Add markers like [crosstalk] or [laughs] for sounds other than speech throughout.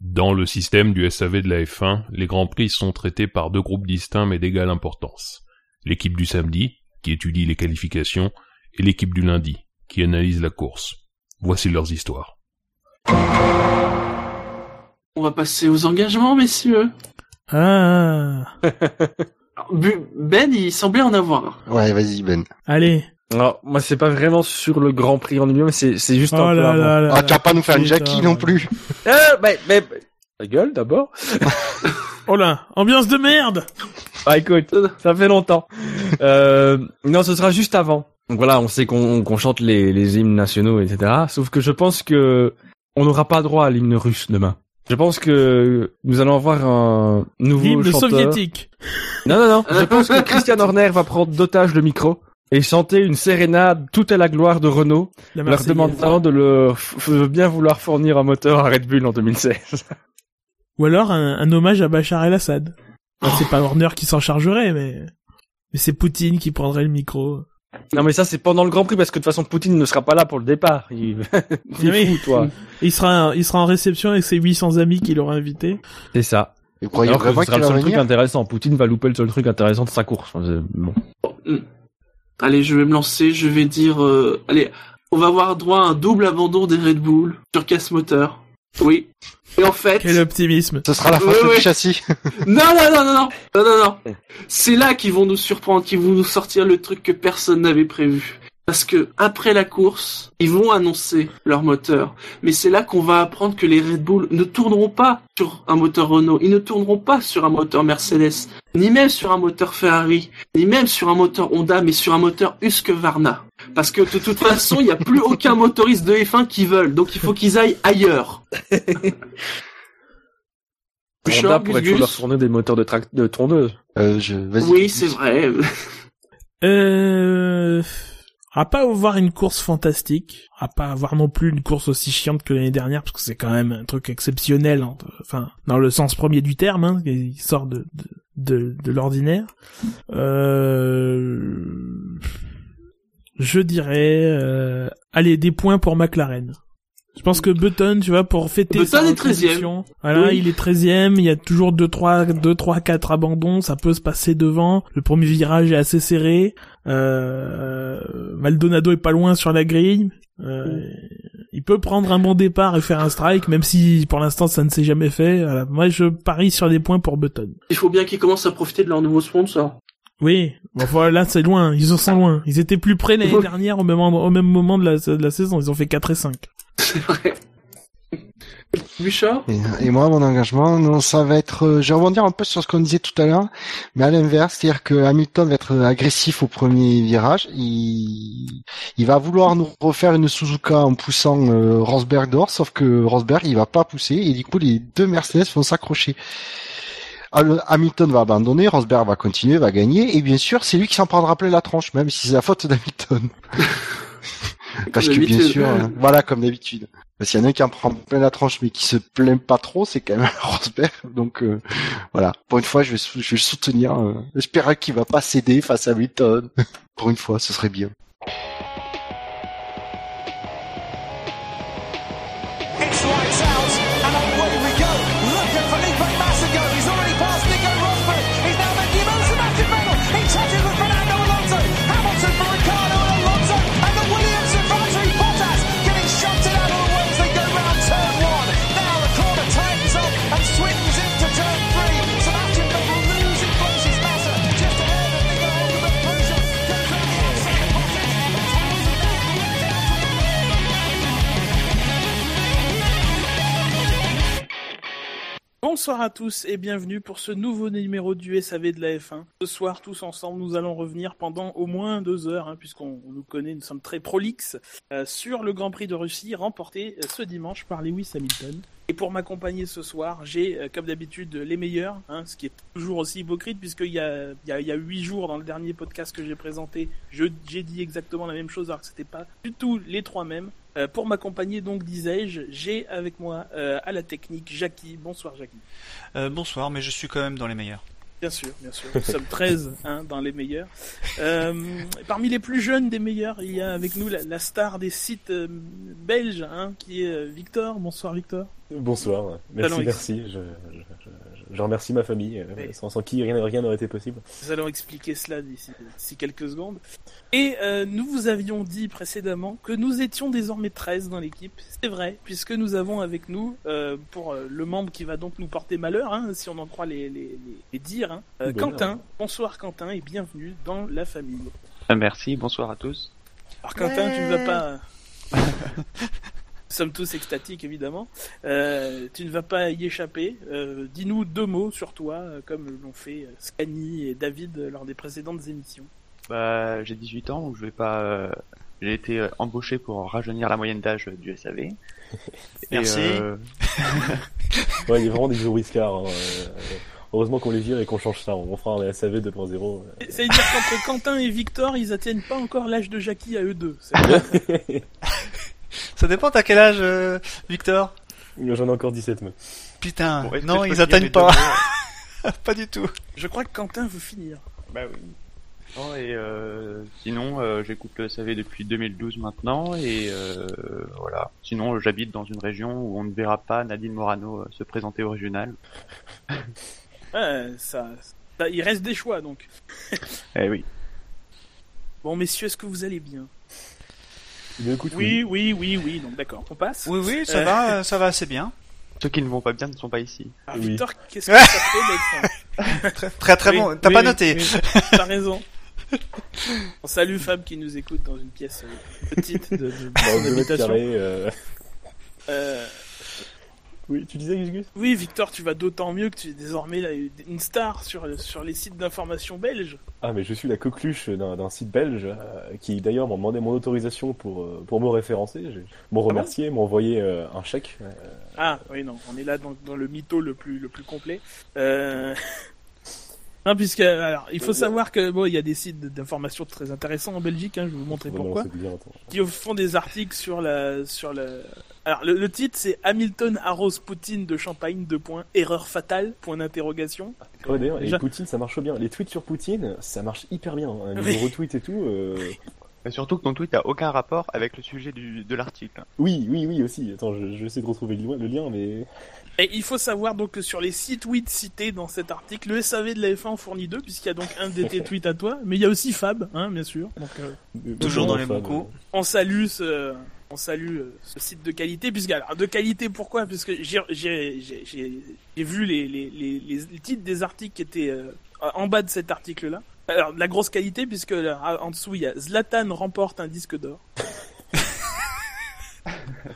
Dans le système du SAV de la F1, les Grands Prix sont traités par deux groupes distincts mais d'égale importance. L'équipe du samedi, qui étudie les qualifications, et l'équipe du lundi, qui analyse la course. Voici leurs histoires. On va passer aux engagements, messieurs. Ah, [laughs] Alors, Bu- Ben, il semblait en avoir. Ouais, vas-y Ben. allez. Alors, moi, c'est pas vraiment sur le Grand Prix en lui-même, c'est, c'est juste Oh un peu là avant. là là. Ah, tu vas pas nous faire une Jackie non plus. [laughs] Euh, mais, mais, ta gueule, d'abord. [laughs] Oh là, ambiance de merde. Ah, écoute, ça fait longtemps. Euh, non, ce sera juste avant. Donc voilà, on sait qu'on, qu'on chante les, les hymnes nationaux, etc. Sauf que je pense que on n'aura pas droit à l'hymne russe demain. Je pense que nous allons avoir un nouveau L'hymne chanteur. soviétique. Non, non, non. Je pense que Christian Horner va prendre d'otage le micro et chanter une sérénade tout à la gloire de Renault, La leur demandant de f- de bien vouloir fournir un moteur à Red Bull en 2016. Ou alors un, un hommage à Bachar el-Assad. Enfin, c'est pas Horner qui s'en chargerait, mais mais c'est Poutine qui prendrait le micro. non, mais ça, c'est pendant le Grand Prix parce que de toute façon, Poutine ne sera pas là pour le départ. Il, [laughs] il est fou, toi. Et il sera il sera en réception avec ses 800 amis qu'il aura invités. C'est ça. Vous croyez Alors que ce sera le seul truc intéressant. Poutine va louper le seul truc intéressant de sa course. Bon. Allez, je vais me lancer, je vais dire... euh, allez, on va avoir droit à un double abandon des Red Bull sur casse moteur. Oui. Et en fait... Quel optimisme. Ce sera la ouais. du châssis. [laughs] Non, non, non, non, non, non, non, non. C'est là qu'ils vont nous surprendre, qu'ils vont nous sortir le truc que personne n'avait prévu. Parce que après la course, ils vont annoncer leur moteur. Mais c'est là qu'on va apprendre que les Red Bull ne tourneront pas sur un moteur Renault, ils ne tourneront pas sur un moteur Mercedes, ni même sur un moteur Ferrari, ni même sur un moteur Honda, mais sur un moteur Husqvarna. Parce que de toute façon, il n'y a plus aucun motoriste de F1 qui veulent, donc il faut qu'ils aillent ailleurs. [laughs] Honda pourrait toujours leur Gus fournir des moteurs de, trac- de tondeuse. Euh, je... vas-y. Oui, c'est vrai. Euh... À pas avoir une course fantastique, à pas avoir non plus une course aussi chiante que l'année dernière, parce que c'est quand même un truc exceptionnel, hein, enfin dans le sens premier du terme, hein, il sort de de, de, l'ordinaire. Euh... Je dirais, euh... allez des points pour McLaren. Je pense que Button, tu vois, pour fêter Button sa est 13e. reconduction, Voilà, Oui. il est 13e, il y a toujours 2 3 2 3 4 abandons, ça peut se passer devant. Le premier virage est assez serré. Euh, Maldonado est pas loin sur la grille. Euh, il peut prendre un bon départ et faire un strike, même si pour l'instant ça ne s'est jamais fait. Voilà. Moi, je parie sur des points pour Button. Il faut bien qu'ils commencent à profiter de leur nouveau sponsor. Oui, bon, voilà, c'est loin. Ils en sont loin. Ils étaient plus près l'année [laughs] dernière au même, au même moment de la, de la saison. Ils ont fait 4 et 5. C'est vrai. Bouchard Et, et moi, mon engagement, non, ça va être, euh, je vais rebondir un peu sur ce qu'on disait tout à l'heure, mais à l'inverse, c'est-à-dire que Hamilton va être agressif au premier virage, il, il va vouloir nous refaire une Suzuka en poussant euh, Rosberg dehors, sauf que Rosberg, il va pas pousser, et du coup, les deux Mercedes vont s'accrocher. Hamilton va abandonner, Rosberg va continuer, va gagner, et bien sûr, c'est lui qui s'en prendra plein la tronche, même si c'est la faute d'Hamilton. [laughs] Parce que bien sûr, euh, [laughs] voilà, comme d'habitude. Parce qu'il y en a un qui en prend plein la tranche, mais qui se plaint pas trop, c'est quand même [laughs] Rosberg. Donc euh, voilà, pour une fois, je vais, sou- je vais le soutenir. Euh, J'espère qu'il va pas céder face à Hamilton. pour une fois, ce serait bien. Bonsoir à tous et bienvenue pour ce nouveau numéro du SAV de la F1. Ce soir, tous ensemble, nous allons revenir pendant au moins deux heures, hein, puisqu'on on nous connaît, nous sommes très prolixes, euh, sur le Grand Prix de Russie remporté euh, ce dimanche par Lewis Hamilton. Et pour m'accompagner ce soir, j'ai, euh, comme d'habitude, les meilleurs, hein, ce qui est toujours aussi hypocrite, puisqu'il y a, il y, a, il y a huit jours, dans le dernier podcast que j'ai présenté, j'ai dit exactement la même chose, alors que c'était pas du tout les trois mêmes. Euh, pour m'accompagner, donc, disais-je, j'ai avec moi euh, à la technique Jackie. Bonsoir Jackie. Bonsoir, mais je suis quand même dans les meilleurs. Bien sûr, bien sûr. Nous sommes 13 hein, dans les meilleurs. Euh, [laughs] parmi les plus jeunes des meilleurs, il y a avec nous la, la star des sites euh, belges, hein, qui est Victor. Bonsoir Victor. Bonsoir, merci, merci. Je, je, je, je remercie ma famille, euh, Oui. sans, sans qui rien rien n'aurait été possible. Nous allons expliquer cela d'ici quelques secondes. Et euh, nous vous avions dit précédemment que nous étions désormais 13 dans l'équipe. C'est vrai, puisque nous avons avec nous, euh, pour euh, le membre qui va donc nous porter malheur, hein, si on en croit les, les, les, les dires, hein. Quentin. Bonsoir Quentin et bienvenue dans la famille. Merci, bonsoir à tous. Alors Quentin, tu ne vas pas... [laughs] Nous sommes tous extatiques évidemment. Euh, tu ne vas pas y échapper. Euh, Dis-nous deux mots sur toi, euh, comme l'ont fait Scani et David lors des précédentes émissions. Bah, j'ai 18 ans, donc je vais pas. J'ai été embauché pour rajeunir la moyenne d'âge du SAV. [laughs] Merci. euh, [laughs] [laughs] Ouais, il y a vraiment des gros riscards. Hein. Heureusement qu'on les vire et qu'on change ça. On fera un SAV 2.0. euh. Ça veut dire qu'entre Quentin et Victor, ils atteignent pas encore l'âge de Jackie à eux deux. Ça dépend, t'as quel âge, euh, Victor? J'en ai encore 17, mais. Putain, bon, non, ils atteignent pas. [laughs] pas du tout. Je crois que Quentin veut finir. Bah oui. Non, et euh, sinon, euh, j'écoute le SAV depuis 2012 maintenant, et euh, voilà. Sinon, j'habite dans une région où on ne verra pas Nadine Morano se présenter au régional. [laughs] Ouais, ça, ça- il reste des choix donc. Eh oui. Bon messieurs, est-ce que vous allez bien? Écoute, Oui, oui, oui, oui. Donc d'accord, on passe. Oui, oui, ça Euh. va, ça va assez bien. Ceux qui ne vont pas bien ne sont pas ici. Oui. Victor, qu'est-ce que ça fait d'être Très, très, très Oui, bon. T'as oui, pas noté. oui, T'as raison. On salue Fab qui nous écoute dans une pièce euh, petite de, de- de habitation. euh, Euh, Oui, tu disais, Gus Gus? Oui, Victor, tu vas d'autant mieux que tu es désormais là, une star sur, sur les sites d'information belges. Ah, mais je suis la coqueluche d'un site belge euh, qui d'ailleurs m'a demandé mon autorisation pour, euh, pour me référencer. J'ai- M'ont remercié, m'ont envoyé euh, un chèque. euh, Ah oui non, on est là dans, dans le mytho le plus le plus complet. [laughs] Euh... Non puisque alors il faut savoir que bon il y a des sites d'information très intéressants en Belgique, hein, je vais vous montrer non, non, pourquoi, c'est bien, attends. qui font des articles sur la sur le alors le, le titre c'est Hamilton arrose Poutine de champagne deux points erreur fatale point d'interrogation. Ouais, d'ailleurs, et Déjà- Poutine, ça marche bien. Les tweets sur Poutine, ça marche hyper bien. Hein. Oui. Les retweets et tout. euh, Et surtout que ton tweet n'a aucun rapport avec le sujet du, de l'article. Oui, oui, oui, aussi. Attends, je, je vais essayer de retrouver le lien mais. Et il faut savoir donc que sur les sites tweets cités dans cet article, le SAV de la F1 en fournit deux puisqu'il y a donc un de tes [laughs] tweets à toi, mais il y a aussi Fab, hein, bien sûr. Donc euh, Toujours dans les bons coups. on salue ce, on salue euh, ce site de qualité, puisque alors de qualité pourquoi? Puisque j'ai j'ai j'ai j'ai j'ai vu les, les les les titres des articles qui étaient euh, en bas de cet article-là. Alors de la grosse qualité puisque là, en dessous il y a Zlatan remporte un disque d'or.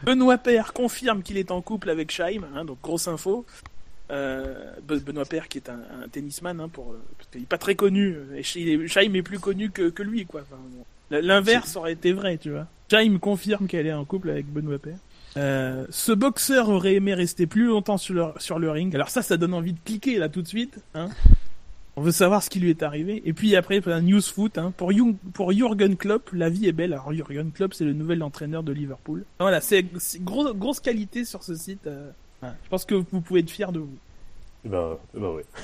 Benoît Père confirme qu'il est en couple avec Scheim, hein, donc grosse info. Euh, Be- Benoît Père qui est un, tennisman hein, pour euh, parce qu'il est pas très connu et Sch- Scheim est plus connu que, lui quoi. L'inverse aurait été vrai, tu vois. Scheim confirme qu'elle est en couple avec Benoît Père. Euh, ce boxeur aurait aimé rester plus longtemps sur le, sur le ring. Alors ça, ça donne envie de cliquer là tout de suite. Hein. On veut savoir ce qui lui est arrivé. Et puis après, un news foot. Hein. Pour, Jung- pour Jürgen Klopp, la vie est belle. Alors Jürgen Klopp, c'est le nouvel entraîneur de Liverpool. Voilà, c'est c'est gros, grosse qualité sur ce site. euh. Je pense que vous pouvez être fiers de vous. Bah, bah ouais. [laughs]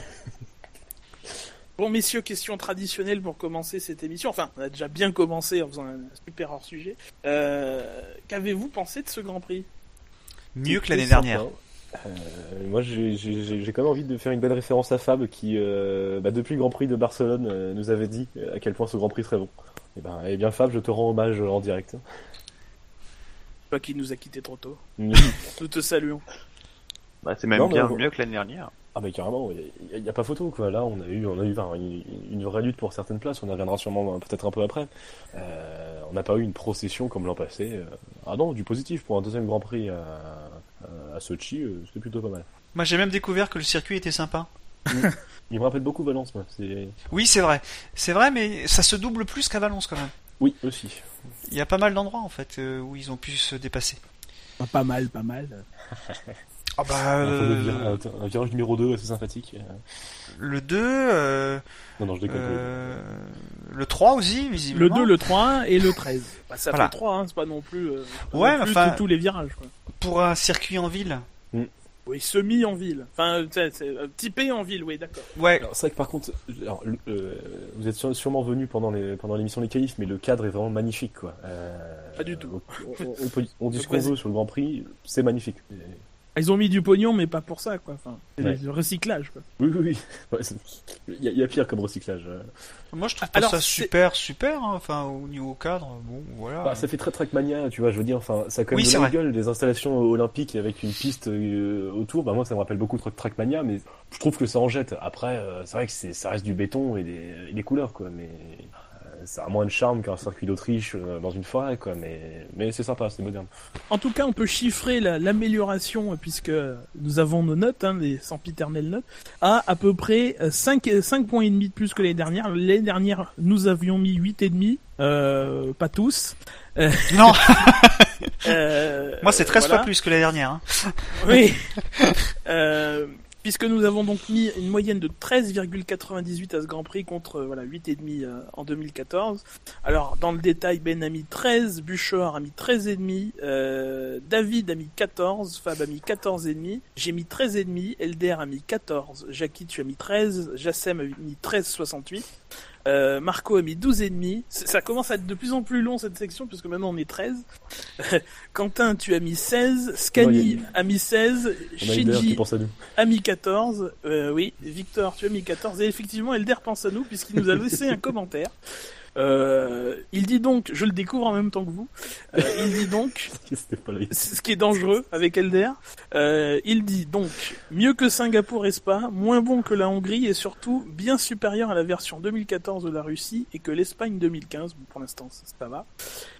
Bon, messieurs, question traditionnelle pour commencer cette émission. Enfin, on a déjà bien commencé en faisant un super hors-sujet. Euh, Qu'avez-vous pensé de ce Grand Prix? Mieux que l'année Sympa. Euh, moi, j'ai quand même envie de faire une belle référence à Fab qui, euh, bah, depuis le Grand Prix de Barcelone, euh, nous avait dit à quel point ce Grand Prix serait bon. Et ben, eh bien, Fab, je te rends hommage en direct. Toi qui nous a quittés trop tôt. Mm. [laughs] Nous te saluons. Bah, c'est même Non, mais bien bon. mieux que l'année dernière. Ah bah carrément, il n'y a, pas photo quoi. Là, on a eu, on a eu enfin, une, une vraie lutte pour certaines places. On y reviendra sûrement euh, peut-être un peu après. Euh, on n'a pas eu une procession comme l'an passé. Euh, Ah non, du positif pour un deuxième Grand Prix à, à, Sochi, euh, c'était plutôt pas mal. Moi, j'ai même découvert que le circuit était sympa. Il me rappelle beaucoup Valence, moi. C'est Oui, c'est vrai. C'est vrai, mais ça se double plus qu'à Valence quand même. oui aussi. Il y a pas mal d'endroits en fait euh, où ils ont pu se dépasser. Pas mal, pas mal. [laughs] Ah bah, Un, euh, virage, un virage numéro 2 assez sympathique. Euh, le 2, euh, Non non, je déconne. euh, le 3 aussi, Le visiblement. 2, le 3 et le 13. [laughs] Bah, ça Voilà. fait 3, hein, c'est pas non plus, euh, pas Ouais, non plus enfin- tous- les virages. Quoi. Pour un circuit en ville, Mm. Oui, semi en ville. Enfin, c'est euh, typé en ville, oui, d'accord. Ouais. Alors, c'est vrai que par contre, alors, le- euh, vous êtes sûre- sûrement venu pendant les pendant l'émission Les Qualifs, mais le cadre est vraiment magnifique, quoi. Euh, Pas du tout. On, on- on peut- on dit ce qu'on veut sur le Grand Prix, c'est magnifique. Ils ont mis du pognon, mais pas pour ça, quoi. Enfin, Ouais. du recyclage, quoi. Oui, oui, oui. [laughs] Ouais, Il y, a- il y a pire comme recyclage. euh. Moi, je trouve pas Alors, ça super, super. hein. Enfin, au niveau cadre, bon, voilà. Bah, ça fait très Trackmania, tu vois, je veux dire, enfin, ça a quand même Oui, de la gueule, des installations olympiques avec une piste euh, autour, bah moi ça me rappelle beaucoup Track- Trackmania, mais je trouve que ça en jette. Après, euh, c'est vrai que c'est, ça reste du béton et des, et des couleurs, quoi, mais ça a moins de charme qu'un circuit d'Autriche euh, dans une forêt, quoi, mais, mais c'est sympa, c'est moderne. En tout cas, on peut chiffrer la- l'amélioration, euh, puisque nous avons nos notes, hein, les sempiternelles notes, à à peu près euh, 5, 5 points et demi de plus que l'année dernière. L'année dernière, nous avions mis 8 et demi, euh, pas tous. Non, [laughs] Euh, moi, c'est 13 voilà. fois plus que l'année dernière. hein. Oui. [laughs] Euh, puisque nous avons donc mis une moyenne de 13,98 à ce Grand Prix contre euh, voilà 8,5 euh, en 2014. Alors dans le détail, Ben a mis 13, Buchor a mis 13,5, euh, David a mis 14, Fab a mis 14,5, j'ai mis 13,5, Elder a mis 14, Jackie tu as mis 13, Jassem a mis 13,68. Euh, Marco a mis 12 et demi. Ça commence à être de plus en plus long cette section puisque maintenant on est 13. [laughs] Quentin, tu as mis 16. Scani a mis 16. On a Hilder qui Shinji pense à nous. a mis 14. Euh, oui, Victor, tu as mis 14. Et effectivement, Elder pense à nous puisqu'il nous a laissé un [laughs] commentaire. Euh, il dit donc, je le découvre en même temps que vous, euh, il dit donc, [laughs] ce qui est dangereux avec Elder, euh, il dit donc, mieux que Singapour et Spa, moins bon que la Hongrie et surtout bien supérieur à la version 2014 de la Russie et que l'Espagne 2015, bon, pour l'instant ça, ça va.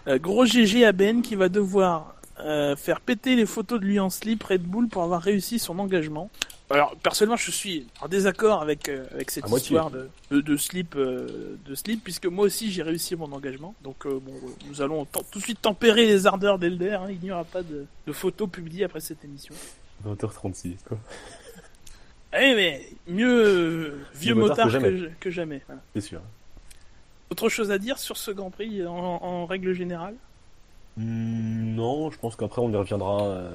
Euh, gros GG à Ben qui va devoir euh, faire péter les photos de lui en slip Red Bull pour avoir réussi son engagement. Alors personnellement je suis en désaccord avec, euh, avec cette histoire de, de, de slip euh, de slip puisque moi aussi j'ai réussi mon engagement donc euh, bon nous allons tout de suite tempérer les ardeurs d'Elder hein. il n'y aura pas de, de photos publiées après cette émission 20h36, quoi. eh mais mieux vieux motard motard que, que ja- que jamais voilà. C'est sûr. autre chose à dire sur ce Grand Prix en, en règle générale? Non, je pense qu'après on y reviendra euh,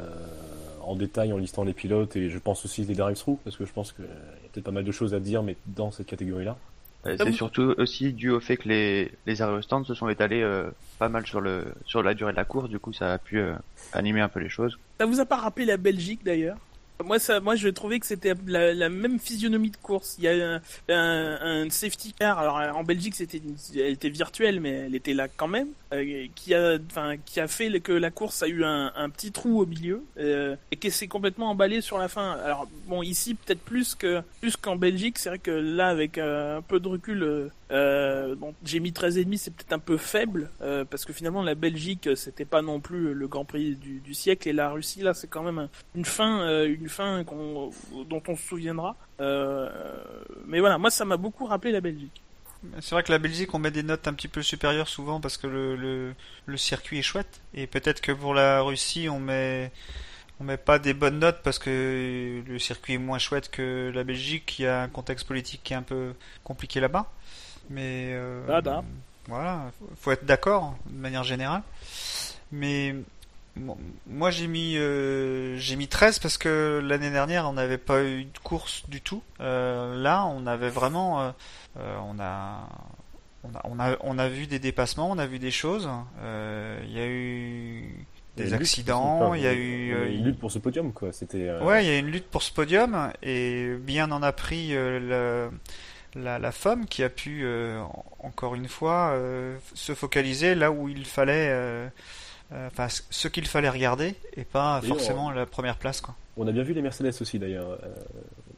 en détail en listant les pilotes et je pense aussi les drive-through parce que je pense qu'il y a peut-être pas mal de choses à dire mais dans cette catégorie-là. Euh, C'est surtout aussi dû au fait que les, les se sont étalés euh, pas mal sur, le, sur la durée de la course, du coup ça a pu euh, animer un peu les choses. Ça vous a pas rappelé la Belgique d'ailleurs? Moi, ça, moi, je trouvais que c'était la, la même physionomie de course. Il y a un, un, un safety car. Alors, en Belgique, c'était, elle était virtuelle, mais elle était là quand même. euh, qui a, enfin, qui a fait que la course a eu un, un petit trou au milieu euh, et qui s'est complètement emballé sur la fin. Alors, bon, ici, peut-être plus que plus qu'en Belgique. C'est vrai que là, avec euh, un peu de recul, euh, euh, bon, j'ai mis 13 et demi, c'est peut-être un peu faible euh, parce que finalement, la Belgique, euh, c'était pas non plus le Grand Prix du, du siècle et la Russie, là, c'est quand même un- une fin, euh, une fin qu'on- dont on se souviendra. Euh, mais voilà, moi, ça m'a beaucoup rappelé la Belgique. C'est vrai que la Belgique, on met des notes un petit peu supérieures souvent parce que le, le, le circuit est chouette. Et peut-être que pour la Russie, on met, on met pas des bonnes notes parce que le circuit est moins chouette que la Belgique. Il y a un contexte politique qui est un peu compliqué là-bas. Mais euh, voilà, faut- faut être d'accord de manière générale. Mais moi j'ai mis euh, j'ai mis 13 parce que l'année dernière on n'avait pas eu de course du tout. Euh, là on avait vraiment euh, euh, on a on a, on a on a vu des dépassements, on a vu des choses. Euh, Il y a eu Il y a des une accidents, il y a eu euh, une lutte pour ce podium quoi. C'était. euh, Ouais, il y a une lutte pour ce podium et bien en a pris euh, le- la, la femme qui a pu euh, en- encore une fois euh, se focaliser là où il fallait, euh, euh, enfin ce- ce qu'il fallait regarder et pas forcément la première place quoi. On a bien vu les Mercedes aussi d'ailleurs. Euh,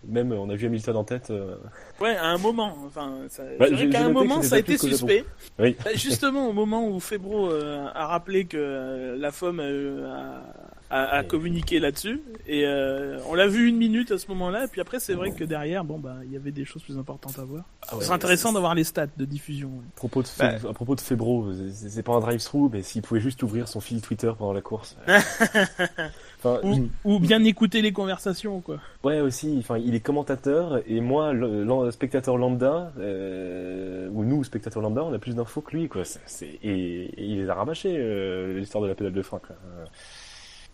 même on a vu Hamilton en tête. euh, Ouais, à un moment. Enfin, ça, Bah, c'est vrai j'ai- qu'à un moment, ça a été suspect. Oui. Bah, justement, au moment où Febro euh, a rappelé que euh, la femme euh, a, a Oui. communiqué là-dessus, et euh, on l'a vu une minute à ce moment-là, et puis après, c'est vrai que derrière, bon, bah, il y avait des choses plus importantes à voir. Ah ouais, Ce serait intéressant c'est- d'avoir les stats de diffusion. ouais. À propos de, Bah. À propos de Febro, c'est c'est pas un drive-through, mais s'il pouvait juste ouvrir son fil Twitter pendant la course. euh, [laughs] enfin, Ou, ou bien écouter les conversations, quoi. ouais aussi. Enfin, il est commentateur et moi, le, le spectateur lambda, euh, ou nous spectateurs lambda, on a plus d'infos que lui, quoi. C'est- c'est- et, et il les a rabâchés euh, l'histoire de la pédale de frein. Quoi.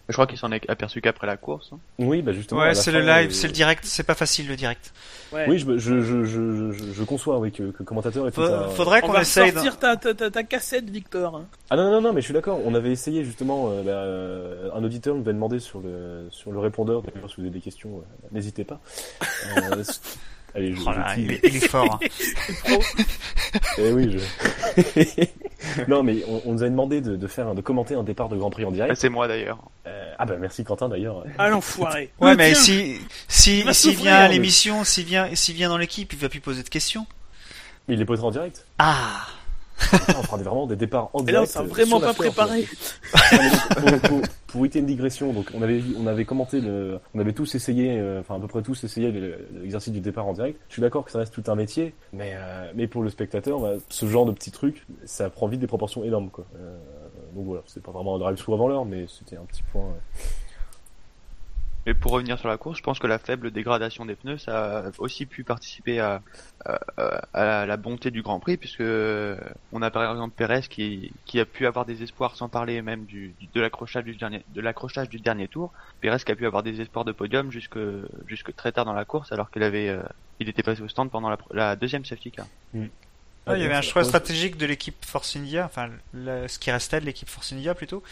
Je crois qu'il s'en est aperçu qu'après la course. hein. Oui, bah justement. Ouais, c'est le live, euh, c'est le direct, c'est pas facile le direct. Ouais. Oui, je, je, je, je, je, je conçois, oui, que, que le commentateur est tout Faut- à... faudrait On qu'on va essaye. sortir ta, ta, ta, ta cassette, Victor. hein. Ah non, non, non, mais je suis d'accord. On avait essayé justement, euh, bah, euh, un auditeur nous avait demandé sur le, sur le répondeur, d'ailleurs, si vous avez des questions, euh, n'hésitez pas. Euh, [laughs] allez, je, Oh là, je il, est, il est fort. hein. [laughs] Eh oui, je... [laughs] [laughs] non, mais on, on nous avait demandé de, de faire, un- de commenter un départ de Grand Prix en Ah, direct. C'est moi d'ailleurs. Euh, ah bah merci Quentin d'ailleurs. Ah l'enfoiré. [laughs] Ouais, Ah, mais tiens. si si s'il vient à mais- l'émission, s'il vient s'il vient dans l'équipe, il va plus poser de questions. Mais il les posera en direct. Ah. [laughs] on fera vraiment des départs en Mais là, on direct. s'est euh, vraiment pas préparé. [laughs] Pour, pour, pour éviter une digression, donc on avait on avait commenté le, on avait tous essayé, euh, enfin à peu près tous essayé le- l'exercice du départ en direct. Je suis d'accord que ça reste tout un métier, mais euh, mais pour le spectateur, bah, ce genre de petits trucs, ça prend vite des proportions énormes quoi. Euh, donc voilà, c'est pas vraiment un drive sous avant l'heure, mais c'était un petit point. euh. Mais pour revenir sur la course, je pense que la faible dégradation des pneus, ça a aussi pu participer à, à, à la bonté du Grand Prix, puisque on a par exemple Perez qui, qui a pu avoir des espoirs, sans parler même du, du- de l'accrochage du dernier, de l'accrochage du dernier tour. Perez qui a pu avoir des espoirs de podium jusque, jusque très tard dans la course, alors qu'il avait, euh, il était passé au stand pendant la, deuxième safety car. Ouais, il y avait un choix stratégique de l'équipe Force India, enfin le- ce qui restait de l'équipe Force India plutôt,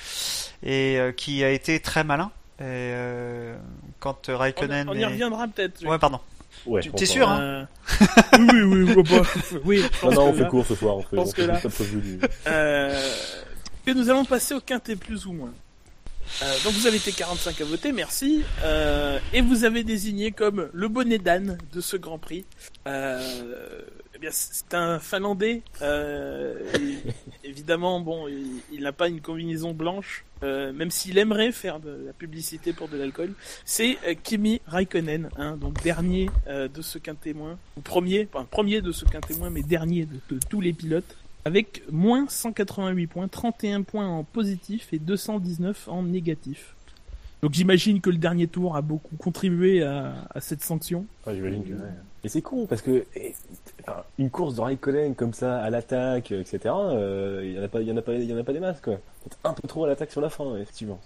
et euh, qui a été très malin. Et euh, quand On, Raikkonen on y est- reviendra peut-être. Ouais, pardon. Ouais, Tu- s'en- sûr, hein Euh, oui, oui, oui, bah, [laughs] oui. Non, non, on que fait là- court ce soir, on fait, pense on que fait là- juste la preview du. Euh, que nous allons passer au quintet plus ou moins. Euh, donc vous avez été 45 à voter, merci. Euh, et vous avez désigné comme le bonnet d'âne de ce Grand Prix. Eh bien, c'est un Finlandais. Euh, évidemment, bon, il, n'a pas une combinaison blanche, euh, même s'il aimerait faire de la publicité pour de l'alcool. C'est euh, Kimi Raikkonen, hein, donc dernier euh, de ce quintet moins, ou premier, enfin premier de ce quintet moins, mais dernier de- de tous les pilotes avec moins 188 points, 31 points en positif et 219 en négatif. Donc j'imagine que le dernier tour a beaucoup contribué à, à cette sanction. Ouais, j'imagine que. ouais. Et c'est con parce que une course de Raikkonen comme ça à l'attaque, euh, etc. euh, Il y en a pas, en a pas, en a pas des masses quoi. Un peu trop à l'attaque sur la fin, effectivement.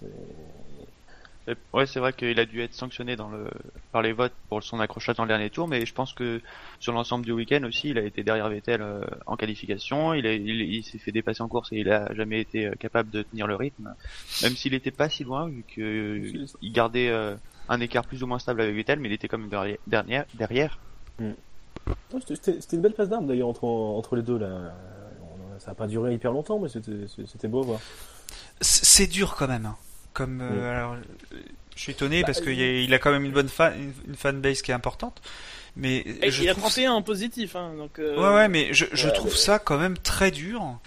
Et- Ouais, c'est vrai qu'il a dû être sanctionné dans le, par les votes pour son accrochage dans le dernier tour, mais je pense que sur l'ensemble du week-end aussi, il a été derrière Vettel euh, en qualification, il, a- il, il s'est fait dépasser en course et il a jamais été euh, capable de tenir le rythme, même s'il était pas si loin, vu que euh, il gardait euh, un écart plus ou moins stable avec Vettel, mais il était quand même derrière. derrière, derrière. Ouais, C'était une belle passe d'armes d'ailleurs entre, entre les deux là. Ça a pas duré hyper longtemps, mais c'était beau à voir. C- C'est dur quand même. Comme euh, Oui. alors, euh, je suis étonné Bah, parce qu'il a, il a quand même une bonne fan, une, une fanbase qui est importante. Mais Et je il a trouve 31 en positif, hein, donc. euh, Ouais, ouais, mais je, je Ouais, trouve ça quand même très dur.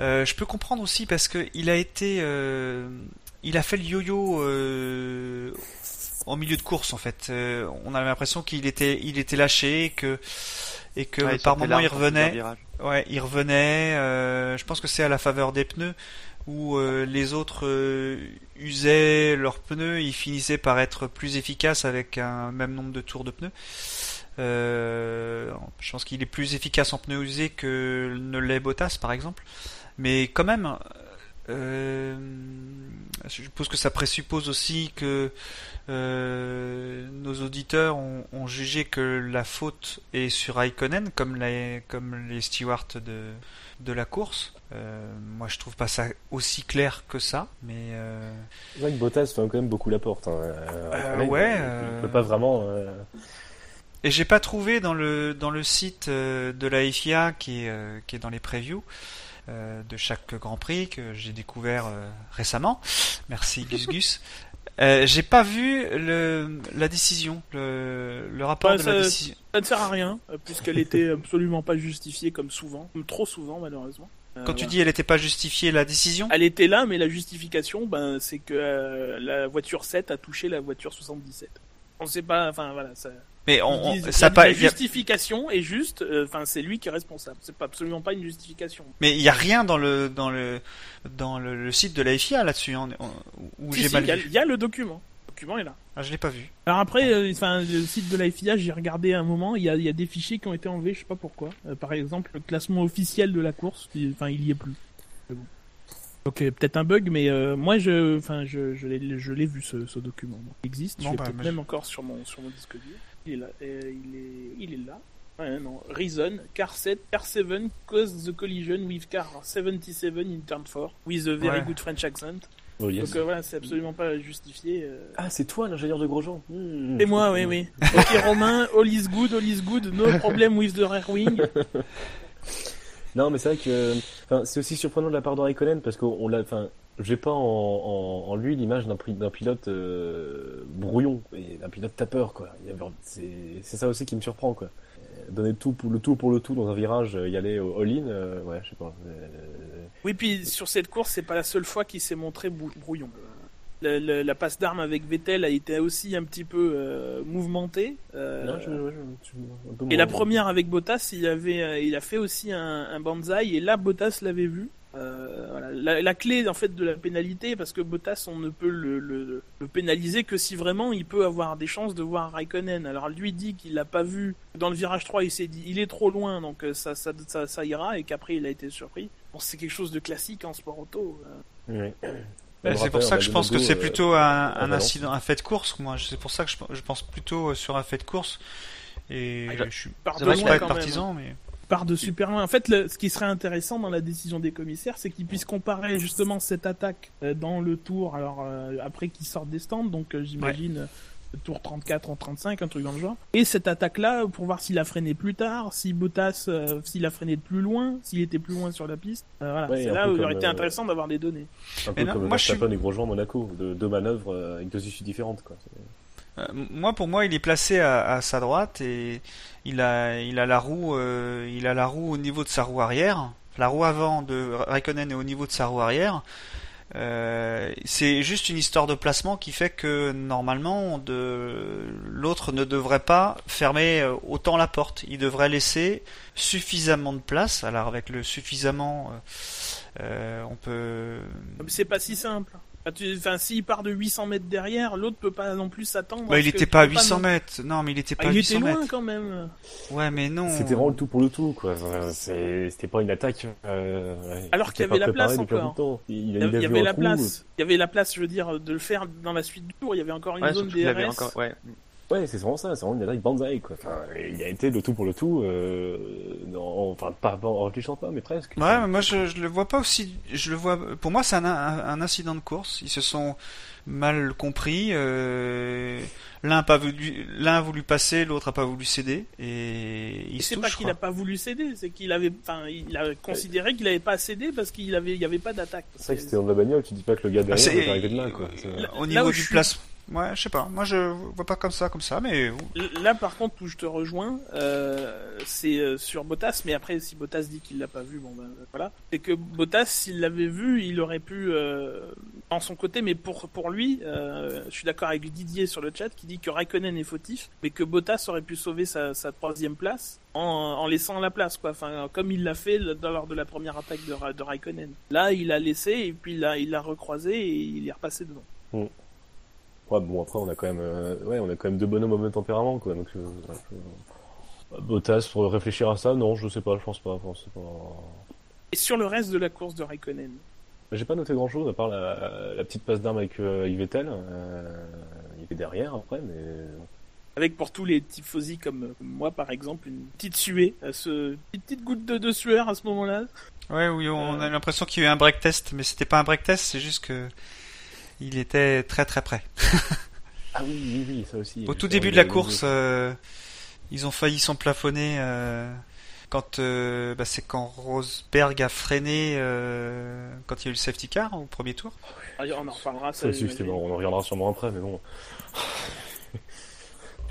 Euh, je peux comprendre aussi parce que il a été, euh, il a fait le yo-yo euh, en milieu de course en fait. Euh, on a l'impression qu'il était, il était lâché, que et que Ouais, par moment il revenait. Ouais, il revenait. euh, je pense que c'est à la faveur des pneus où euh, les autres euh, usaient leurs pneus, ils finissaient par être plus efficaces avec un même nombre de tours de pneus. Euh, je pense qu'il est plus efficace en pneus usés que ne l'est Bottas par exemple. Mais quand même, euh, je suppose que ça présuppose aussi que euh, nos auditeurs ont, ont jugé que la faute est sur Raikkonen, comme les, comme les stewards de, de la course. Euh, moi, je trouve pas ça aussi clair que ça, mais euh, C'est vrai que Bottas fait quand même beaucoup la porte. Hein. Euh, Raikkonen, ouais, il- euh, Il peut pas vraiment. euh, Et j'ai pas trouvé dans le dans le site euh, de la FIA qui est euh, qui est dans les previews euh, de chaque Grand Prix que j'ai découvert euh, récemment. Merci [laughs] Gus Gus. Euh, j'ai pas vu le la décision, le, le rapport Ouais, de la décision. Ça ne sert à rien, euh, puisqu'elle était absolument pas justifiée comme souvent, comme trop souvent malheureusement. Euh, Quand tu voilà. dis elle était pas justifiée la décision, Elle était là, mais la justification, ben, c'est que euh, la voiture 7 a touché la voiture 77. On sait pas, enfin voilà, ça. Mais on, on- ça la, pas, la a- justification est juste, euh, enfin c'est lui qui est responsable. C'est pas absolument pas une justification. mais il y a rien dans le dans le dans le, le site de la FIA là-dessus hein, où Si, j'ai si, mal il y, y a le document. Le document est là. Ah, je l'ai pas vu. Alors après, euh, enfin le site de la FIA, j'ai regardé un moment, il y a, il y a des fichiers qui ont été enlevés, je sais pas pourquoi. Euh, par exemple, le classement officiel de la course, il- enfin il y est plus. Donc euh, peut-être un bug, mais euh, moi je, enfin je, je l'ai, je l'ai vu ce, ce document. Il existe. Bon, je l'ai bah, même encore sur mon sur mon disque dur. Il est là. euh, il est il est là. Ouais, non. Reason, car 7, car 7 cause the collision with car 77 in turn 4 with a very Ouais. good French accent. Oh, yes. Donc euh, voilà, c'est absolument pas justifié. euh. Ah, c'est toi l'ingénieur de Grosjean Hmm. C'est moi, oui, oui. Ok, Romain, all is good, all is good, no problem with the rear wing. [laughs] Non, mais c'est vrai que c'est aussi surprenant de la part de Raikkonen parce qu'on on l'a. Enfin, j'ai pas en, en, en lui l'image d'un pilote euh, brouillon et d'un pilote tapeur quoi. Il y avait- C'est c'est ça aussi qui me surprend quoi. Euh, Donner tout pour le tout pour le tout dans un virage, euh, y aller au all-in, euh, ouais, je sais pas. Euh, Oui, puis sur cette course, c'est pas la seule fois qu'il s'est montré brou- brouillon. La passe d'armes avec Vettel a été aussi un petit peu euh, mouvementée. euh, non, je, ouais, je- je- un peu Et la première avec Bottas, il avait, il a fait aussi un, un banzai et là Bottas l'avait vu. Euh, voilà. la, la clé en fait de la pénalité, parce que Bottas, on ne peut le, le, le pénaliser que si vraiment il peut avoir des chances de voir Raikkonen. Alors lui dit qu'il l'a pas vu dans le virage 3, il s'est dit il est trop loin, donc euh, ça, ça, ça, ça ira, et qu'après il a été surpris. Bon, c'est quelque chose de classique en sport auto. euh. Me c'est pour ça que je pense que c'est plutôt un, incident, un fait de course. Moi, c'est pour ça que je, je pense plutôt sur un fait de course. Et Ah, je suis pas être même. partisan, mais part de super loin. En fait, le- ce qui serait intéressant dans la décision des commissaires, c'est qu'ils puissent comparer justement cette attaque euh, dans le tour, alors euh, après qu'ils sortent des stands, donc euh, j'imagine euh, le tour 34 en 35, un truc dans le genre, et cette attaque-là pour voir s'il a freiné plus tard, si Bottas, euh, s'il a freiné de plus loin, s'il était plus loin sur la piste. Euh, voilà, Ouais, c'est là où il aurait été euh, intéressant d'avoir des données. Un Mais peu non, comme moi, je Verstappen et Grosjean à Monaco, de deux manœuvres euh, avec deux issues différentes quoi. Euh, moi, pour moi, il est placé à, à sa droite et il a, il a la roue, euh, il a la roue au niveau de sa roue arrière. La roue avant de Raikkonen est au niveau de sa roue arrière. Euh, c'est juste une histoire de placement qui fait que normalement, de, l'autre ne devrait pas fermer euh, autant la porte. Il devrait laisser suffisamment de place. Alors avec le suffisamment, euh, euh, on peut. Mais C'est pas si simple. Enfin, tu- Enfin, s'il part de 800 mètres derrière, l'autre peut pas non plus s'attendre. Bah, il était pas à peux 800 non- mètres. Non, mais il était Ah, pas à il 800 était loin mètres. quand même. Ouais, mais non. C'était vraiment le tout pour le tout, quoi. C'était pas une attaque. euh. Alors qu'il y avait la place encore. Il, il, Il y, il il avait la place. Il y avait la place, je veux dire, de le faire dans la suite du tour. Il y avait encore une Ouais, zone DRS. Ouais. C'est vraiment ça, c'est vraiment une attaque banzai, quoi. Enfin, il a été le tout pour le tout, euh, non, enfin, pas, pas en réfléchissant pas, mais presque. Ouais, mais moi je, je le vois pas aussi. Je le vois. Pour moi, c'est un, un, un incident de course. Ils se sont mal compris. Euh, l'un a pas voulu, l'un a voulu passer, l'autre a pas voulu céder, et il c'est pas qu'il a pas voulu céder, c'est qu'il avait, enfin, il a considéré qu'il avait pas cédé parce qu'il avait, il y avait pas d'attaque. C'est vrai que c'était dans la bagnole, tu dis pas que le gars derrière c'est- est arrivé de là, quoi. Là- Au niveau du je suis- place. Ouais, je sais pas. Moi, je vois pas comme ça, comme ça, mais Là, par contre, où je te rejoins, euh, c'est euh, sur Bottas, mais après, si Bottas dit qu'il l'a pas vu, bon ben voilà. C'est que Bottas, s'il l'avait vu, il aurait pu, euh, en son côté, mais pour pour lui, euh, je suis d'accord avec Didier sur le chat qui dit que Raikkonen est fautif, mais que Bottas aurait pu sauver sa, sa troisième place en, en laissant la place, quoi. Enfin, comme il l'a fait lors de la première attaque de, de Raikkonen. Là, il a laissé et puis il a il l'a recroisé et il est repassé devant. Ouais, bon, après, on a quand même, euh, ouais, on a quand même deux bonhommes au même tempérament, quoi. Donc, euh, ouais, je- Bottas, pour réfléchir à ça, non, je sais pas, je pense pas. Enfin, c'est pas... Et sur le reste de la course de Raikkonen. J'ai pas noté grand chose, à part la, la petite passe d'armes avec, euh, avec Vettel. Euh, il était derrière après, mais. Avec pour tous les tifosi comme, comme moi par exemple une petite suée, à ce, une petite goutte de, de sueur à ce moment-là. ouais, oui, on Euh. a l'impression qu'il y a eu un break test, mais c'était pas un break test, c'est juste que il était très très près. Ah oui, oui, oui, ça aussi. Au tout Justement, début de la course, euh, ils ont failli s'emplafonner euh, quand euh, bah, c'est quand Rosberg a freiné euh, quand il y a eu le safety car au premier tour. Ah, On en reparlera. Ça aussi, c'était bon, on en reviendra sûrement après, mais bon. [laughs]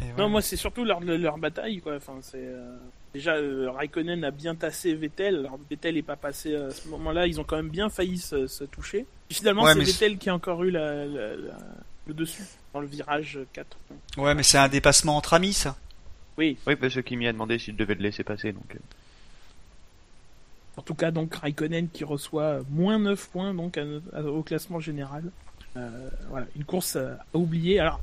Ouais. Non, moi c'est surtout lors de leur bataille quoi. Enfin, c'est euh, déjà euh, Raikkonen a bien tassé Vettel. Alors Vettel est pas passé à ce moment-là. Ils ont quand même bien failli se, se toucher. Puis finalement, Ouais, c'est Vettel qui a encore eu la, la- la- le dessus dans le virage 4. Ouais, mais c'est un dépassement entre amis, ça. Oui. Oui, parce que Kimi a demandé s'il devait le laisser passer, donc. euh, En tout cas, donc Raikkonen qui reçoit moins 9 points donc à- à- au classement général. Euh, voilà, une course à, à oublier. Alors,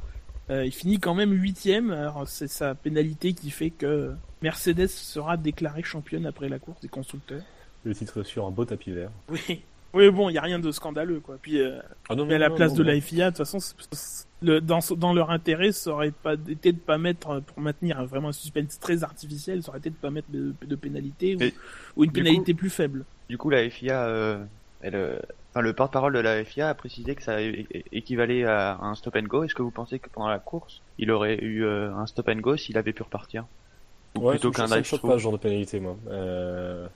euh, il finit quand même huitième. Alors, c'est sa pénalité qui fait que Mercedes sera déclarée championne après la course des constructeurs. Le titre sur un beau tapis vert. Oui. Oui, bon, il y a rien de scandaleux, quoi. Puis, euh, Ah non, mais à non, la non, place non, de non. la FIA, de toute façon, le, dans, dans leur intérêt, ça aurait pas été de pas mettre, euh, pour maintenir vraiment un suspense très artificiel, ça aurait été de pas mettre de, de pénalité ou, une pénalité plus faible. Du coup, la FIA, euh, elle, euh, enfin, le porte-parole de la FIA a précisé que ça équivalait à un stop and go. Est-ce que vous pensez que pendant la course, il aurait eu euh, un stop and go s'il avait pu repartir? Ou Ouais, plutôt qu'un ça me drive choque pas ce genre de pénalité, moi. Euh...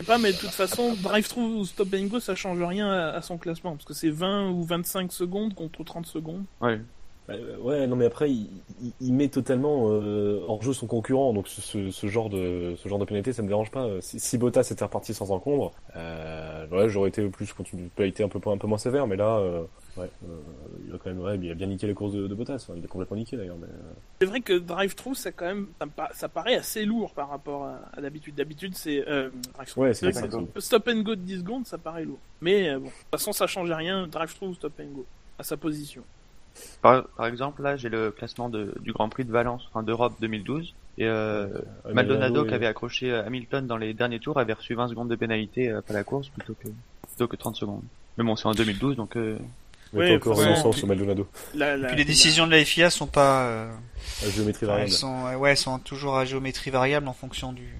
Sais pas, mais de toute façon, drive-through ou stop and go, ça change rien à, à son classement, parce que c'est 20 ou 25 secondes contre 30 secondes. Ouais. Bah, euh, ouais, non mais après il, il- il met totalement euh, hors jeu son concurrent, donc ce, ce, ce genre de ce genre de pénalité ça me dérange pas. Si, si Bottas était reparti sans encombre, euh, ouais j'aurais été plus continu, pénalité un peu un peu moins sévère, mais là euh, ouais euh, il a quand même ouais, il a bien niqué les courses de, de Bottas, Enfin, il a complètement niqué d'ailleurs. Mais, euh, C'est vrai que drive-through, ça quand même, ça, paraît assez lourd par rapport à, à d'habitude. D'habitude, c'est euh, ouais c'est Stop and go de 10 secondes, ça paraît lourd. Mais euh, bon, de toute façon, ça change rien. Drive-through ou stop and go à sa position. Par, par exemple, là, j'ai le classement de, du Grand Prix de Valence, enfin d'Europe 2012. Et euh, Maldonado, qui avait accroché euh, Hamilton dans les derniers tours, avait reçu 20 secondes de pénalité euh, après la course plutôt que, plutôt que 30 secondes. Mais bon, c'est en 2012, donc euh, Ouais, encore innocent puis- sur Maldonado. La, la- Puis les décisions de la FIA sont pas, euh, La géométrie elles variable. sont, euh, ouais, elles sont toujours à géométrie variable en fonction du.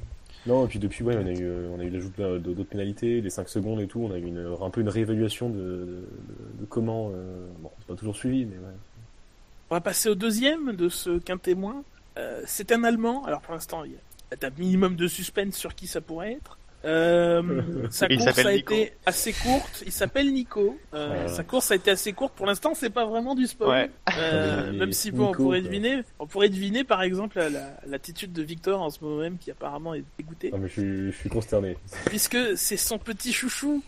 Non, et puis depuis, ouais, on a eu, euh, on a eu l'ajout d'autres pénalités, les 5 secondes et tout, on a eu une, un peu une réévaluation de comment, euh, bon, c'est pas toujours suivi, mais ouais. On va passer au deuxième de ce qu'un témoin. Euh, c'est un Allemand. Alors pour l'instant, il y a un minimum de suspense sur qui ça pourrait être. Euh, [laughs] sa Il course a Nico. été assez courte. Il s'appelle Nico. Euh, Voilà. Sa course a été assez courte. Pour l'instant, c'est pas vraiment du spoil. Ouais. Euh, [laughs] même si bon, on Nico, pourrait quoi. deviner, on pourrait deviner par exemple la- la- l'attitude de Victor en ce moment même qui apparemment est dégoûté, Ah, mais je suis, je suis consterné. puisque c'est son petit chouchou.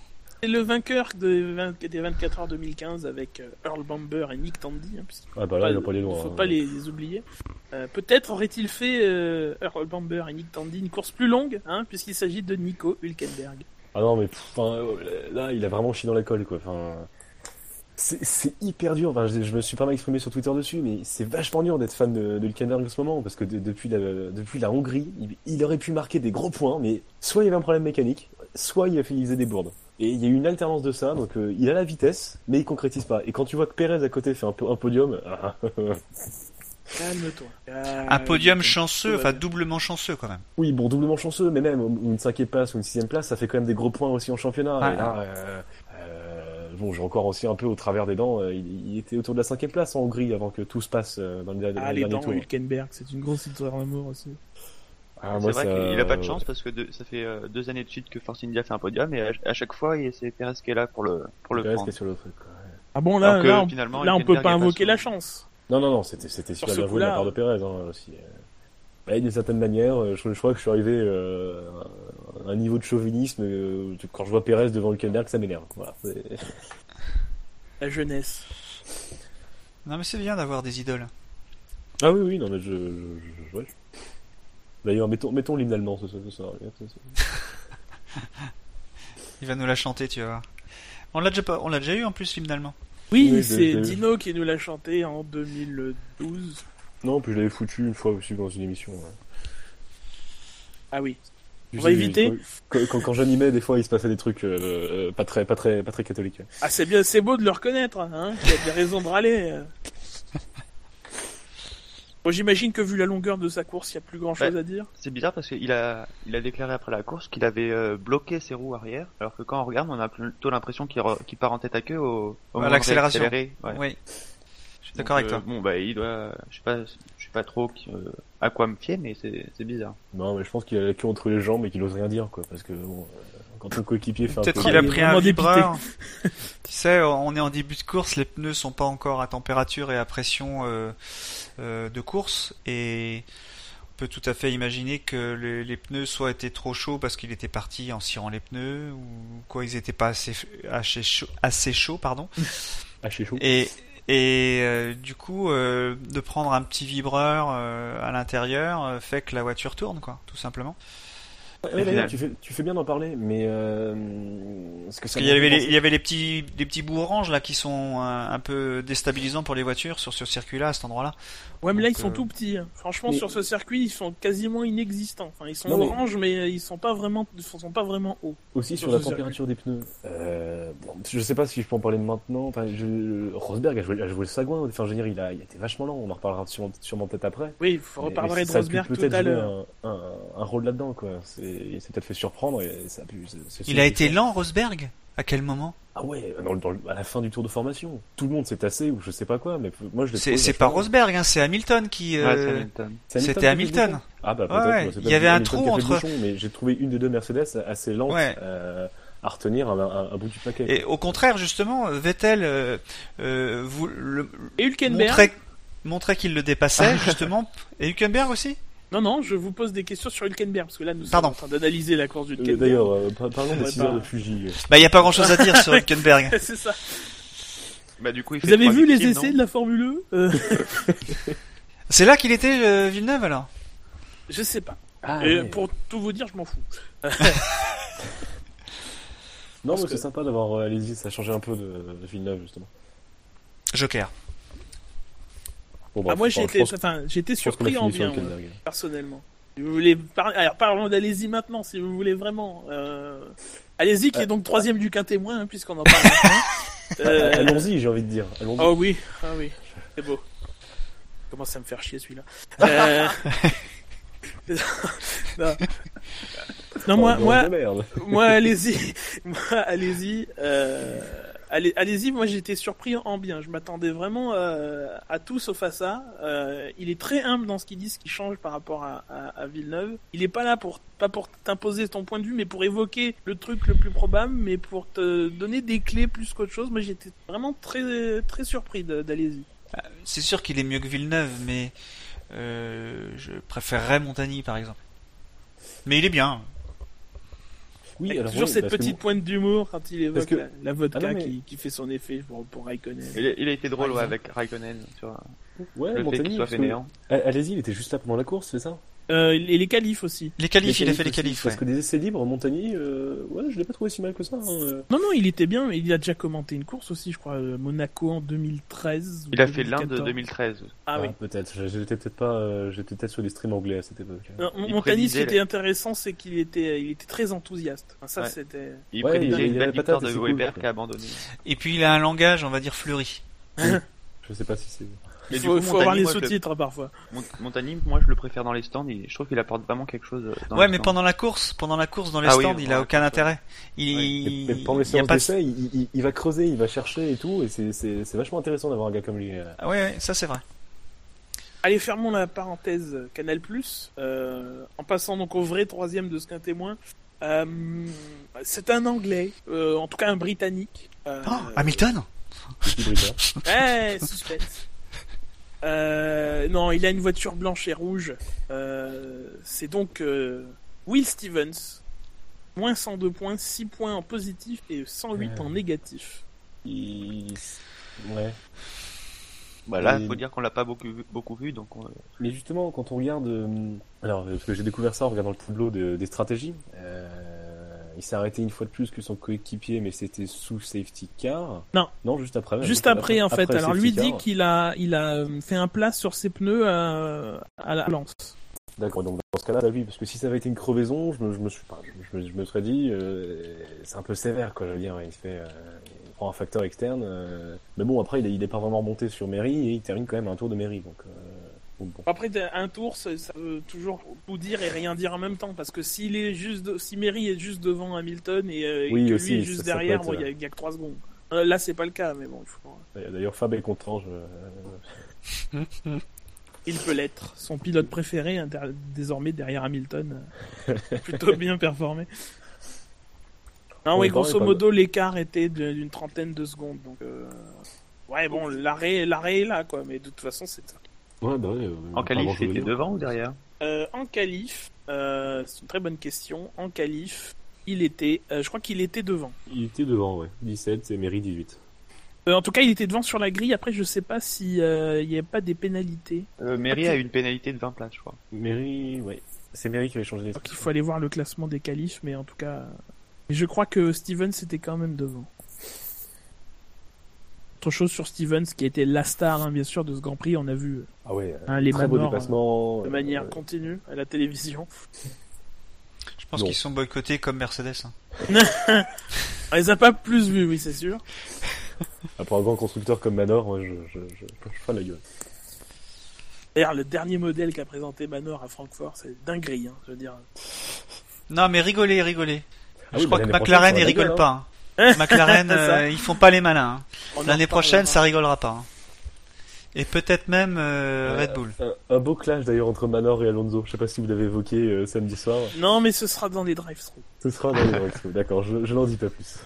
C'est le vainqueur de 20 des 24 heures 2015 avec euh, Earl Bamber et Nick Tandy. hein, Ah bah là, il pas aller loin. faut hein. pas les, les oublier. Euh, Peut-être aurait-il fait euh, Earl Bamber et Nick Tandy une course plus longue, hein, puisqu'il s'agit de Nico Hülkenberg. Ah non, mais pff, là, il a vraiment chié dans la colle, quoi. Enfin, c'est hyper dur. Enfin, je, je me suis pas mal exprimé sur Twitter dessus, mais c'est vachement dur d'être fan de, de Hülkenberg en ce moment, parce que de- depuis, la, depuis la Hongrie, il, il aurait pu marquer des gros points, mais soit il y avait un problème mécanique, soit il a fait il des bourdes. Et il y a eu une alternance de ça, donc euh, il a la vitesse, mais il concrétise pas. Et quand tu vois que Perez à côté fait un, po- un podium, ah, Calme-toi. Euh, Un podium chanceux, enfin doublement chanceux quand même. Oui, bon, doublement chanceux, mais même une cinquième place ou une sixième place, ça fait quand même des gros points aussi en championnat. Ouais. Et là, euh, euh, bon, j'ai encore aussi un peu au travers des dents. euh, Il, il était autour de la cinquième place en Hongrie avant que tout se passe euh, dans le, dans Ah, le les dernier dents, tour. Hülkenberg, c'est une grosse histoire d'amour aussi. Ah, c'est vrai ça- qu'il a pas de chance parce que deux- ça fait euh, deux années de suite que Force India fait un podium et à, à chaque fois, il- c'est Perez qui est là pour le, pour le prendre. est sur le truc. quoi, ouais. Ah bon, là, que, là, on, finalement, là, on peut pas invoquer la chance. Non, non, non, c'était c'était Sur super bien joué de la part de Perez hein, aussi. Mais d'une certaine manière, euh, je, je crois que je suis arrivé euh, à un niveau de chauvinisme. euh, quand je vois Perez devant Hülkenberg, ça m'énerve. Voilà. La jeunesse. Non mais c'est bien d'avoir des idoles. Ah oui, oui, non, mais je. je, je- ouais. D'ailleurs, mettons, mettons l'hymne allemand, ce, soir. [laughs] Il va nous la chanter, tu vas voir. On l'a déjà pas, on l'a déjà eu en plus l'hymne allemand. Oui, Oui, c'est Dino qui nous l'a chanté en 2012. Non, puis je l'avais foutu une fois aussi dans une émission. ouais. Ah oui. On va éviter. Quand, quand, quand j'animais, des fois, il se passait des trucs euh, euh, pas très, pas très, pas très catholiques. Ah, c'est bien, c'est beau de le reconnaître, hein. Il a des raisons de râler. Euh. Bon, j'imagine que vu la longueur de sa course, il y a plus grand chose Ouais. à dire. C'est bizarre parce qu'il a, il a déclaré après la course qu'il avait euh, bloqué ses roues arrière, alors que quand on regarde, on a plutôt l'impression qu'il, re- part en tête à queue au, au À moment de l'accélération. Ouais. Oui. Je suis d'accord avec euh, toi. Bon, bah, il doit, je sais pas, je sais pas trop euh, à quoi me fier, mais c'est, bizarre. Non, mais je pense qu'il a la queue entre les jambes et qu'il ose rien dire, quoi. Parce que bon, euh, quand ton coéquipier fait un Peut-être peu. qu'il a pris un vibreur. tu sais, on est en début de course, les pneus sont pas encore à température et à pression euh, euh, de course et on peut tout à fait imaginer que les, les pneus soit étaient trop chauds parce qu'il était parti en cirant les pneus ou quoi, ils étaient pas assez assez chauds, assez chauds pardon. [laughs] Chez chaud. Et, et euh, du coup, euh, de prendre un petit vibreur euh, à l'intérieur euh, fait que la voiture tourne, quoi, tout simplement. D'ailleurs, tu fais, tu fais bien d'en parler, mais euh, ce que Parce ça qu'il y avait les, il y avait les petits, les petits bouts oranges là qui sont un, un peu déstabilisants pour les voitures sur ce circuit-là, à cet endroit-là. Ouais, mais là, ils sont euh, tout petits. hein. Franchement, mais- sur ce circuit, ils sont quasiment inexistants. Enfin, ils sont Non, oranges, mais ils sont pas vraiment, ils sont pas vraiment hauts. Aussi Sur sur la température des pneus. Euh, bon, je sais pas si je peux en parler maintenant. Enfin, je, Rosberg a joué, a joué le sagouin. Enfin, je veux dire, il a, il a été vachement lent. On en reparlera sûrement, sûrement peut-être après. Oui, Mais- reparlerez mais de ça a pu Rosberg tout peut-être à jouer l'heure. Un, un, un rôle là-dedans, quoi. C'est, il s'est peut-être fait surprendre et ça a pu. Il a été lent, Rosberg? À quel moment? Ah ouais, dans, le- dans le- à la fin du tour de formation. Tout le monde s'est tassé ou je sais pas quoi, mais moi je l'ai C'est pas. Rosberg, hein, c'est Hamilton qui. Euh, C'était Hamilton. Ah bah Ouais, peut-être. ouais. ouais, c'est Il y avait un Hamilton trou entre- bouchon, mais j'ai trouvé une des deux Mercedes assez lente Ouais. euh, à retenir un, un- un bout du paquet. Et au contraire, justement, Vettel euh, euh, vous, le, Et Hülkenberg? montrait, montrait qu'il le dépassait, [laughs] justement. Et Hülkenberg aussi? Non, non, je vous pose des questions sur Hülkenberg, parce que là, nous Pardon. sommes en train d'analyser la course Euh, d'Hülkenberg. D'ailleurs, euh, par- parlons des Ouais, 6 bah. heures de Fuji. Bah, il n'y a pas grand chose à dire sur [laughs] Hülkenberg. [laughs] c'est ça. Bah, du coup, il Vous fait avez vu les essais de la Formule 1 Euh, [laughs] C'est là qu'il était, euh, Villeneuve, alors? Je sais pas. Ah, Et ouais. pour tout vous dire, je m'en fous. Non, parce mais c'est sympa d'avoir euh, Allez-y, ça a changé un peu de, de Villeneuve, justement. Joker. Bon, Ah, moi, j'ai été, enfin, a surpris en bien, moi, personnellement. Si vous voulez par... Alors, parlons d'Allez-y maintenant, si vous voulez vraiment. Euh... Allez-y, qui est donc troisième du quintémoin, hein, puisqu'on en parle maintenant. [laughs] Euh, Allons-y, j'ai envie de dire. Oh oui, ah oui, c'est beau. Commence à me faire chier celui-là. Euh... [laughs] non. Non, moi, Oh, moi, merde. moi, allez-y, moi, allez-y, euh, allez, allez-y. Moi, j'étais surpris en bien. Je m'attendais vraiment euh, à tout sauf à ça. Euh, il est très humble dans ce qu'il dit, ce qui change par rapport à, Villeneuve. Il est pas là pour pas pour t'imposer ton point de vue, mais pour évoquer le truc le plus probable, mais pour te donner des clés plus qu'autre chose. Moi, j'étais vraiment très très surpris d'allez-y. C'est sûr qu'il est mieux que Villeneuve, mais euh, je préférerais Montagny, par exemple. Mais il est bien. Oui, Avec alors, toujours oui, cette que petite pointe d'humour quand il évoque que- la, la vodka Ah non, mais- qui, qui fait son effet pour, pour Raikkonen. Il a, il a été drôle, ouais, avec Raikkonen, tu vois. Ouais, le fait Montagny, qu'il soit parce que- fainéant. Ah, Allez-y, il était juste là pendant la course, c'est ça? Euh, et les qualifs aussi. Les qualifs, il a fait les qualifs. Parce ouais. que des essais libres, Montagny, euh, ouais, je l'ai pas trouvé si mal que ça. hein, euh. Non, non, il était bien. Il a déjà commenté une course aussi, je crois, euh, Monaco en 2013. ou Il a fait l'Inde 2014. 2013. Ah oui. peut-être. J'étais peut-être pas, euh, j'étais peut-être sur les streams anglais à cette époque. Non, Montagny, ce qui était intéressant, c'est qu'il était, il était très enthousiaste. Enfin, ça, Ouais. c'était. Il Ouais, prédisait une a belle victoire patate, de Weber qui a abandonné. Et puis il a un langage, on va dire, fleuri. [laughs] Je sais pas si c'est. Mais Il du faut, coup, faut Montagny, avoir les je le- sous-titres parfois. Mont- Montagny, moi je le préfère dans les stands, et je trouve qu'il apporte vraiment quelque chose. euh, Dans ouais, mais stands. pendant la course, pendant la course dans les Ah oui, stands, il a aucun course, intérêt. Il, Mais, mais pendant les séances de- d'essai, il, il- il va creuser, il va chercher et tout, et c'est- c'est c'est vachement intéressant d'avoir un gars comme lui. euh. Ah ouais, ouais, ça c'est vrai. Allez, fermons la parenthèse euh, Canal+. Euh, en passant donc au vrai troisième de ce qu'un témoin. Euh, c'est un Anglais, euh, en tout cas un Britannique. Euh, Oh, Hamilton. Eh, suspense. Euh, non, il a une voiture blanche et rouge. Euh, c'est donc euh, Will Stevens. Moins 102 points, 6 points en positif et 108 Ouais. en négatif. Il- Ouais. Bah là, Et- faut dire qu'on l'a pas beaucoup vu, beaucoup vu donc on- Mais justement, quand on regarde, euh, alors parce que j'ai découvert ça en regardant le tableau de- des stratégies, euh, il s'est arrêté une fois de plus que son coéquipier, mais c'était sous safety car. Non. Non, juste après. Juste après, en fait. après Alors lui dit qu'il a, il a euh, fait un plat sur ses pneus à, à la lance. D'accord. Donc dans ce cas-là, bah oui, parce que si ça avait été une crevaison, je me, je me suis, je, me, je me serais dit, euh, c'est un peu sévère, quoi. Je veux dire, il fait, euh, il prend un facteur externe. euh, mais bon, après, il est, il est pas vraiment remonté sur Mairie et il termine quand même un tour de Mairie, donc. Euh, donc bon. Après, un tour, ça, ça veut toujours tout dire et rien dire en même temps. Parce que s'il est juste, de- si Mary est juste devant Hamilton et, euh, et que aussi, lui est juste ça derrière, bon, il y, a- il y a que 3 secondes. Euh, là, c'est pas le cas, mais bon, faut... D'ailleurs, Fab est content. Je... [laughs] il peut l'être. Son pilote préféré, désormais derrière Hamilton, euh, plutôt [laughs] bien performé. Non, oui, grosso modo, l'écart était d'une trentaine de secondes. Donc, euh, ouais, bon, l'arrêt, l'arrêt est là, quoi. Mais de toute façon, c'est. Ouais, bah ouais. euh, en qualif, c'était devant ou derrière Euh, en qualif, euh, c'est une très bonne question. En qualif, il était, euh, je crois qu'il était devant. Il était devant, ouais. 17 et Mairie 18. Euh, en tout cas, il était devant sur la grille. Après, je sais pas si euh, il n'y avait pas des pénalités. euh, Mairie a eu une pénalité de 20 places, je crois. Mairie, ouais. C'est Mary qui avait changé les Donc trucs. il faut aller voir le classement des qualifs, mais en tout cas, je crois que Stevens était quand même devant. Autre chose sur Stevens, qui était la star, hein, bien sûr, de ce Grand Prix, on a vu Ah ouais, Hein, les très beau Manor, dépassement. de euh, manière euh, continue à la télévision. Je pense qu'ils sont boycottés comme Mercedes. hein. [laughs] On les a pas plus vus, oui, c'est sûr. ah, pour un grand constructeur comme Manor, moi, je, je, je, je ferai la gueule. D'ailleurs, le dernier modèle qu'a présenté Manor à Francfort, c'est dinguerie, hein, je veux dire. Non, mais rigolez, rigolez. Ah je oui, crois que McLaren, rigolent rigoler, pas. [laughs] McLaren, euh, ils font pas les malins. hein. L'année prochaine, ça rigolera pas. hein. Et peut-être même euh, Red Bull. Un, un beau clash d'ailleurs entre Manor et Alonso. Je sais pas si vous l'avez évoqué euh, samedi soir. Non, mais ce sera dans les drive-thru. Ce sera dans les directions. D'accord, je, je n'en dis pas plus.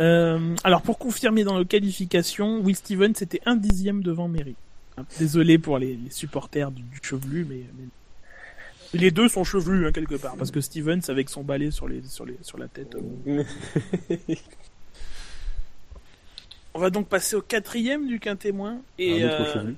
Euh, alors pour confirmer dans le qualification, Will Stevens était un dixième devant Mary. Hein, Désolé pour les, les supporters du, du chevelu, mais, mais- les deux sont chevelus hein, quelque part parce que Stevens avec son balai sur les sur les sur la tête. euh, [laughs] On va donc passer au quatrième du quintémoin et euh, chevelu.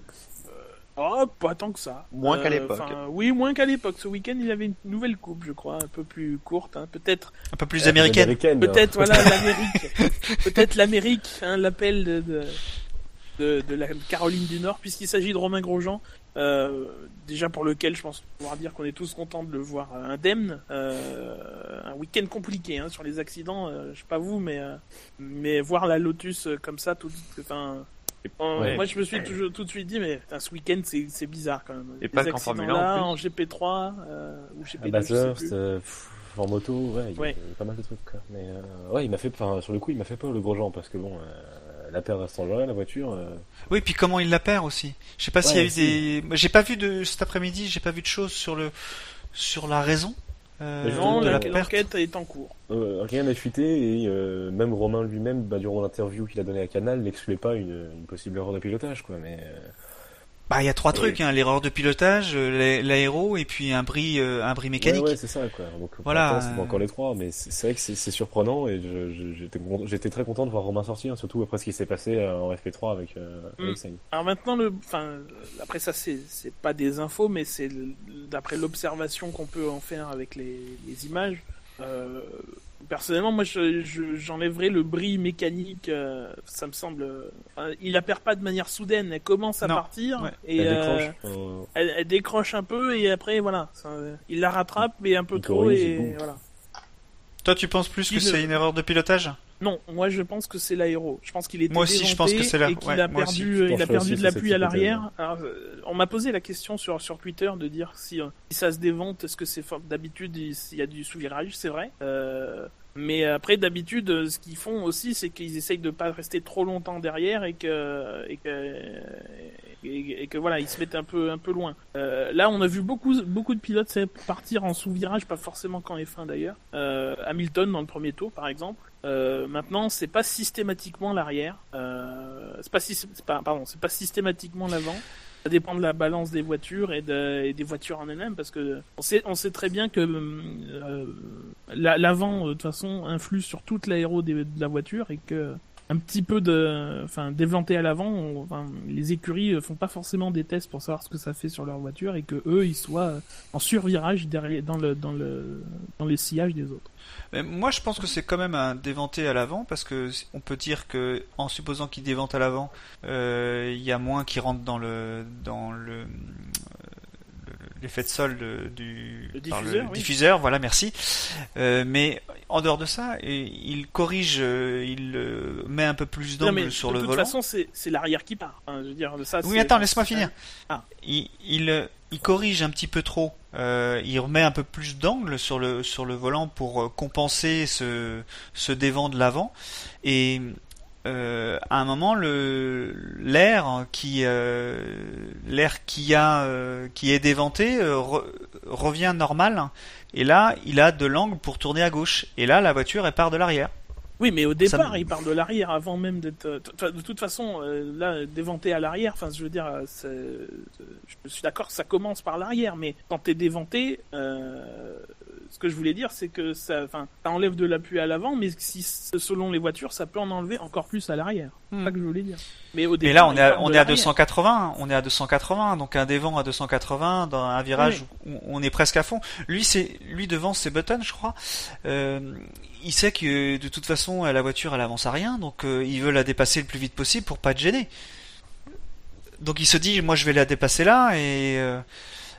oh, pas tant que ça. Moins qu'à Euh, l'époque. Oui, moins qu'à l'époque. Ce week-end, il avait une nouvelle coupe, je crois, un peu plus courte, hein, peut-être Un peu plus Euh, américaine. américaine, Peut-être voilà [laughs] l'Amérique, peut-être l'Amérique, hein, l'appel de, de de de la Caroline du Nord, puisqu'il s'agit de Romain Grosjean, euh, déjà pour lequel je pense pouvoir dire qu'on est tous contents de le voir euh, indemne. Euh, un week-end compliqué hein, sur les accidents, euh, je sais pas vous, mais euh, mais voir la Lotus euh, comme ça, tout, enfin. euh, Ouais. Moi, je me suis toujours, tout de suite dit, mais putain, ce week-end, c'est c'est bizarre quand même. Et Les pas qu'en accidents Formule 1 là, en en GP3 euh, ou À GP2, je sais Bathurst, euh, pff, en moto, ouais, il y a- Ouais. pas mal de trucs. Quoi. Mais euh, ouais, il m'a fait, enfin, sur le coup, il m'a fait peur le gros Jean parce que bon, la paire reste en la voiture. euh, Oui, puis comment il la perd aussi. Je sais pas s'il y a Ouais, eu des. J'ai pas vu de cet après-midi. J'ai pas vu de choses sur le sur la raison euh, Non, de la- l'enquête est en cours. euh, rien n'a fuité et euh, même Romain lui-même, bah, durant l'interview qu'il a donnée à Canal, n'excluait pas une, une possible erreur de pilotage, quoi. Mais euh, Bah, il y a trois Oui. trucs hein, l'erreur de pilotage, euh, l'a- l'aéro et puis un bris un bris mécanique. Ouais, ouais, c'est ça, quoi. Donc, Voilà, l'instant, c'est pas euh, encore les trois, mais c'est vrai que c'est surprenant et j'étais très content de voir Romain sortir, surtout après ce qui s'est passé euh, en FP3 avec, euh, Mm. avec Sainz. Alors maintenant, le, enfin, après ça, c'est, c'est pas des infos, mais c'est d'après l'observation qu'on peut en faire avec les, les images. Euh, personnellement, moi, je, je- j'enlèverais le bris mécanique. euh, ça me semble, euh, il la perd pas de manière soudaine. Elle commence à Non, partir ouais. et Elle euh, décroche. euh, elle, elle décroche un peu et après, voilà, ça, il la rattrape mais un peu Il trop et voilà. Toi, tu penses plus que c'est ne- une erreur de pilotage? Non, moi je pense que c'est l'aéro. Je pense qu'il était Moi aussi, je pense que c'est là. et qu'il Ouais, a perdu, il a perdu aussi de l'appui à l'arrière. euh, on m'a posé la question sur sur Twitter de dire si, euh, si ça se dévente, est-ce que c'est fort? D'habitude il s'il y a du sous-virage, c'est vrai. Euh, mais après d'habitude, ce qu'ils font aussi, c'est qu'ils essayent de pas rester trop longtemps derrière et que et que et, et que voilà, ils se mettent un peu un peu loin. Euh, là, on a vu beaucoup beaucoup de pilotes partir en sous-virage, pas forcément qu'en F1 d'ailleurs. Euh, Hamilton dans le premier tour, par exemple. Euh, maintenant, c'est pas systématiquement l'arrière. Euh, c'est pas, pas, pardon, c'est pas systématiquement l'avant. Ça dépend de la balance des voitures et, de- et des voitures en elles-mêmes, parce que on sait, on sait très bien que euh, la- l'avant, de toute façon, influe sur toute l'aéro de la voiture et que un petit peu de, enfin, déventé à l'avant, enfin, les écuries euh, font pas forcément des tests pour savoir ce que ça fait sur leur voiture et que eux, ils soient euh, en survirage derrière, dans le, dans le, dans les sillages des autres. Mais moi, je pense que c'est quand même un déventé à l'avant parce que on peut dire que en supposant qu'il dévente à l'avant, euh, il y a moins qui rentre dans le dans le- l'effet de sol de- du Le par diffuseur, oui. diffuseur, voilà, merci. Euh, mais en dehors de ça, il corrige, euh, il euh, met un peu plus d'angle sur de le toute volant. façon, c'est l'arrière qui part. Enfin, je veux dire, ça, Oui, attends, laisse-moi finir. Ah. Il, il, il corrige un petit peu trop. Euh, il remet un peu plus d'angle sur le sur le volant pour compenser ce ce dévent de l'avant. Et euh, à un moment, le l'air qui euh, l'air qui a euh, qui est déventé euh, re- revient normal. Et là, il a de l'angle pour tourner à gauche. Et là, la voiture elle part de l'arrière. Oui, mais au départ, il part de l'arrière avant même d'être. euh, De toute façon, euh, là, déventé à l'arrière, enfin, je veux dire, je suis d'accord, ça commence par l'arrière, mais quand t'es déventé, euh, Ce que je voulais dire, c'est que ça, enfin, ça enlève de l'appui à l'avant, mais si selon les voitures, ça peut en enlever encore plus à l'arrière. C'est Hmm. ça que je voulais dire. Mais au départ, là, on est à, on est à l'arrière. 280, on est à 280, donc un dévant à 280 dans un virage où on est presque à fond. Lui, c'est, lui devant, c'est Button, je crois. Euh, il sait que de toute façon, la voiture, elle avance à rien, donc euh, il veut la dépasser le plus vite possible pour pas être gêné. Donc il se dit, moi, je vais la dépasser là, et euh,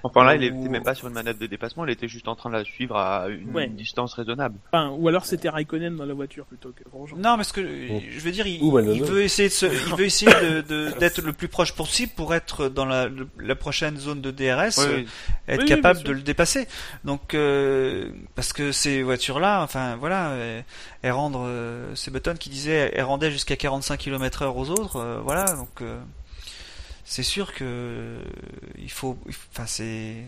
Enfin là, il Ou- était même pas sur une manœuvre de dépassement, il était juste en train de la suivre à une Ouais. distance raisonnable. Enfin, ou alors c'était Raikkonen dans la voiture plutôt que Grosjean. non, mais ce que je veux dire, il, Ou Maldonado. il veut essayer de, se- il veut essayer de, [laughs] de- d'être le plus proche possible pour être dans la, la prochaine zone de DRS. Ouais, euh, être Oui, oui, capable de le dépasser. Donc euh, parce que ces voitures-là, enfin voilà, euh, elles rendent, euh, c'est Button qui disait, elles rendaient jusqu'à 45 km/h aux autres, euh, voilà. Donc euh, c'est sûr que il faut, enfin c'est,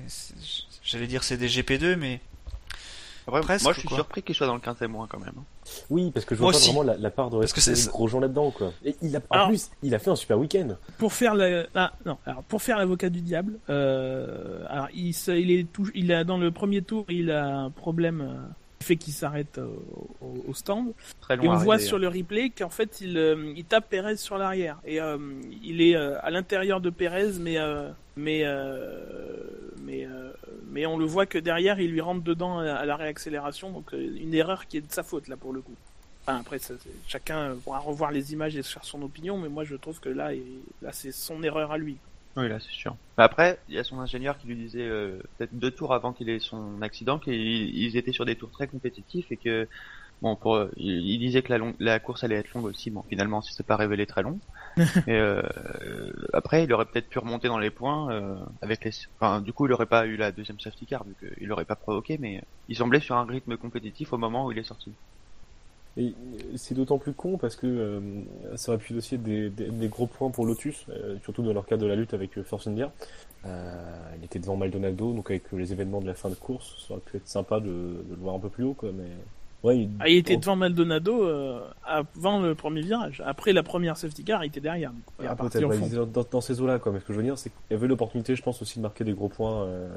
j'allais dire c'est des GP2, mais Après, Presque, moi, je suis quoi. surpris qu'il soit dans le 15 témoin quand même. hein. Oui, parce que je vois pas vraiment la, la part de Parce que c'est- de Grosjean là-dedans, quoi. Et il a, en Alors- plus, il a fait un super week-end. Pour faire la, ah, non, alors pour faire l'avocat du diable, euh, alors il, il est tout, il a dans le premier tour, il a un problème euh, fait qu'il s'arrête euh, au, au stand. Très Et on voit sur hein. le replay qu'en fait il, euh, il tape Perez sur l'arrière et euh, il est euh, à l'intérieur de Perez, mais euh, mais euh, mais euh, mais on le voit que derrière il lui rentre dedans à, la réaccélération, donc une erreur qui est de sa faute là pour le coup. Enfin, après, ça, chacun pourra revoir les images et se faire son opinion, mais moi je trouve que là, il- là c'est son erreur à lui. Oui, là, c'est sûr. Mais après, il y a son ingénieur qui lui disait, euh, peut-être deux tours avant qu'il ait son accident, qu'ils ils étaient sur des tours très compétitifs et que, bon, pour, il, il disait que la, long- la course allait être longue aussi. Bon, finalement, ça s'est pas révélé très long. [laughs] et euh, après, il aurait peut-être pu remonter dans les points euh, avec les. Enfin, du coup, il aurait pas eu la deuxième safety car vu qu'il aurait pas provoqué, mais il semblait sur un rythme compétitif au moment où il est sorti. Et c'est d'autant plus con parce que euh, ça aurait pu être aussi des, des, des gros points pour Lotus, euh, surtout dans leur cas de la lutte avec euh, Force India. Euh, il était devant Maldonado, donc avec les événements de la fin de course, ça aurait pu être sympa de, de le voir un peu plus haut, quoi. Mais ouais, il, Ah, il était oh, devant Maldonado euh, avant le premier virage. Après la première safety car, il était derrière. Du coup, il est ah, peut-être bah, dans, dans ces eaux-là, quoi. Mais ce que je veux dire, c'est qu'il y avait l'opportunité, je pense, aussi de marquer des gros points. euh,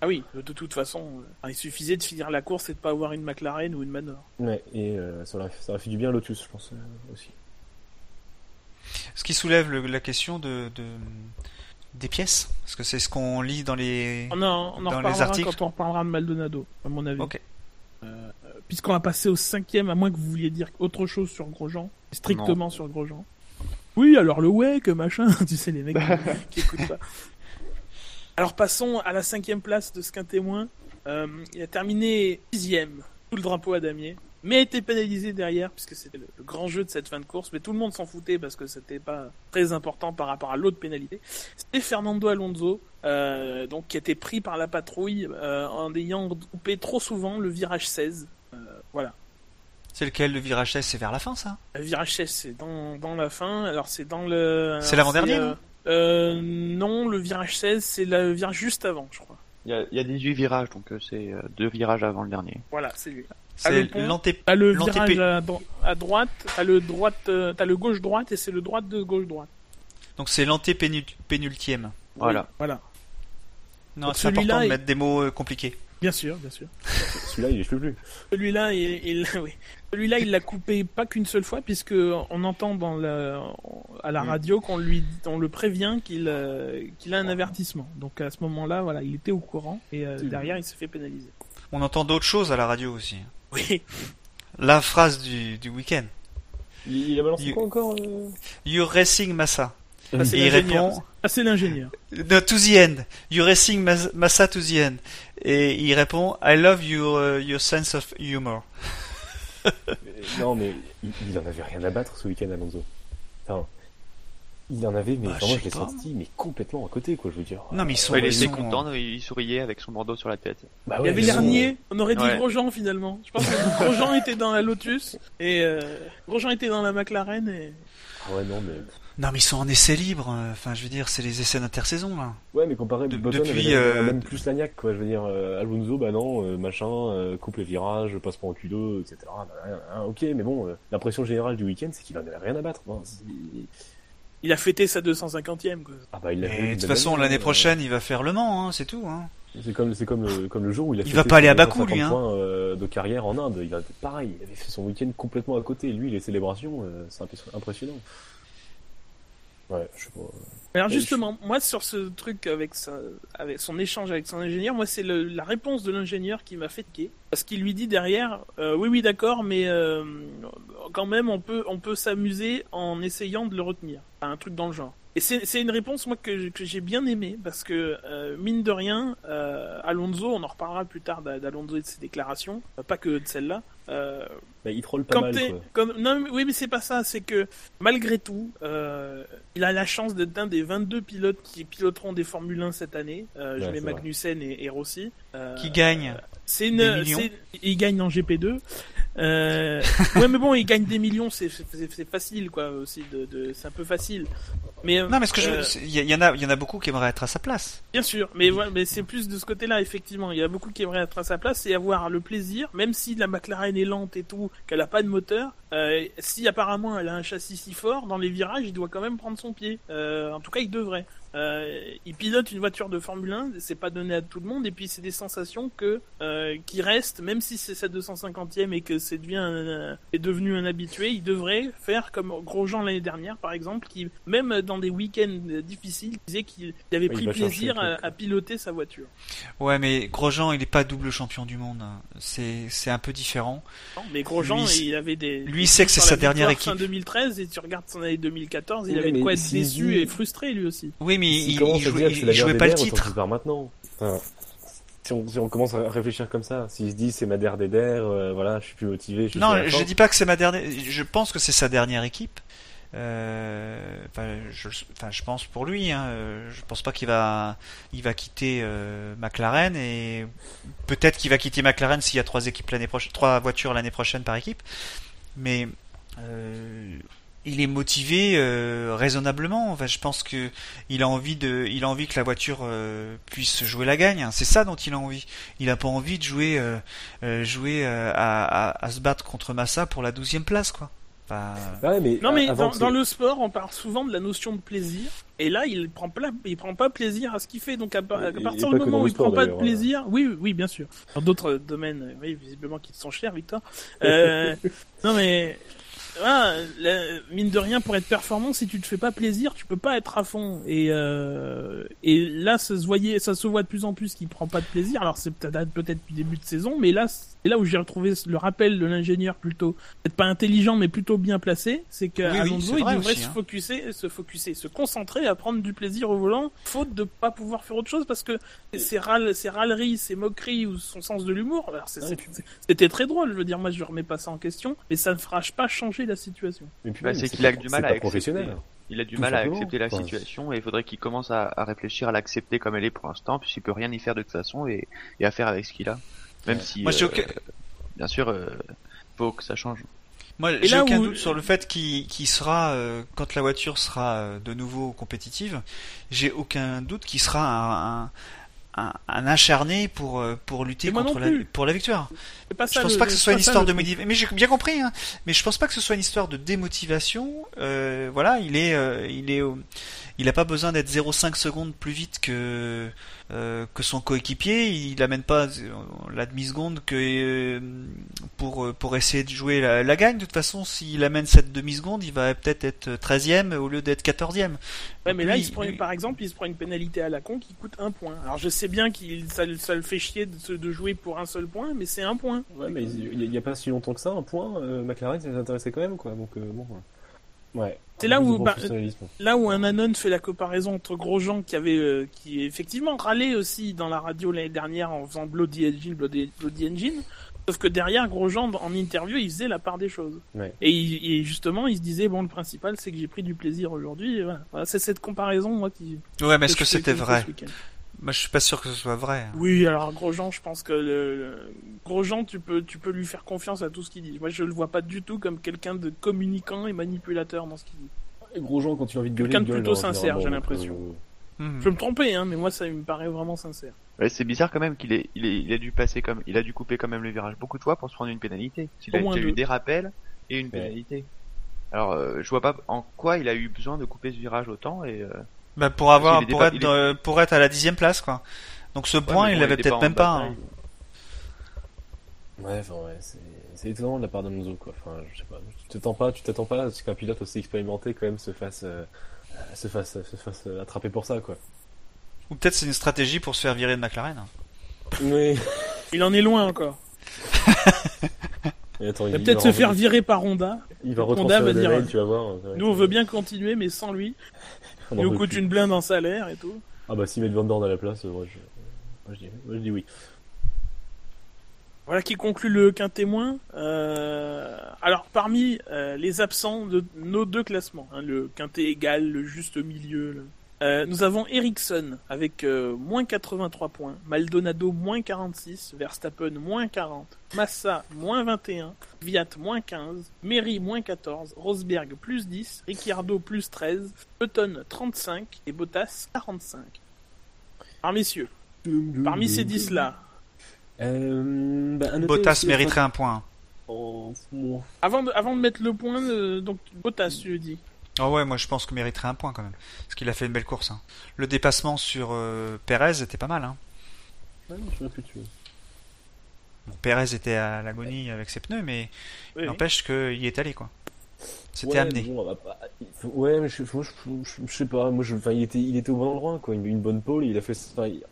Ah oui, de toute façon, euh, il suffisait de finir la course et de pas avoir une McLaren ou une Manor. ouais, et euh, ça, aurait, ça aurait fait du bien à Lotus, je pense euh, aussi. ce qui soulève le- la question de, de des pièces, parce que c'est ce qu'on lit dans les. En, on en Dans les reparlera articles. quand on reparlera de Maldonado, à mon avis. Ok. Puisqu'on va passer au cinquième, à moins que vous vouliez dire autre chose sur Grosjean, strictement sur Grosjean. Oui, alors le wake, machin, [laughs] tu sais les mecs qui, [laughs] qui écoutent pas. Alors passons à la cinquième place de ce qu'un témoin. Euh, il a terminé sixième sous le drapeau à damier, mais a été pénalisé derrière puisque c'était le, le grand jeu de cette fin de course. Mais tout le monde s'en foutait parce que c'était pas très important par rapport à l'autre pénalité. C'était Fernando Alonso, euh, donc qui a été pris par la patrouille euh, en ayant coupé trop souvent le virage 16. Euh, voilà. C'est lequel le virage 16 C'est vers la fin, ça? Le virage 16, c'est dans, dans la fin. Alors, c'est dans le. C'est l'avant-dernier, euh, euh, Non, le virage 16, c'est le virage juste avant, je crois. Il y a, il y a 18 virages, donc c'est deux virages avant le dernier. Voilà, c'est lui. C'est. T'as le virage à, dro- à droite, t'as le droite, t'as le gauche droite et c'est le droite de gauche droite. Donc c'est l'antépénultième. Voilà. Voilà. Non, c'est important de il- mettre des mots euh, compliqués. Bien sûr, bien sûr. Celui-là, il est plus. Celui-là, il, il- [laughs] oui. Celui-là, il l'a coupé pas qu'une seule fois, puisque on entend dans la, à la Mm. radio qu'on lui, on le prévient qu'il, euh, qu'il a un avertissement. Donc à ce moment-là, voilà, il était au courant et euh, derrière, il s'est fait pénaliser. On entend d'autres choses à la radio aussi. Oui. La phrase du, du week-end. Il, il a balancé Il- quoi encore euh You're racing Massa. C'est Et il répond Ah, c'est l'ingénieur. no, to the end. You're racing Mas- Massa to the end. Et il répond I love your, uh, your sense of humor. Euh, [laughs] Non, mais il, il en avait rien à battre ce week-end, Alonso. Enfin, il en avait, mais Bah, vraiment, je je l'ai senti, mais complètement à côté, quoi, je veux dire. Non, mais ils sont, Ouais, il ils était sont- content, il souriait avec son bandeau sur la tête. Bah Il y ouais, avait ils sont- on aurait dit Ouais. Grosjean finalement. Je pense que [laughs] Grosjean était dans la Lotus et euh, Grosjean était dans la McLaren et Ah ouais, non, mais. Non, mais ils sont en essai libre. euh, Enfin, je veux dire, c'est les essais d'intersaison, là. Ouais, mais comparé, De- Button depuis, avait euh, même plus l'agnac, quoi. Je veux dire, euh, Alonso, bah non, euh, machin, euh, coupe les virages, passe pas en culot, etc. Bah, hein, hein, ok, mais bon, euh, l'impression générale du week-end, c'est qu'il en avait rien à battre. Hein, c'est- il a fêté sa 250e. Quoi. ah bah, il l'a fait Et de toute façon, l'année euh, prochaine, il va faire Le Mans, hein, c'est tout. Hein. C'est comme, c'est comme, le, comme le jour où il a Il fait va pas aller à 150 Bakou, lui, hein. points euh, de carrière en Inde. Il a pareil, il avait fait son week-end complètement à côté. Lui, les célébrations, euh, c'est impressionnant. Ouais, je sais pas. Alors justement, moi sur ce truc avec, sa, avec son échange avec son ingénieur, moi c'est le- la réponse de l'ingénieur qui m'a fait tiquer. Parce qu'il lui dit derrière, euh, oui oui d'accord, mais euh, quand même on peut, on peut s'amuser en essayant de le retenir. Enfin, un truc dans le genre. Et c'est c'est une réponse moi que, que j'ai bien aimé parce que euh, mine de rien, euh, Alonso, on en reparlera plus tard d'A- d'Alonso et de ses déclarations, euh, pas que de celle-là. Euh, Bah, il troll pas quand mal, t'es- quoi. comme- non, mais- oui, mais c'est pas ça. C'est que malgré tout, euh, il a la chance d'être un des 22 pilotes qui piloteront des Formule 1 cette année. Euh, je Ouais, mets c'est vrai. Magnussen et, et Rossi. Euh, Qui gagne C'est une. Il gagne en GP2. Euh, [laughs] ouais, mais bon, il gagne des millions. C'est facile, quoi. Aussi, de, de- c'est un peu facile. Mais Non, mais ce que je, euh, il y, y en a, il y en a beaucoup qui aimeraient être à sa place. Bien sûr, mais, ouais, mais c'est plus de ce côté-là, effectivement. Il y a beaucoup qui aimeraient être à sa place et avoir le plaisir, même si la McLaren est lente et tout, qu'elle a pas de moteur, euh, si apparemment elle a un châssis si fort, dans les virages, il doit quand même prendre son pied. Euh, en tout cas, il devrait. Euh, il pilote une voiture de Formule 1, c'est pas donné à tout le monde, et puis c'est des sensations que euh, qui restent, même si c'est sa 250e et que c'est devient un- est devenu un habitué, il devrait faire comme Grosjean l'année dernière, par exemple, qui même dans des week-ends difficiles disait qu'il avait pris plaisir à, piloter sa voiture. Ouais, mais Grosjean, il est pas double champion du monde. hein. C'est, c'est un peu différent. Non, mais Grosjean, Lui, il avait des. lui, il sait que c'est sa dernière victoire fin équipe. 2013 et tu regardes son année 2014, il Oui, avait de quoi être déçu et frustré lui aussi. Oui, mais S'il il, il à jouait, il jouait pas le titre. part maintenant. Enfin, si, on, si on commence à réfléchir comme ça, s'il se dit c'est ma der des der, euh, voilà, je suis plus motivé. Je Non, je dis pas que c'est ma dernière. Je pense que c'est sa dernière équipe. Euh, enfin, je, enfin, je pense pour lui. Hein, je pense pas qu'il va, il va quitter euh, McLaren et peut-être qu'il va quitter McLaren s'il y a trois équipes l'année prochaine, trois voitures l'année prochaine par équipe. Mais euh, il est motivé euh, raisonnablement. Enfin, je pense que il a envie de, il a envie que la voiture euh, puisse jouer la gagne. C'est ça dont il a envie. Il a pas envie de jouer, euh, euh, jouer euh, à, à, à se battre contre Massa pour la douzième place, quoi. Enfin, Ouais, mais, Non, mais dans, que dans le sport, on parle souvent de la notion de plaisir. Et là, il prend pas, il prend pas plaisir à ce qu'il fait. Donc, à, partir pas du moment dans où il prend pas de d'ailleurs, plaisir, oui, oui, oui, bien sûr. Dans d'autres domaines, oui, visiblement qui te sont chers, Victor. Euh, [laughs] non, mais, la- mine de rien, pour être performant, si tu te fais pas plaisir, tu peux pas être à fond. Et, euh, et là, ça se voyait, ça se voit de plus en plus qu'il prend pas de plaisir. Alors, c'est peut-être, peut-être depuis le début de saison, mais là, c'est là où j'ai retrouvé le rappel de l'ingénieur plutôt, peut-être pas intelligent, mais plutôt bien placé. C'est que Oui, oui, Alonso, il vrai devrait aussi, se hein. focuser, se focuser, se concentrer à prendre du plaisir au volant, faute de pas pouvoir faire autre chose parce que ses râles, ses râleries, ses moqueries ou son sens de l'humour, alors c'était très drôle, je veux dire, moi je remets pas ça en question, mais ça ne fera pas changer la situation. mais puis Bah, c'est qu'il a pas- du c'est mal pas à accepter. professionnel. Il a du Tout mal à accepter la situation et il faudrait qu'il commence à, à réfléchir à l'accepter comme elle est pour l'instant, puisqu'il peut rien y faire de toute façon et, et à faire avec ce qu'il a. Même Ouais. si, Moi, j'ai euh, aucun- bien sûr, euh, faut que ça change. Moi, j'ai aucun où- doute sur le fait qu'il sera, euh, quand la voiture sera euh, de nouveau compétitive, j'ai aucun doute qu'il sera un, un, un, un acharné pour euh, pour lutter contre la, pour la victoire. Pas Je ça pense le- pas que ce soit une histoire de motivation. Mais j'ai bien compris, hein. Mais je pense pas que ce soit une histoire de démotivation. Euh, voilà, il est, euh, il est, au- il a pas besoin d'être 0,5 secondes plus vite que euh, que son coéquipier. Il amène pas euh, la demi seconde que euh, pour pour essayer de jouer la, la gagne. De toute façon, s'il amène cette demi seconde, il va peut-être être 13e au lieu d'être 14e. Ouais, mais là, Lui, il se prend, lui- par exemple, il se prend une pénalité à la con qui coûte un point. Alors, je sais bien qu'il ça, le- ça le fait chier de, de jouer pour un seul point, mais c'est un point. Ouais, mais il n'y a, pas si longtemps que ça, un point, euh, McLaren, ça les intéressait quand même, quoi. Donc, euh, bon. Ouais. C'est là où, bah. Là où un Anon fait la comparaison entre Grosjean qui avait euh, qui effectivement râlé aussi dans la radio l'année dernière en faisant Bloody Engine, Bloody, Bloody Engine, sauf que derrière Grosjean en interview il faisait la part des choses. Ouais. Et, il- et justement il se disait bon le principal c'est que j'ai pris du plaisir aujourd'hui. Voilà, Voilà, c'est cette comparaison moi qui. Ouais, mais est-ce que c'était vrai. Moi, je suis pas sûr que ce soit vrai. Oui alors Grosjean je pense que le, le- Grosjean tu peux tu peux lui faire confiance à tout ce qu'il dit. Moi je le vois pas du tout comme quelqu'un de communicant et manipulateur dans ce qu'il dit. Et Grosjean, quand tu as envie de gueuler, Quelqu'un de plutôt sincère, j'ai l'impression. euh, Mhm. Je peux me tromper hein mais moi ça me paraît vraiment sincère. Ouais, c'est bizarre quand même qu'il ait, il ait- il a dû passer comme, il a dû couper quand même le virage beaucoup de fois pour se prendre une pénalité. Il Au a, moins il y a deux. eu des rappels et une Ouais. pénalité. Alors, euh, je vois pas en quoi il a eu besoin de couper ce virage autant et. euh, Bah pour avoir pour être est- euh, pour être à la dixième place quoi. Donc ce Ouais, point, mais il bon, l'avait peut-être même pas. hein. Ouais, enfin, ouais, c'est, c'est étonnant de la part d'Alonso, quoi. Enfin, je sais pas. Tu t'attends pas, tu t'attends pas à ce qu'un pilote aussi expérimenté, quand même, se fasse, euh, se fasse, se fasse euh, attraper pour ça, quoi. Ou peut-être c'est une stratégie pour se faire virer de McLaren. hein. Oui. [laughs] Il en est loin encore. Il va il peut-être se faire re- virer par Honda. Il va Honda va dire, mails, tu vas voir. Nous, on veut bien continuer, mais sans lui. Il nous coûte une blinde en salaire et tout. Ah bah, s'ils mettent Van Dorn à la place, moi, je, moi, je dis, moi, je dis oui. Voilà qui conclut le quintémoin. Euh, alors, parmi euh, les absents de nos deux classements, hein, le quintet égal, le juste milieu, euh, nous avons Ericsson avec euh, moins 83 points, Maldonado moins 46, Verstappen moins 40, Massa moins 21, Viat moins 15, Meri moins 14, Rosberg plus 10, Ricciardo plus 13, Button 35 et Bottas 45. Alors messieurs, parmi ces 10 là, Euh, bah, Bottas aussi, mériterait un point. Oh, bon. avant de, avant de mettre le point, euh, donc Bottas tu le dis. Ah ouais, moi je pense qu'il mériterait un point quand même. Parce qu'il a fait une belle course. hein. Le dépassement sur euh, Perez était pas mal. Hein. Ouais, je sais plus dessus. Bon, Perez était à l'agonie avec ses pneus, mais Oui, n'empêche qu'il y est allé quoi. C'était Ouais, amené. bon, bah, bah, faut- ouais, mais je, moi, je, je- je sais pas. Moi, je, il était, il était au bon endroit, quoi. Il a eu une bonne pole. Il a fait, enfin, il,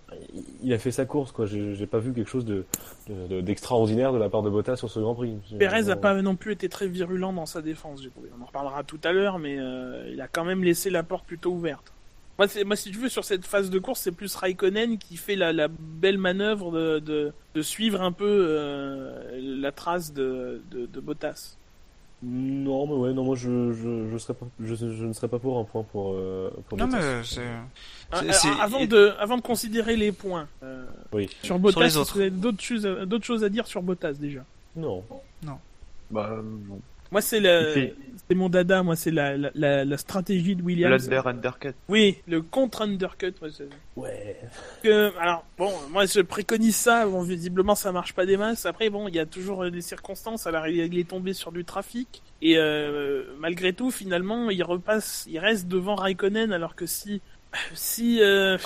il a fait sa course, quoi. J'ai pas vu quelque chose de de- de- d'extraordinaire de, la part de Bottas sur ce Grand Prix. Perez n'a Bon. pas non plus été très virulent dans sa défense, j'ai trouvé. On en reparlera tout à l'heure, mais euh, il a quand même laissé la porte plutôt ouverte. Moi, c'est- moi, si tu veux, sur cette phase de course, c'est plus Raikkonen qui fait la, la belle manœuvre de, de, de suivre un peu euh, la trace de, de, de Bottas. Non, mais ouais, non, moi, je, je, je serais pas, je, je ne serais pas pour un point pour, euh, pour Non Bottas. mais euh, c'est... Ah, c'est- avant, de, avant de considérer les points euh, Oui. sur Bottas, les est-ce autres. que vous avez d'autres choses, à- d'autres choses à dire sur Bottas déjà? Non. Bah, euh, non. Moi, c'est le- c'est mon dada, moi, c'est la, la, la, la stratégie de Williams. L'under undercut. Oui, le contre-undercut. moi, c'est- Ouais. que, alors bon, moi je préconise ça. Bon, visiblement ça marche pas des masses. Après, bon, il y a toujours des circonstances. Alors il il est tombé sur du trafic et euh, malgré tout, finalement, il repasse, il reste devant Raikkonen. Alors que si, si, euh,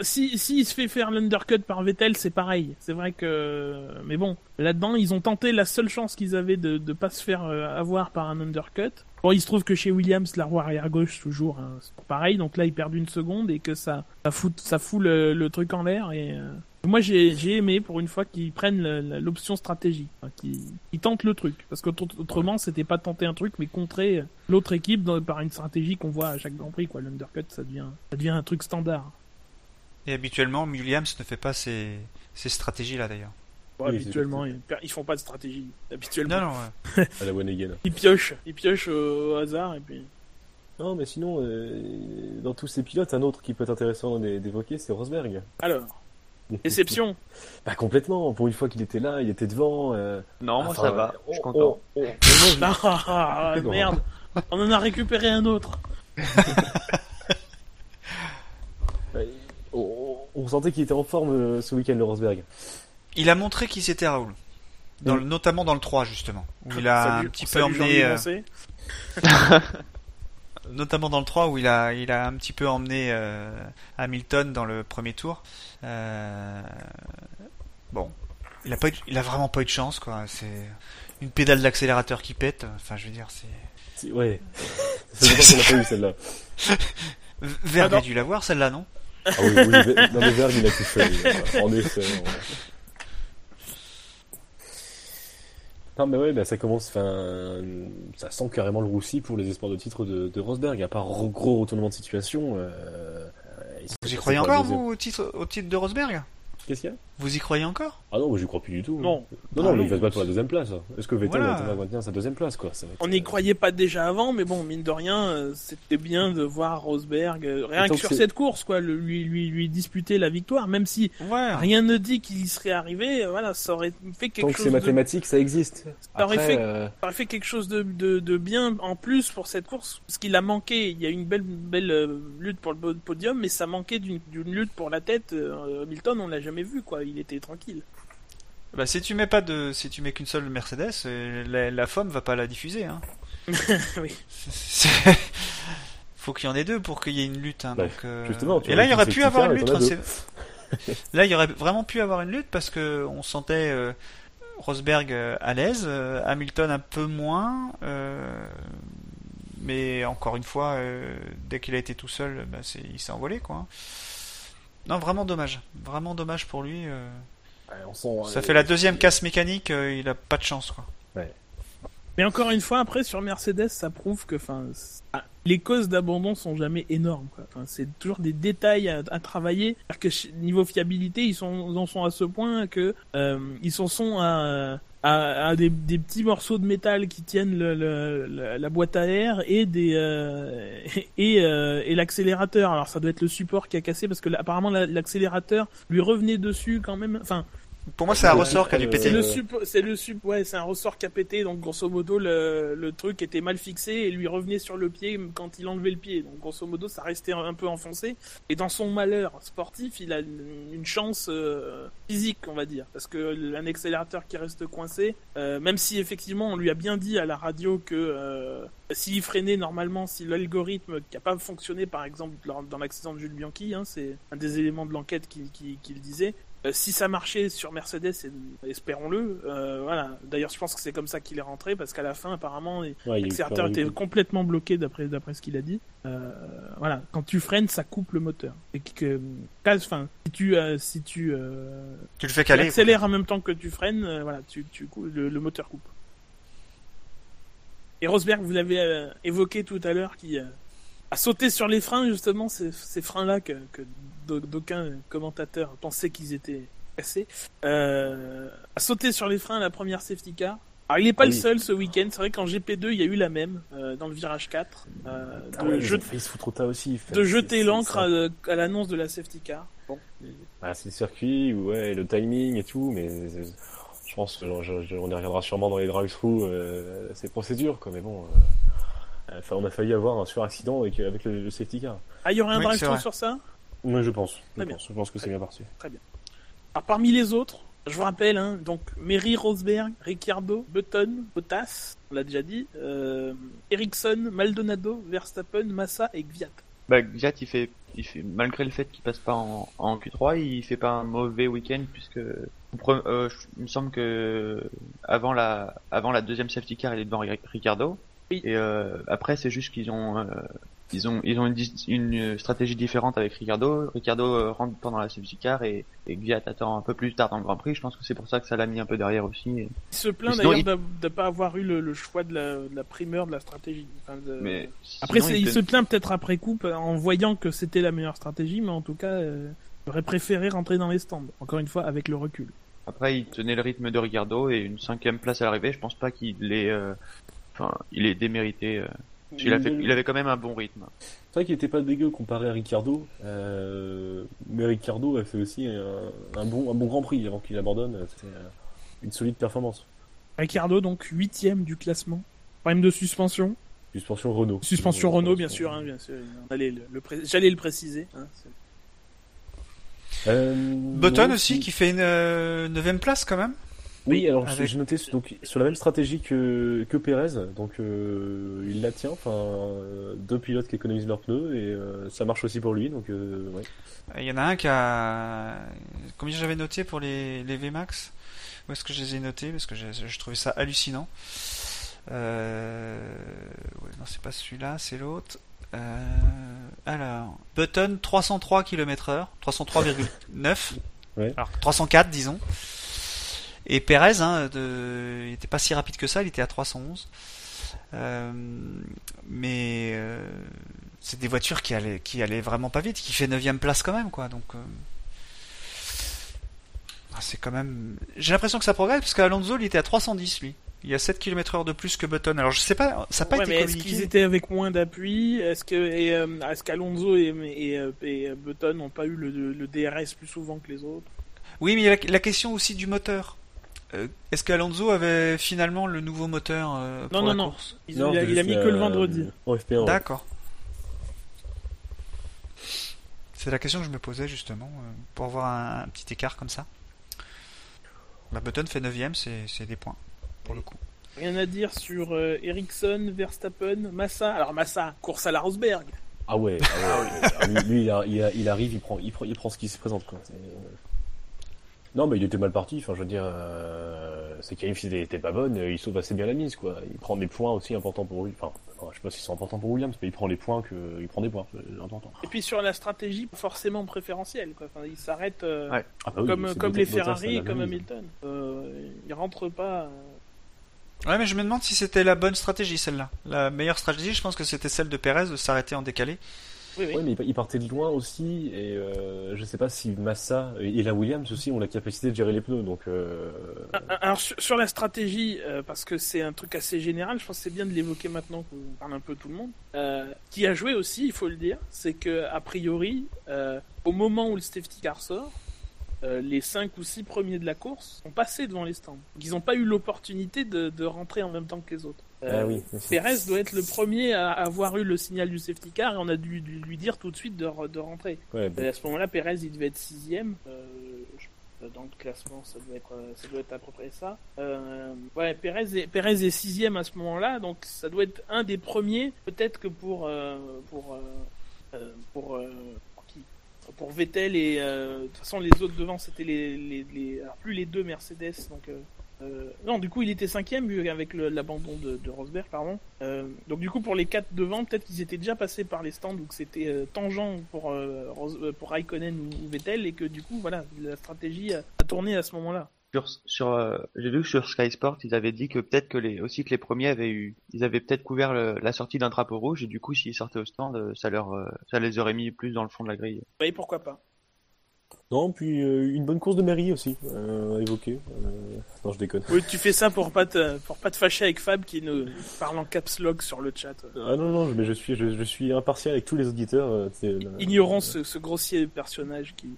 si, si il se fait faire l'undercut par Vettel, c'est pareil. C'est vrai que, mais bon, là-dedans, ils ont tenté la seule chance qu'ils avaient de de pas se faire euh, avoir par un undercut. Bon, il se trouve que chez Williams, la roue arrière gauche toujours, hein, c'est pareil. Donc là, ils perdent une seconde et que ça, ça fout, ça fout le, le truc en l'air. Et euh, moi, j'ai, j'ai aimé pour une fois qu'ils prennent l'option stratégie, enfin, qu'ils, tentent le truc, parce qu'autrement, c'était pas tenter un truc, mais contrer l'autre équipe par une stratégie qu'on voit à chaque Grand Prix. Quoi, l'undercut, ça devient, ça devient un truc standard. Et habituellement, Williams ne fait pas ces, ces stratégies-là d'ailleurs. Bon, Oui, habituellement, ils, ils font pas de stratégie. Habituellement, Non, non, ouais. À la One ils piochent, ils piochent au hasard et puis. Non, mais sinon, euh, dans tous ces pilotes, un autre qui peut être intéressant d'é- d'évoquer, c'est Rosberg. Alors, déception. Bah complètement. Pour une fois qu'il était là, il était devant. euh, Non, moi enfin, ça va. Je suis content. Ah, ah, ah, merde, on en a récupéré un autre. On, on sentait qu'il était en forme euh, ce week-end, le Rosberg. Il a montré qui c'était Raoul. Dans le- notamment dans le 3 justement. Où il a Salut- un petit peu emmené... Euh, notamment dans le 3 où il a, il a un petit peu emmené euh, Hamilton dans le premier tour. Euh, bon, il a pas, eu- il a vraiment pas eu de chance quoi. C'est une pédale d'accélérateur qui pète. Enfin, je veux dire, c'est. Ouais. [laughs] C'est longtemps qu'on n'a pas eu celle-là. Non. a dû l'avoir celle-là, non? Ah oui, oui, Ver- non mais Verg, il a tout fait. En effet. on- Non mais ouais, bah, ça commence, ça sent carrément le roussi pour les espoirs de titre de, de Rosberg. À part gros retournement de situation. Euh, Vous y croyez encore vous au titre, au titre de Rosberg? Qu'est-ce qu'il y a? Vous y croyez encore? Ah non, moi j'y crois plus du tout. Non. Non, non, Ah non. il va se battre pour la deuxième place. Est-ce que Vettel Voilà. va maintenir sa deuxième place, quoi? Ça va être, On euh, n'y croyait pas déjà avant, mais bon, mine de rien, euh, c'était bien de voir Rosberg, euh, rien Tant que que sur cette course, quoi, le- lui, lui, lui disputer la victoire, même si Ouais. rien ne dit qu'il y serait arrivé, euh, voilà, ça aurait fait Tant quelque que chose c'est de, mathématique, ça existe. Ça aurait Après, fait- euh, ça aurait fait quelque chose de, de, de bien en plus pour cette course, parce qu'il a manqué, il y a eu une belle, belle euh, lutte pour le po- podium, mais ça manquait d'une d'une lutte pour la tête, euh, Hamilton, on l'a jamais vu, quoi, il était tranquille. Bah, si tu mets pas de, si tu mets qu'une seule Mercedes, euh, la, la FOM va pas la diffuser. Hein. [laughs] oui. C'est- [laughs] Faut qu'il y en ait deux pour qu'il y ait une lutte. Hein, Bah, donc, euh, justement, tu Et là, il y aurait pu avoir une lutte. hein, [laughs] Là, il y aurait vraiment pu avoir une lutte parce que on sentait euh, Rosberg à l'aise, euh, Hamilton un peu moins. euh, mais encore une fois, euh, dès qu'il a été tout seul, bah, il s'est envolé quoi. Non, vraiment dommage. Vraiment dommage pour lui. euh. Ouais, on sent, Ça euh, fait la deuxième casse mécanique, euh, il a pas de chance quoi. Mais encore une fois, après, sur Mercedes, ça prouve que enfin, ah, les causes d'abandon sont jamais énormes. c'est toujours des détails à, à travailler. C'est-à-dire que niveau fiabilité, ils, sont, en sont à ce point que euh, ils en sont à, à, à des, petits morceaux de métal qui tiennent le, le- la, la boîte à air et des euh, [laughs] et, euh, et l'accélérateur. Alors ça doit être le support qui a cassé parce que là, apparemment la- l'accélérateur lui revenait dessus quand même. Enfin, Pour moi, c'est un Euh, ressort qui a dû euh, péter. c'est le sup, c'est le sup, ouais, c'est un ressort qui a pété, donc grosso modo le, le truc était mal fixé et lui revenait sur le pied quand il enlevait le pied, donc grosso modo ça restait un peu enfoncé. Et dans son malheur sportif, il a une, une chance euh, physique, on va dire, parce que un accélérateur qui reste coincé, euh, même si effectivement on lui a bien dit à la radio que euh, s'il freinait normalement, si l'algorithme qui a pas fonctionné par exemple dans l'accident de Jules Bianchi, hein, c'est un des éléments de l'enquête qui, qui, qui le disait. Euh, si ça marchait sur Mercedes, espérons-le. euh, voilà. D'ailleurs, je pense que c'est comme ça qu'il est rentré parce qu'à la fin, apparemment, ouais, l'accélérateur était complètement bloqué d'après d'après ce qu'il a dit. Euh, voilà. Quand tu freines, ça coupe le moteur. Et que, enfin, si tu euh, si tu, euh, Tu le fais tu caler. accélères en même temps que tu freines, euh, voilà, tu, tu le, le moteur coupe. Et Rosberg, vous l'avez euh, évoqué tout à l'heure, qui euh, a sauté sur les freins justement, ces, ces freins-là que, que d'au- d'aucuns commentateurs pensaient qu'ils étaient cassés, euh, a sauté sur les freins à la première safety car. Alors il n'est pas Ah le seul ce week-end, c'est vrai qu'en GP2 il y a eu la même euh, dans le virage 4 euh, Ah de, ouais, jet- aussi. fait. de jeter l'encre à, à l'annonce de la safety car. Bon. Ah, c'est le circuit, ouais, le timing et tout, mais je pense que je- je- on y reviendra sûrement dans les drive-through, euh, ces procédures, quoi, mais bon, euh, enfin, on a failli avoir un sur-accident avec, avec le, le safety car. Ah il y aurait un Oui, sur ça Moi, je pense. Je Très bien. pense, je pense que c'est bien parti. Alors parmi les autres, je vous rappelle, hein, donc Mary Rosberg, Ricciardo, Button, Bottas, on l'a déjà dit, euh, Ericsson, Maldonado, Verstappen, Massa et Gviat. Bah, Gviat, il fait, il fait, malgré le fait qu'il passe pas en, en Q3, il fait pas un mauvais week-end puisque, pre- euh, je- il me semble que avant la, avant la deuxième safety car, il est devant Ri- Ricardo. Oui. Et euh, après, c'est juste qu'ils ont, euh, ils ont, ils ont une, une stratégie différente avec Ricardo. Ricardo euh, rentre pendant la safety car et, et Gviat attend un peu plus tard dans le Grand Prix. Je pense que c'est pour ça que ça l'a mis un peu derrière aussi. Et- Il se plaint d'ailleurs il- de ne pas avoir eu le, le choix de la, de la primeur de la stratégie. Enfin, de- Mais Après, sinon, il, se plaint peut-être après coup en voyant que c'était la meilleure stratégie, mais en tout cas, euh, il aurait préféré rentrer dans les stands. Encore une fois, avec le recul. Après, il tenait le rythme de Ricardo et une cinquième place à l'arrivée. Je pense pas qu'il ait, euh, enfin, il est démérité. euh, a fait- il avait quand même un bon rythme. C'est vrai qu'il était pas dégueu comparé à Ricardo, euh, mais Ricardo a fait aussi un, un bon, un bon Grand Prix avant qu'il abandonne. C'était euh, une solide performance. Ricciardo, donc, huitième du classement. Problème de suspension. Suspension Renault. Suspension Renault, bien sûr. Hein, bien sûr. On allait le- le pré- J'allais le préciser. hein, Euh, Button non, aussi si- qui fait une euh, neuvième place quand même. Oui, alors Avec- j'ai noté donc sur la même stratégie que que Pérez, donc euh, il la tient, enfin euh, deux pilotes qui économisent leurs pneus et euh, ça marche aussi pour lui, donc euh, ouais. Il y en a un qui a. Combien j'avais noté pour les, les VMAX? Où est-ce que je les ai notés? Parce que j'ai- je trouvais ça hallucinant. Euh... Ouais, non, c'est pas celui-là, c'est l'autre. Euh... Alors, Button 303 km/h, 303,9. Ouais. Alors 304, disons. Et Perez, hein, de... il était pas si rapide que ça, il était à 311. Euh, mais euh, c'est des voitures qui allaient, qui allaient vraiment pas vite, qui fait 9 place quand même, quoi. Donc euh, ah, c'est quand même. J'ai l'impression que ça progresse parce qu'Alonso, il était à 310 lui. Il y a 7 km heure de plus que Button. Alors je sais pas, ça n'a pas Ouais, été mais est-ce qu'ils étaient avec moins d'appui? Est-ce que et, euh, est-ce qu'Alonso et, et, et, Button n'ont pas eu le, le DRS plus souvent que les autres? Oui, mais il y a la, la question aussi du moteur. Euh, Est-ce qu'Alonso avait finalement le nouveau moteur euh, pour Non, la non, non. Non, il, a, il mis que le vendredi. En FP1. ouais. D'accord. C'est la question que je me posais justement euh, pour avoir un, un petit écart comme ça. Bah, Button fait 9ème, c'est c'est des points pour le coup. Rien à dire sur euh, Ericsson, Verstappen, Massa. Alors Massa, course à la Rosberg. Ah ouais, ah ouais, ah, lui, lui, il, a- il, a- il arrive, il prend, il prend, il prend ce qui se présente quoi. Non mais il était mal parti. Enfin, je veux dire, euh, ses qualifs étaient pas bonnes. Il sauve assez bien la mise quoi. Il prend des points aussi importants pour lui. Enfin, je sais pas s'ils sont importants pour Williams, mais il prend les points que, il prend des points. Important. Et puis sur la stratégie, forcément préférentielle. Quoi. Enfin, il s'arrête euh, Ouais. Ah bah oui, comme, les Ferrari et comme. Hamilton. Euh, il rentre pas. euh, Ouais, mais je me demande si c'était la bonne stratégie celle-là. La meilleure stratégie, je pense que c'était celle de Perez de s'arrêter en décalé. Oui, oui. Ouais, mais il- partait de loin aussi, et euh, je sais pas si Massa et la Williams aussi ont la capacité de gérer les pneus, donc. Euh... Ah, Alors sur, sur la stratégie, euh, parce que c'est un truc assez général, je pense que c'est bien de l'évoquer maintenant qu'on parle un peu tout le monde. Euh, qui a joué aussi, il faut le dire, c'est que a priori, euh, au moment où le safety car sort, euh, les 5 ou 6 premiers de la course sont passés devant les stands. Donc, ils n'ont pas eu l'opportunité de, de rentrer en même temps que les autres. Ah oui, aussi. Perez doit être le premier à avoir eu le signal du safety car et on a dû lui lui dire tout de suite de, de rentrer. Ouais, à ce moment-là, Perez, il devait être sixième. Euh, je- dans le classement, ça doit être, euh, ça doit être à peu près ça. Euh, ouais, Perez est, Perez est sixième à ce moment-là, donc ça doit être un des premiers. Peut-être que pour euh, pour euh, euh, pour, euh, pour Vettel et euh, de toute façon les autres devant, c'était les, les, les alors plus les deux Mercedes, donc. euh, euh, non, du coup, il était cinquième avec l'abandon de, de Rosberg, pardon. Euh, donc du coup, pour les quatre devant, peut-être qu'ils étaient déjà passés par les stands que c'était euh, tangent pour euh, pour Raikkonen ou, Vettel et que du coup, voilà, la stratégie a tourné à ce moment-là. Sur, sur, euh, j'ai vu que sur Sky Sport, ils avaient dit que peut-être que les, aussi que les premiers avaient eu, ils avaient peut-être couvert le- la sortie d'un drapeau rouge et du coup, s'ils sortaient au stand, euh, ça leur, euh, ça les aurait mis plus dans le fond de la grille. Voyez pourquoi pas Non, puis euh, une bonne course de mairie aussi, euh. Euh, Non, je déconne. Oui, tu fais ça pour pas te pour pas te fâcher avec Fab qui nous parle en caps lock sur le chat. Ah non, non, mais je suis, je, je suis impartial avec tous les auditeurs. euh, euh, Ignorons ce, ce grossier personnage qui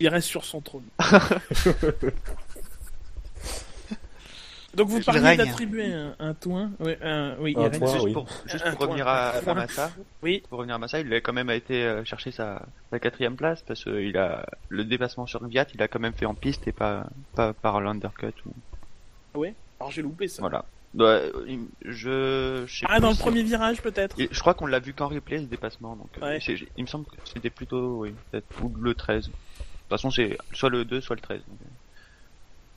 il reste sur son trône. [laughs] [laughs] Donc vous parliez d'attribuer un, un toin, oui, un, oui, il Un toin, juste oui. pour, juste Un pour revenir à, à. Massa, Oui. pour revenir à Massa, il a quand même été euh, chercher sa, sa quatrième place parce que il a le dépassement sur Viat, il a quand même fait en piste et pas pas par l'undercut. Ou... Alors j'ai loupé ça. Voilà. Ouais, il- je, je sais Ah dans le si- premier virage peut-être. Je crois qu'on l'a vu qu'en replay ce dépassement, donc euh, Ouais. c'est- il me semble que c'était plutôt oui, peut-être ou le 13. De toute façon, c'est soit le 2, soit le 13. donc, euh.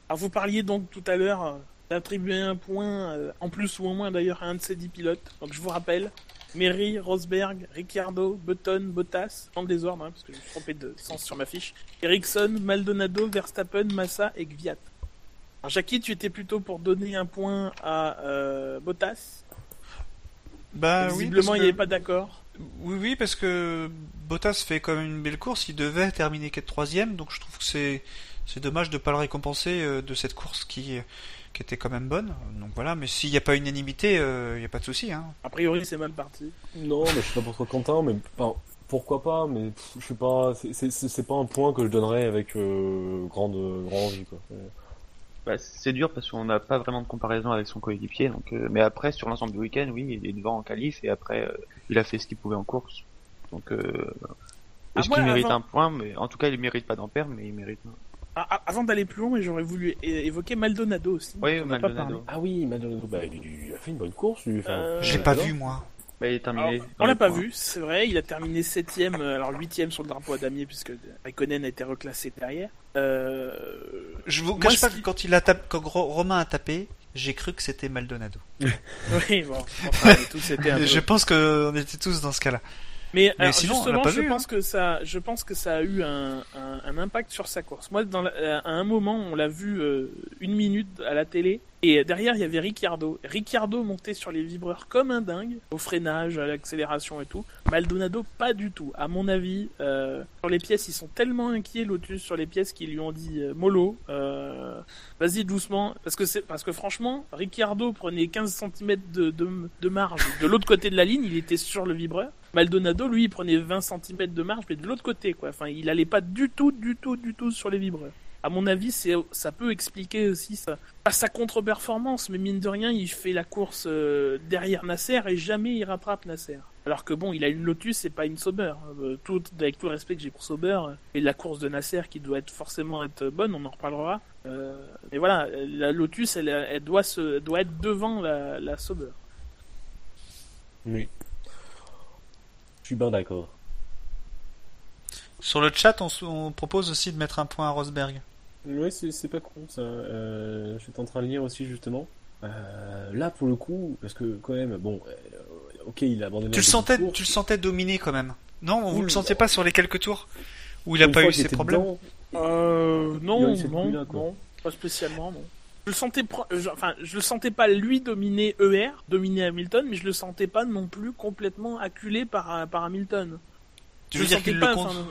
Alors vous parliez donc tout à l'heure d'attribuer un point, euh, en plus ou en moins d'ailleurs, à un de ces dix pilotes. Donc je vous rappelle, Mary, Rosberg, Ricciardo, Button, Bottas, en désordre, hein, parce que je me suis trompé de sens sur ma fiche, Ericsson, Maldonado, Verstappen, Massa et Gviat. Alors Jackie, tu étais plutôt pour donner un point à euh, Bottas? Bah Visiblement, il n'y que- avait pas d'accord. Oui, oui, parce que Bottas fait quand même une belle course. Il devait terminer qu'être troisième, donc je trouve que c'est dommage de pas le récompenser euh, de cette course qui qui était quand même bonne. Donc voilà, mais s'il n'y a pas unanimité, il n'y a pas de souci. Hein. A priori, c'est mal parti. Non, mais je sais pas pour toi, Quentin, mais enfin, pourquoi pas, mais pff, je sais pas, c'est- pas un point que je donnerais avec euh, grande, grande envie, quoi. Bah, c'est dur parce qu'on n'a pas vraiment de comparaison avec son coéquipier. Donc, euh, mais après, sur l'ensemble du week-end, oui, il est devant en qualif et après, euh, il a fait ce qu'il pouvait en course. Donc, euh, Ah, est-ce moi, qu'il mérite avant- un point? Mais en tout cas, il mérite pas d'en perdre, mais il mérite. un. Ah, ah, avant d'aller plus loin, j'aurais voulu évoquer Maldonado aussi. Oui, Maldonado. Ah oui, Maldonado, bah, il, a fait une bonne course, lui. Enfin, Euh, J'ai Euh, pas vu moi. Bah, il est terminé. Alors, on l'a pas vu, c'est vrai, il a terminé septième, euh, alors huitième sur le drapeau à damier puisque Raikkonen a été reclassé derrière. Euh... Je vous Moi, cache pas que quand il a tapé, quand Ro- Romain a tapé, j'ai cru que c'était Maldonado. [laughs] Oui, bon, enfin, tous un peu- Je pense qu'on était tous dans ce cas-là. Mais, Mais alors, sinon, on l'a justement, pas je vu, pense hein. que ça, je pense que ça a eu un, un, un impact sur sa course. Moi, dans la- à un moment, on l'a vu euh, une minute à la télé, et derrière il y avait Ricciardo. Ricciardo montait sur les vibreurs comme un dingue, au freinage, à l'accélération et tout. Maldonado, pas du tout. À mon avis, euh, sur les pièces, ils sont tellement inquiets Lotus sur les pièces qu'ils lui ont dit euh, mollo, euh, vas-y doucement, parce que parce que franchement, Ricciardo prenait 15 cm de, de, de marge de l'autre côté de la ligne, il était sur le vibreur. Maldonado, lui, il prenait 20 cm de marge, mais de l'autre côté, quoi. Enfin, il allait pas du tout, du tout, du tout sur les vibreurs. À mon avis, c'est, ça peut expliquer aussi sa, pas sa contre-performance, mais mine de rien, il fait la course euh, derrière Nasser et jamais il rattrape Nasser. Alors que bon, il a une Lotus et pas une Sauber. Euh, tout, avec tout le respect que j'ai pour Sauber, euh, et la course de Nasser qui doit être forcément être bonne, on en reparlera. Euh, mais voilà, la Lotus, elle, elle doit se, elle doit être devant la, la Sauber. oui. Je suis bien d'accord. Sur le chat, on, on propose aussi de mettre un point à Rosberg. Oui, c'est c'est pas con ça. Euh, je suis en train de lire aussi justement. Euh, là pour le coup, parce que quand même, bon, euh, ok, il a abandonné. Tu le sentais, tu le sentais dominé quand même. Non, vous Oui, le sentiez bah. pas sur les quelques tours où il a Une pas eu était problèmes. dedans, Euh, non, non, quoi. non, pas spécialement, non. Je le sentais, pro- euh, je- enfin, je le sentais pas lui dominer ER, dominer Hamilton, mais je le sentais pas non plus complètement acculé par, par Hamilton. Tu Je veux dire sentais qu'il pas, le compte enfin,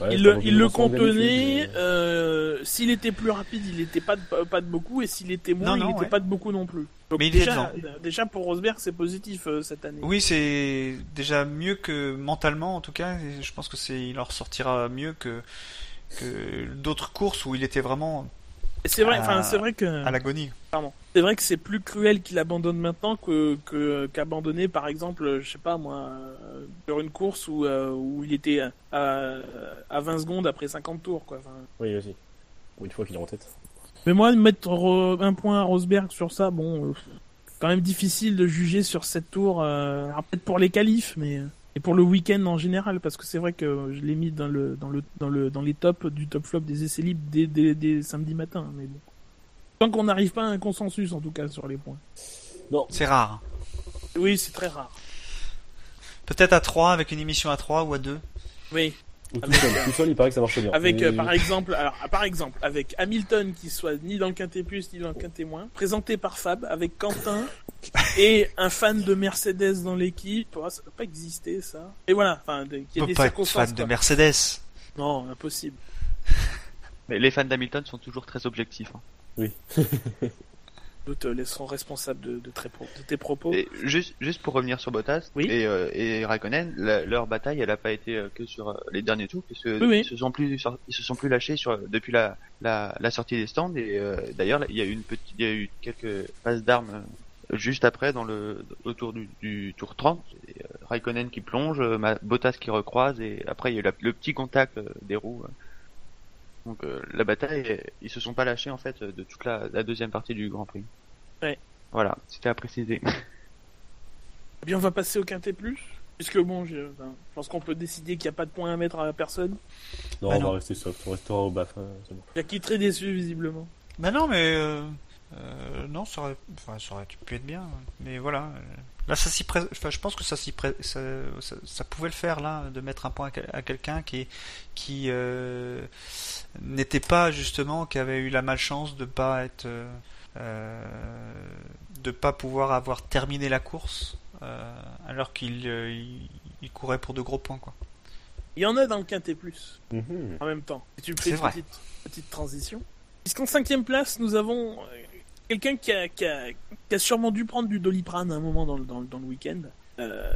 ouais, il le, il le contenait. mais- euh, s'il était plus rapide, il était pas de, pas de beaucoup, et s'il était moins, Non, il non, était ouais. pas de beaucoup non plus. Donc Mais il est déjà, déjà pour Rosberg, c'est positif euh, cette année. Oui, c'est déjà mieux que mentalement en tout cas. et je pense que c'est, il en ressortira mieux que que d'autres courses où il était vraiment c'est vrai, enfin, c'est vrai que. à l'agonie. Pardon. C'est vrai que c'est plus cruel qu'il abandonne maintenant que que- qu'abandonner par exemple, je sais pas moi, euh, sur une course où euh, où il était à, à 20 secondes après 50 tours quoi. Enfin, Oui, aussi. Ou une fois qu'il est en tête. Mais moi mettre un point à Rosberg sur ça, bon, euh, quand même difficile de juger sur cette tour. Euh, alors peut-être pour les qualifs, mais et pour le week-end en général, parce que c'est vrai que je l'ai mis dans le dans le dans le dans les tops du top flop des essais libres dès, dès, dès samedi matin. Mais bon, tant qu'on n'arrive pas à un consensus en tout cas sur les points. Non, C'est rare. Oui, c'est très rare. Peut-être à 3 avec une émission à 3 ou à 2. Oui. ou tout Avec- seul. Tout seul, il paraît que ça marche bien. Avec Mais- euh, par exemple, alors par exemple avec Hamilton qui soit ni dans le quintet plus ni dans le quintet moins, présenté par Fab avec Quentin et un fan de Mercedes dans l'équipe, oh, ça peut pas exister ça. Et voilà, enfin qu'il y On ait peut des pas être circonstances. fan de. Mercedes. Non, impossible. [laughs] Mais les fans d'Hamilton sont toujours très objectifs. hein. [laughs] Nous te laisserons responsable de, de, très pro- de tes propos. Et juste, juste pour revenir sur Bottas Oui. et, euh, et Raikkonen, la- leur bataille, elle a pas été euh, que sur euh, les derniers tours, puisque Oui, oui. ils se sont plus, ils se sont plus lâchés sur depuis la, la, la sortie des stands. Et euh, d'ailleurs, il y a eu une petite, il y a eu quelques passes d'armes juste après dans le autour du, du tour 30. Et, euh, Raikkonen qui plonge, euh, Ma- Bottas qui recroise, et après il y a eu la- le petit contact euh, des roues. Donc euh, la bataille, ils se sont pas lâchés en fait de toute la, la deuxième partie du Grand Prix. Ouais. Voilà, c'était à préciser. [laughs] Eh bien, on va passer au quintet plus. Puisque bon, je, enfin, je pense qu'on peut décider qu'il n'y a pas de point à mettre à personne. Non, Bah on non. va rester soft. On restera au baf. hein, bon. Il y a qui est très déçu visiblement. Bah non, mais euh, euh, non, ça aurait, enfin, ça aurait pu être bien. Mais voilà. Là, ça s'y pré- enfin, je pense que ça s'y pré- ça, ça, ça pouvait le faire là, de mettre un point à, quel- à quelqu'un qui qui euh, n'était pas justement, qui avait eu la malchance de pas être, euh, de pas pouvoir avoir terminé la course, euh, alors qu'il euh, il, il courait pour de gros points quoi. Il y en a dans le quintet plus. Mhm. en même temps. Et tu me C'est fais une vrai. petite, petite transition. Puisqu'en cinquième place, nous avons quelqu'un qui a, qui, a, qui a sûrement dû prendre du doliprane à un moment dans le, dans, dans le week-end. Euh,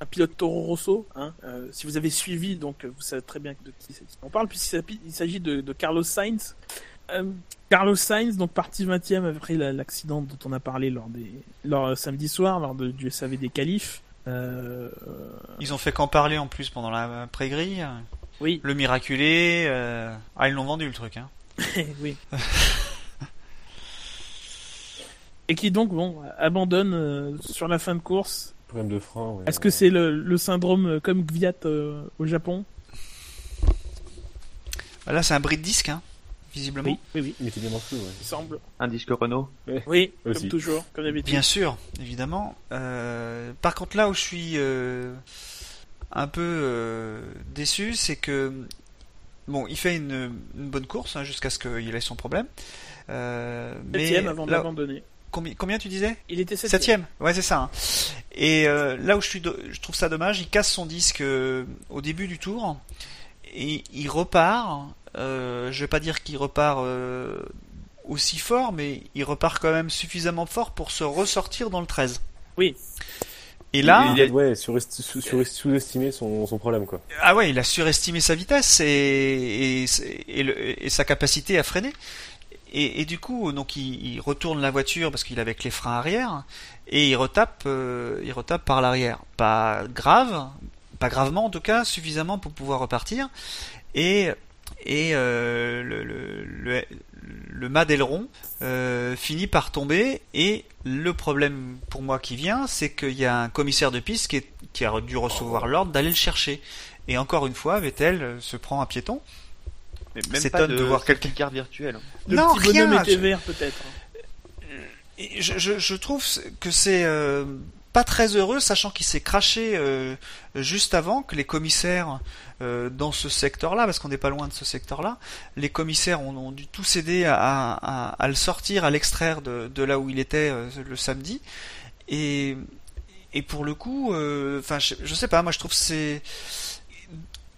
un pilote Toro Rosso. Hein, euh, si vous avez suivi, donc euh, vous savez très bien de qui c'est- on parle, puisqu'il s'agit de, de Carlos Sainz. Euh, Carlos Sainz, donc parti 20ème après la- l'accident dont on a parlé lors des lors, euh, samedi soir, lors de, du SAV des qualifs. Euh, Ils ont fait qu'en parler en plus pendant la pré-grille. oui, Le miraculé, euh... ah ils l'ont vendu le truc hein. [laughs] oui. [laughs] Et qui donc bon abandonne euh, sur la fin de course. Problème de frein. ouais. Est-ce que c'est le, le syndrome euh, comme Gviat euh, au Japon? Bah Là c'est un bris de disque hein, visiblement. Oui, oui, oui. Il était bien ouais. Il semble. Un disque Renault. Oui, Aussi. comme toujours, comme d'habitude. Bien sûr, évidemment. Euh, par contre, là où je suis euh, un peu euh, déçu, c'est que bon, il fait une, une bonne course hein, jusqu'à ce qu'il ait son problème. Euh, mais Septième avant là, d'abandonner. Combien, combien tu disais? Il était septième. Septième, ouais c'est ça. hein. Et euh, là où je, suis do- je trouve ça dommage, il casse son disque euh, au début du tour et il repart. Euh, je vais pas dire qu'il repart euh, aussi fort, mais il repart quand même suffisamment fort pour se ressortir dans le 13. Oui. Et là, Il a ouais, sous-estimé son, son problème, quoi. ah ouais, il a surestimé sa vitesse et, et, et, le- et sa capacité à freiner. Et, du coup, donc il, il retourne la voiture parce qu'il est avec les freins arrière et il retape, euh, il retape par l'arrière. Pas grave, pas gravement en tout cas, suffisamment pour pouvoir repartir. Et et euh, le, le, mât d'aileron euh, finit par tomber et le problème pour moi qui vient, c'est qu'il y a un commissaire de piste qui, qui a dû recevoir l'ordre d'aller le chercher. Et encore une fois, Vettel se prend un piéton. Mais même C'est pas étonne de, de voir quelqu'un- carte virtuelle. Le non, petit bonhomme rien. était je- vert peut-être. Je, je, je trouve que c'est euh, pas très heureux, sachant qu'il s'est craché euh, juste avant que les commissaires euh, dans ce secteur-là, parce qu'on n'est pas loin de ce secteur-là, les commissaires ont, ont dû tous aider à, à, à le sortir, à l'extraire de, de là où il était euh, le samedi. Et, et pour le coup, euh, enfin, je, je sais pas, moi je trouve que c'est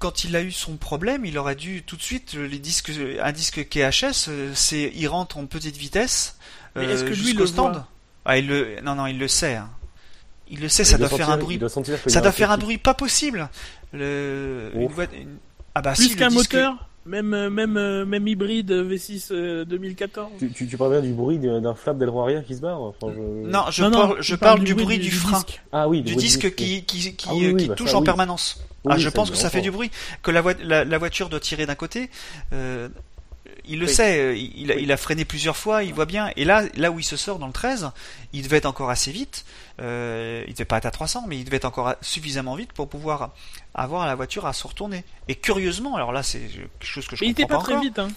quand il a eu son problème, il aurait dû tout de suite euh, les disques, un disque KHS, euh, c'est il rentre en petite vitesse Mais euh, est-ce que lui, jusqu'au le stand. voit Ah, il le, non, non, il le sait. hein. Il le sait, Il ça doit sentir- faire un bruit. doit Ça doit faire un bruit pas possible. Le, Oh. une voie- une- Ah bah Plus si, le qu'un disque- moteur, même euh, même euh, même hybride V6 euh, 2014. qui- Tu, tu, tu parles bien du bruit d'un flap d'aileron arrière qui se barre enfin, je... Non, je Non, non, parle, je parle du bruit du, frein, disque. Ah oui, du bruit disque qui qui qui, Ah oui, oui, qui bah touche ça, en oui. permanence. Oui, ah, je pense que ça fait du bruit, que la, voi- la, la voiture doit tirer d'un côté. euh, il le Oui. sait, euh, il, a- il a freiné plusieurs fois, il voit bien. Et là, là où il se sort dans le 13, il devait être encore assez vite. Euh, il devait pas être à 300, mais il devait être encore suffisamment vite pour pouvoir avoir la voiture à se retourner. Et curieusement, alors là, c'est quelque chose que je Mais il était comprends pas pas, très encore. vite. Hein.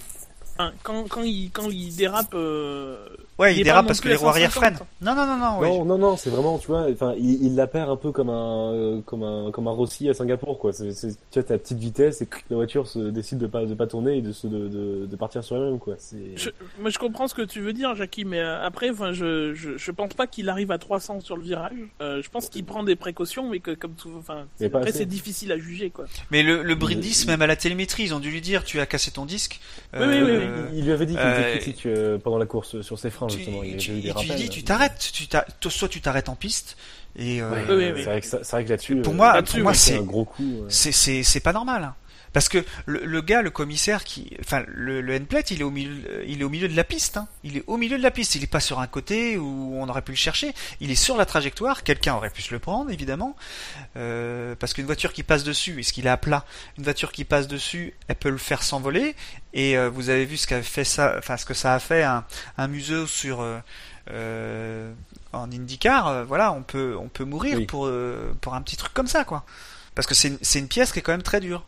Enfin, quand quand il quand il dérape. euh, Ouais, Il il, est dérape parce que les roues arrière 150. freinent. Non, non, non, non. ouais. Non, non, non, c'est vraiment, tu vois, enfin, il, il la perd un peu comme un, euh, comme un, comme un Rossi à Singapour, quoi. C'est, tu vois, t'as petite vitesse et la voiture se décide de pas, de pas tourner et de se, de, de, de partir sur elle-même, quoi. Je, moi, je comprends ce que tu veux dire, Jackie, mais euh, après, enfin, je, je, je pense pas qu'il arrive à 300 sur le virage. Euh, je pense qu'il prend des précautions, mais que comme tout, enfin, après, c'est difficile à juger, quoi. Mais le, le Brindis, Mais- même à la télémétrie, ils ont dû lui dire tu as cassé ton disque. Oui, oui, oui, Euh, il, lui avait dit qu'il euh, était critique euh, pendant la course sur ses freins, justement. Il tu- avait eu des et tu lui rappels. dis tu t'arrêtes, tu t'as- toi, soit tu t'arrêtes en piste et euh, Ouais, Oui, oui, oui. C'est vrai que, là-dessus. Pour moi- pour moi, c'est c'est- un gros coup. c'est c'est c'est pas normal. Parce que le, le gars, le commissaire qui, enfin le, le N-plate, il est au milieu, il est au milieu de la piste. hein. Il est au milieu de la piste. Il est pas sur un côté où on aurait pu le chercher. Il est sur la trajectoire. Quelqu'un aurait pu se le prendre, évidemment, Euh, parce qu'une voiture qui passe dessus, est-ce qu'il est à plat Une voiture qui passe dessus, elle peut le faire s'envoler. Et euh, vous avez vu ce qu'a fait ça, enfin ce que ça a fait un, un museau sur euh, euh, en IndyCar. euh, voilà, on peut on peut mourir Oui. pour euh, pour un petit truc comme ça, quoi. Parce que c'est une, c'est une pièce qui est quand même très dure.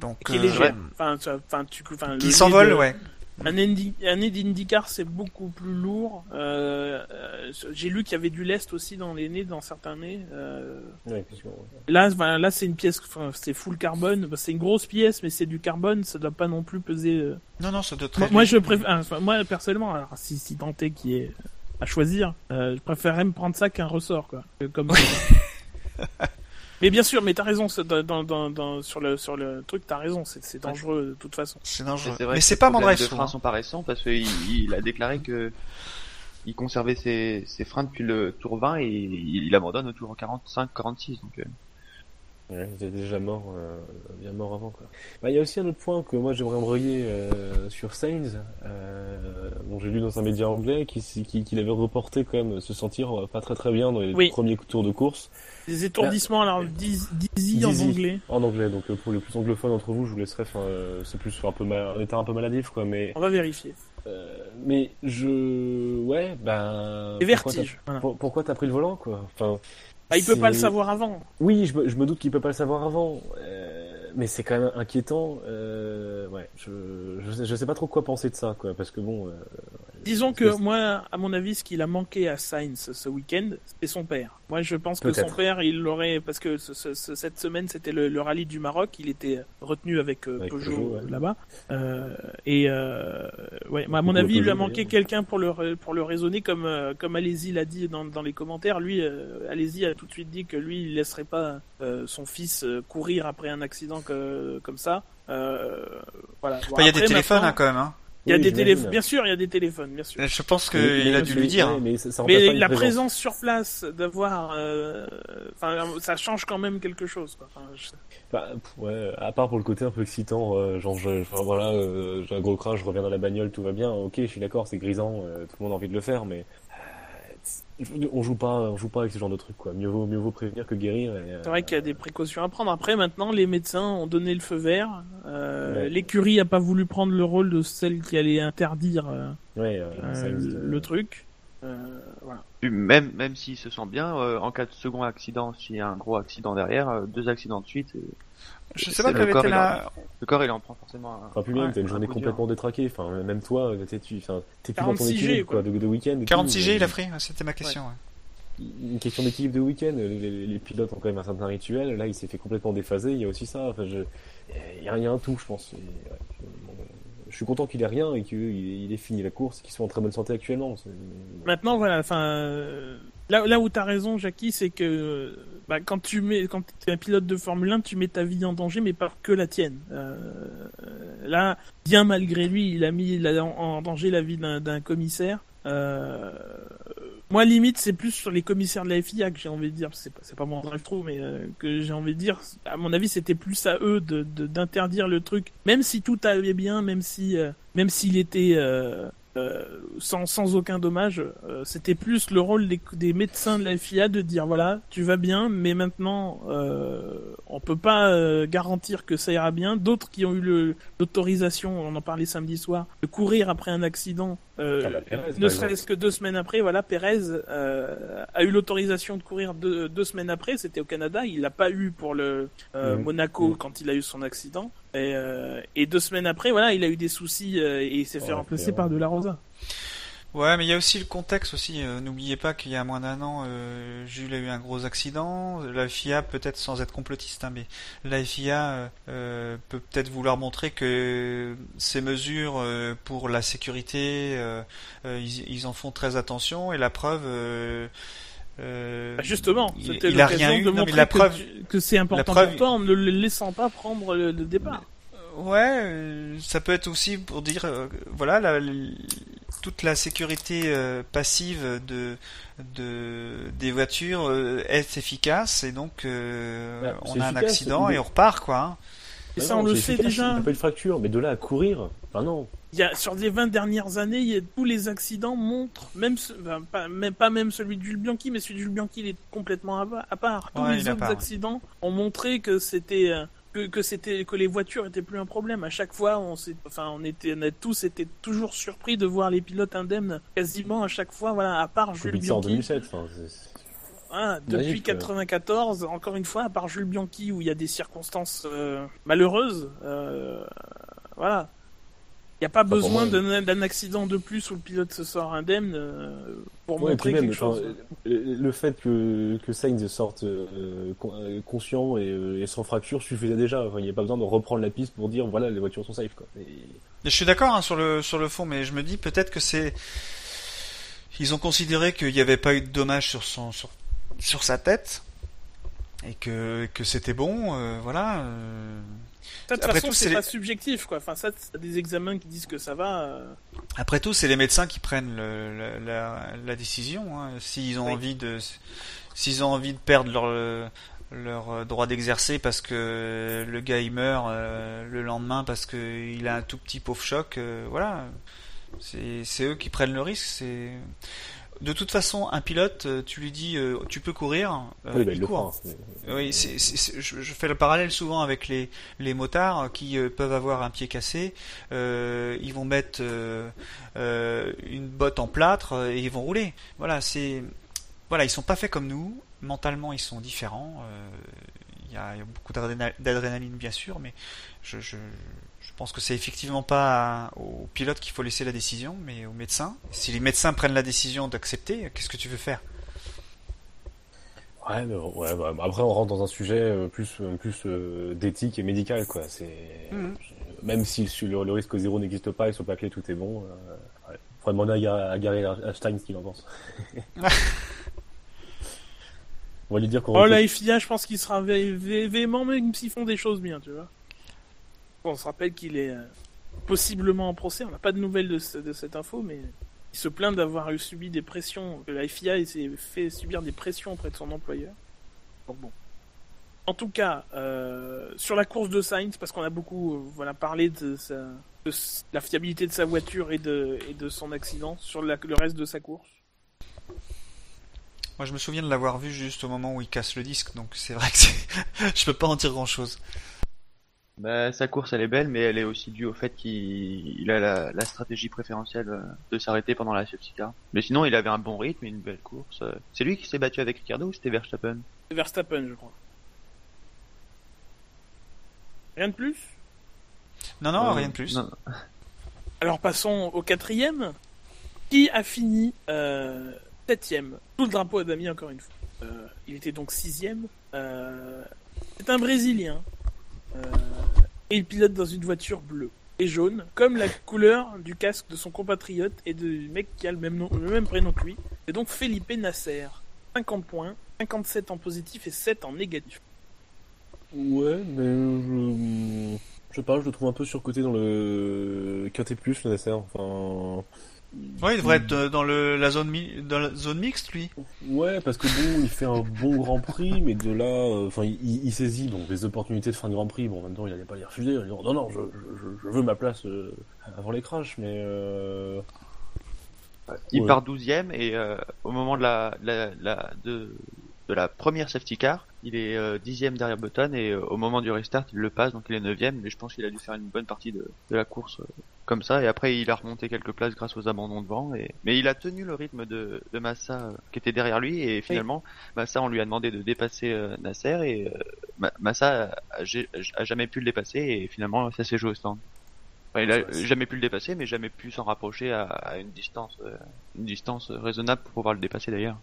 Donc, Qui est euh, légère. ouais. Enfin, tu, enfin, qui s'envole, de- ouais. Un Indy, un nez d'IndyCar, c'est beaucoup plus lourd. Euh, euh, J'ai lu qu'il y avait du lest aussi dans les nez, dans certains nez. Euh, Ouais, parce que- Là, là, c'est une pièce, c'est full carbone. Bah, C'est une grosse pièce, mais c'est du carbone. Ça doit pas non plus peser. Non, non, ça doit très moi, léger. je préfère, enfin, moi personnellement, alors si si tant est qui est à choisir, euh, je préférerais me prendre ça qu'un ressort, quoi. Comme. [laughs] mais bien sûr, mais t'as raison, c'est dans, dans, dans, dans- sur le sur le truc, t'as raison, c'est c'est dangereux de toute façon. C'est dangereux. c'est vrai Mais c'est les pas drive de freins sont pas récents parce qu'il il a déclaré que il conservait ses, ses freins depuis le tour 20 et il, il abandonne au tour 45-46. Donc, euh, Ouais, il était déjà mort, euh, bien mort avant quoi. Bah, il y a aussi un autre point que moi j'aimerais embrayer euh, sur Sainz, euh, dont j'ai lu dans un média anglais, qui, qui, qu'il avait reporté quand même se sentir euh, pas très très bien dans les Oui. premiers tours de course Des étourdissements, alors Dizzy Dizzy en anglais. en anglais. Donc euh, pour les plus anglophones d'entre vous, je vous laisserai. Enfin, euh, c'est plus un peu mal, un état un peu maladif quoi. Mais On va vérifier. euh, mais je ouais ben. Et pourquoi vertige. t'as- Voilà. pour- Pourquoi t'as pris le volant quoi Enfin. Bah, il peut pas le savoir avant. Oui, je me, je me doute qu'il peut pas le savoir avant, euh, mais c'est quand même inquiétant. Euh, ouais, je, je, sais, je sais pas trop quoi penser de ça, quoi, parce que bon. euh, Disons que moi, à mon avis, ce qu'il a manqué à Sainz ce week-end, c'est son père. Moi, je pense que son père, il l'aurait parce que ce- ce- ce- cette semaine, c'était le, le rallye du Maroc. Il était retenu avec, euh, Avec Peugeot, Peugeot, ouais. là-bas. Euh, et euh, ouais, moi, à mon avis, il lui a manqué quelqu'un pour le pour le raisonner, comme euh, comme Alési l'a dit dans, dans les commentaires. Lui, euh, Alési a tout de suite dit que lui, il laisserait pas euh, son fils courir après un accident que, comme ça. Euh, voilà. Bon, Enfin, il y a des téléphones hein, quand même. Hein. Il y a Oui, des téléphones. Bien sûr, il y a des téléphones, bien sûr. Je pense qu'il a dû lui dire. mais ça, ça la présence. présence sur place, d'avoir, euh, enfin, ça change quand même quelque chose. Quoi. Enfin, je- Bah, ouais, à part pour le côté un peu excitant, euh, genre, je, enfin, voilà, euh, j'ai un gros crash, je reviens dans la bagnole, tout va bien. Ok, je suis d'accord, c'est grisant, euh, tout le monde a envie de le faire, mais On joue pas, on joue pas avec ce genre de truc, quoi. Mieux vaut, mieux vaut prévenir que guérir. et, euh, C'est vrai qu'il y a des précautions à prendre. Après, maintenant, les médecins ont donné le feu vert. Euh, Ouais. L'écurie a pas voulu prendre le rôle de celle qui allait interdire euh, Ouais, euh, euh, ça euh, le truc. Euh, voilà. Puis Même, même s'il se sent bien, euh, en cas de second accident, s'il y a un gros accident derrière, euh, deux accidents de suite, et Je sais pas le corps, il la. le corps il en prend forcément un. Enfin, plus même, Ouais, t'as une un journée complètement détraquée. Enfin, même toi, t'es, tu, enfin, t'es plus dans ton 46 G, équilibre, quoi. quoi, de, de week-end. et tout. 46 G, il a pris, c'était ma question. ouais. Une question d'équilibre de week-end. Les, les- les pilotes ont quand même un certain rituel. Là, il s'est fait complètement déphaser. Il y a aussi ça. Enfin, je, il y a, il y a un tout, je pense. Et, ouais, je, bon, je suis content qu'il ait rien et qu'il il il ait fini la course, qu'il soit en très bonne santé actuellement. Maintenant, voilà. Enfin, là, où t'as raison, Jackie, c'est que bah, quand tu mets, quand t'es un pilote de Formule 1, tu mets ta vie en danger, mais pas que la tienne. Euh, là, bien malgré lui, il a mis la- en, en danger la vie d'un commissaire. Euh, moi, limite, c'est plus sur les commissaires de la FIA que j'ai envie de dire. C'est pas, pas mon drive trop, mais euh, que j'ai envie de dire. À mon avis, c'était plus à eux de d'interdire le truc, même si tout allait bien, même si euh, même s'il était euh, euh, sans, sans aucun dommage. euh, C'était plus le rôle des, des médecins de la FIA de dire voilà, tu vas bien, mais maintenant euh, on peut pas euh, garantir que ça ira bien. D'autres qui ont eu l'autorisation, on en parlait samedi soir, de courir après un accident. Euh, ne serait-ce que deux semaines après, voilà, Perez euh, a eu l'autorisation de courir deux, deux semaines après. C'était au Canada, il l'a pas eu pour le euh, Mhm. Monaco Mhm. quand il a eu son accident. Et, euh, et deux semaines après, voilà, il a eu des soucis euh, et il s'est fait remplacer par. De La Rosa. Ouais, mais il y a aussi le contexte aussi. euh, N'oubliez pas qu'il y a moins d'un an, euh, Jules a eu un gros accident. La FIA, peut-être sans être complotiste, hein, mais la FIA euh, euh, peut peut-être vouloir montrer que ces mesures euh, pour la sécurité, euh, ils, ils en font très attention. Et la preuve. euh, euh, Bah, justement, il- c'était il a l'occasion rien eu. de Non, mais montrer la que, preuve, tu- que c'est important preuve- pour toi en ne le laissant pas prendre le, le départ. Ouais, euh, ça peut être aussi pour dire, euh, voilà, la- toute la sécurité euh, passive de, de des voitures euh, est efficace et donc euh, Bah, on a un accident et on repart quoi. hein. Et ça, non, on le sait déjà. T'as pas eu de fracture, mais de là à courir, enfin non. Il y a, sur les 20 dernières années, il y a, tous les accidents montrent, même, ce- pas, même, pas même celui de Jules Bianchi, mais celui de Jules Bianchi, il est complètement à, à part. Tous Ouais, il les autres part, ouais. accidents ont montré que c'était, euh, que, que c'était, que les voitures étaient plus un problème. À chaque fois, on s'est, enfin, on était, on a tous été toujours surpris de voir les pilotes indemnes quasiment à chaque fois, voilà, à part Jules Kubica en Bianchi. 2007, enfin, Magique, depuis euh. 94, encore une fois, à part Jules Bianchi où il y a des circonstances euh, malheureuses, euh, voilà. Il n'y a pas besoin d'un accident de plus où le pilote se sort indemne euh, pour Ouais, montrer même, quelque chose. enfin, le le fait que, que Sainz sorte euh, con- euh, conscient et, euh, et sans fracture suffisait déjà. Enfin, il n'y a pas besoin de reprendre la piste pour dire voilà, les voitures sont safe. Quoi. Et je suis d'accord hein, sur le sur le fond, mais je me dis peut-être que c'est ils ont considéré qu'il n'y avait pas eu de dommages sur son sur sur sa tête et que que c'était bon, euh, voilà. euh. De toute après façon, c'est pas subjectif, quoi. Enfin, ça, des examens qui disent que ça va. euh, Après tout, c'est les médecins qui prennent le- la, la, la décision. hein. S'ils ont Oui. envie de, s'ils ont envie de perdre leur leur droit d'exercer parce que le gars il meurt euh, le lendemain parce que il a un tout petit pauvre choc, euh, voilà. C'est c'est eux qui prennent le risque. C'est de toute façon un pilote, euh, tu lui dis euh, tu peux courir, euh, Oui, bah, il court. fera. Oui, c'est, c'est- c'est- je, je fais le parallèle souvent avec les, les motards qui euh, peuvent avoir un pied cassé. Ils vont mettre une botte en plâtre et ils vont rouler. Voilà, c'est voilà, ils sont pas faits comme nous. Mentalement, ils sont différents. Il y, a, il y a beaucoup d'adréna- d'adrénaline, bien sûr, mais je pense que c'est effectivement pas aux pilotes qu'il faut laisser la décision, mais aux médecins. Si les médecins prennent la décision d'accepter, qu'est-ce que tu veux faire? Ouais, mais, ouais, bah, bah, après on rentre dans un sujet euh, plus euh, plus euh, d'éthique et médical quoi. C'est Mhm. même si le, le- le risque zéro n'existe pas, ils sont pas clés, tout est bon. Euh, ouais. Faudrait demander à, à Gary Einstein ce qu'il en pense. [laughs] on va lui dire qu'on Oh, la FIA, je pense qu'il sera vé- vé- véhément, même s'ils font des choses bien, tu vois. On se rappelle qu'il est euh, possiblement en procès. On n'a pas de nouvelles de, ce- de cette info, mais il se plaint d'avoir subi des pressions, la FIA s'est fait subir des pressions auprès de son employeur. Bon. En tout cas, euh, sur la course de Sainz, parce qu'on a beaucoup euh, voilà, parlé de, la fiabilité de sa voiture et de, son accident, sur le reste de sa course. Moi, je me souviens de l'avoir vu juste au moment où il casse le disque, donc c'est vrai que [laughs] je peux pas en dire grand chose. Bah, sa course elle est belle, mais elle est aussi due au fait qu'il il a la, la stratégie préférentielle euh, de s'arrêter pendant la car. Mais sinon, il avait un bon rythme et une belle course. C'est lui qui s'est battu avec Ricardo ou c'était Verstappen? Verstappen, je crois. Rien de plus? Non, non, Euh, rien de plus. non. [laughs] Alors passons au quatrième, qui a fini euh, septième? Tout le drapeau à Damien encore une fois. Euh, il était donc sixième. Euh, c'est un Brésilien. Euh, et il pilote dans une voiture bleue et jaune, comme la couleur du casque de son compatriote et du mec qui a le même, nom, le même prénom que lui. C'est donc Felipe Nasser. 50 points, 57 en positif et 7 en négatif. Ouais, mais je... je sais pas, je le trouve un peu surcoté dans le quintet plus, le Nasser. Enfin, Ouais, il devrait être euh, dans le, la zone mi- dans la zone mixte, lui. ouais, parce que bon, il fait un bon Grand Prix, mais de là, euh, enfin, il, il saisit donc les opportunités de fin de Grand Prix. Bon, en même temps, il allait pas les refuser. en disant, non, non, je, je, je veux ma place euh, avant les crashs, mais euh... Il Ouais. part 12 et euh, au moment de la, la, la- de, de la première safety car, il est euh, dixième derrière Button et euh, au moment du restart, il le passe, donc il est neuvième. Mais je pense qu'il a dû faire une bonne partie de, la course euh, comme ça. Et après, il a remonté quelques places grâce aux abandons devant. Et... Mais il a tenu le rythme de, de Massa qui était derrière lui. Et finalement, Massa, on lui a demandé de dépasser Nasser et Ma- Massa a, a- a jamais pu le dépasser. Et finalement, ça s'est joué au stand. Enfin, il a jamais pu le dépasser, mais jamais pu s'en rapprocher à, à une distance, euh, une distance raisonnable pour pouvoir le dépasser d'ailleurs.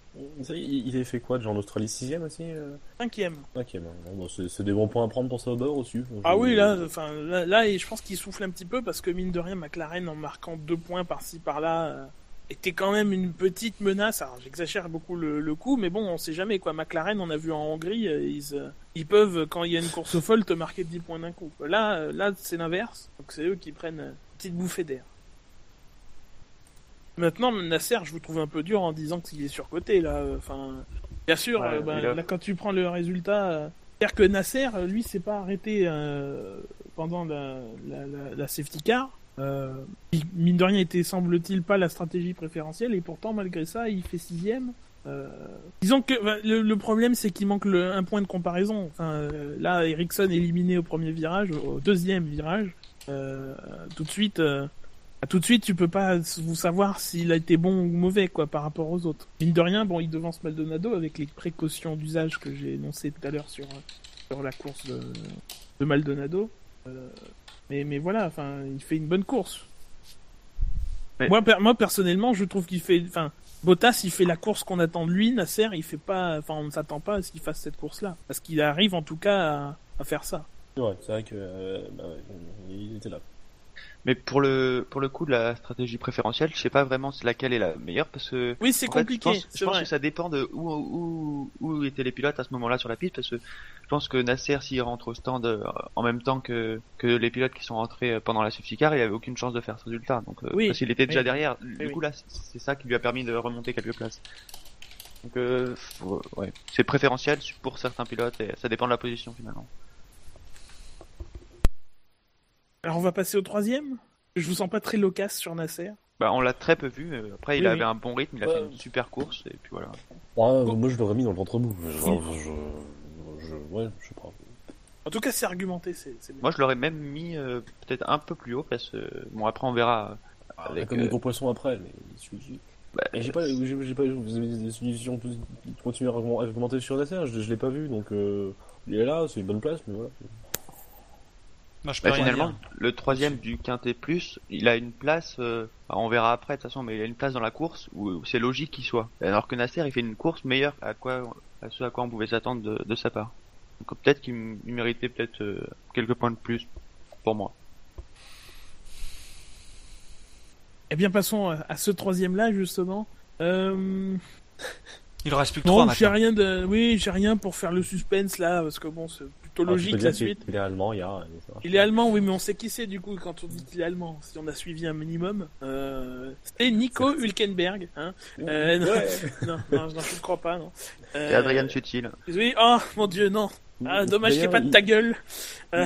il, il avait fait quoi, déjà en Australie sixième aussi euh... Cinquième. Ok, bon, bon, c'est c'est des bons points à prendre pour ça au bord aussi. Ah oui, là, enfin, là, là, et je pense qu'il souffle un petit peu parce que mine de rien, McLaren en marquant deux points par-ci par-là euh, était quand même une petite menace. Alors, j'exagère beaucoup le, le coup, mais bon, on sait jamais quoi. McLaren, on a vu en Hongrie, euh, ils, euh, ils peuvent quand il y a une course folle te marquer 10 points d'un coup. Là, euh, là, c'est l'inverse. Donc c'est eux qui prennent une petite bouffée d'air. Maintenant, Nasser, je vous trouve un peu dur en disant qu'il est surcoté là. Enfin, bien sûr, Ouais, bah, là quand tu prends le résultat. c'est-à-dire que Nasser, lui, s'est pas arrêté euh, pendant la, la, la, la safety car. Euh, mine de rien, était semble-t-il pas la stratégie préférentielle et pourtant, malgré ça, il fait sixième. Euh, disons que bah, le, le problème, c'est qu'il manque le, un point de comparaison. Enfin, euh, là, Ericsson éliminé au premier virage, au deuxième virage. Euh, tout de suite, euh, tout de suite, tu peux pas vous savoir s'il a été bon ou mauvais quoi par rapport aux autres. Mine de rien, bon, il devance Maldonado avec les précautions d'usage que j'ai énoncées tout à l'heure sur sur la course de, de Maldonado. Mais mais voilà, enfin, il fait une bonne course. Moi, per- moi personnellement, je trouve qu'il fait, enfin, Bottas, il fait la course qu'on attend de lui. Nasser, il fait pas, enfin, on ne s'attend pas à ce qu'il fasse cette course-là, parce qu'il arrive en tout cas à, à faire ça. Ouais, c'est vrai que euh, bah ouais, il était là. Mais pour le pour le coup de la stratégie préférentielle, je sais pas vraiment laquelle est la meilleure parce que Oui, c'est fait, compliqué, je pense, je c'est pense vrai. que ça dépend de où, où où étaient les pilotes à ce moment-là sur la piste parce que je pense que Nasser s'il rentre au stand euh, en même temps que que les pilotes qui sont rentrés euh, pendant la safety car, il avait aucune chance de faire ce résultat. Donc euh, Oui, parce qu'il était déjà oui. derrière. Du coup là, c'est- ça qui lui a permis de remonter quelques places. Donc euh, ouais, c'est préférentiel pour certains pilotes et ça dépend de la position finalement. Alors, on va passer au troisième. Je vous sens pas très loquace sur Nasser. Bah, on l'a très peu vu. mais Après, il Oui, avait oui. un bon rythme, il a Ouais. fait une super course et puis voilà. Ouais, moi je l'aurais mis dans le ventre mou. Je, je, je, je- ouais, je sais pas. En tout cas, c'est argumenté, c'est c'est bien. Moi, je l'aurais même mis euh, peut-être un peu plus haut parce que bon après on verra. Avec Avec, comme euh, des gros poissons après, mais celui-ci. Bah, j'ai pas, j'ai, j'ai pas, vous avez des solutions qui continuent à argumenter sur Nasser, je, je l'ai pas vu, donc euh, il est là, c'est une bonne place, mais voilà. Je bah, finalement, le troisième du quintet plus, il a une place. euh, on verra après de toute façon, mais il a une place dans la course où, où c'est logique qu'il soit. Alors que Nasser, il fait une course meilleure à quoi, à ce à quoi on pouvait s'attendre de, de sa part. Donc peut-être qu'il méritait peut-être euh, quelques points de plus pour moi. Eh bien, passons à, ce troisième-là, justement. Euh... Il reste plus que Non, trois j'ai maintenant. rien de, oui, j'ai rien pour faire le suspense là, parce que bon, c'est plutôt Ah, logique la suite. Il est allemand, il y a. Il est allemand, oui, mais on sait qui c'est du coup quand on dit qu'il est allemand. Si on a suivi un minimum, euh... c'est Nico Hülkenberg. Hein euh, non, Ouais. non, non, non, je ne crois pas. Non. Euh, Et Adrian Sutil. Oui, oh mon dieu, non. Ah, dommage qu'il n'y ait pas de ta gueule. Euh,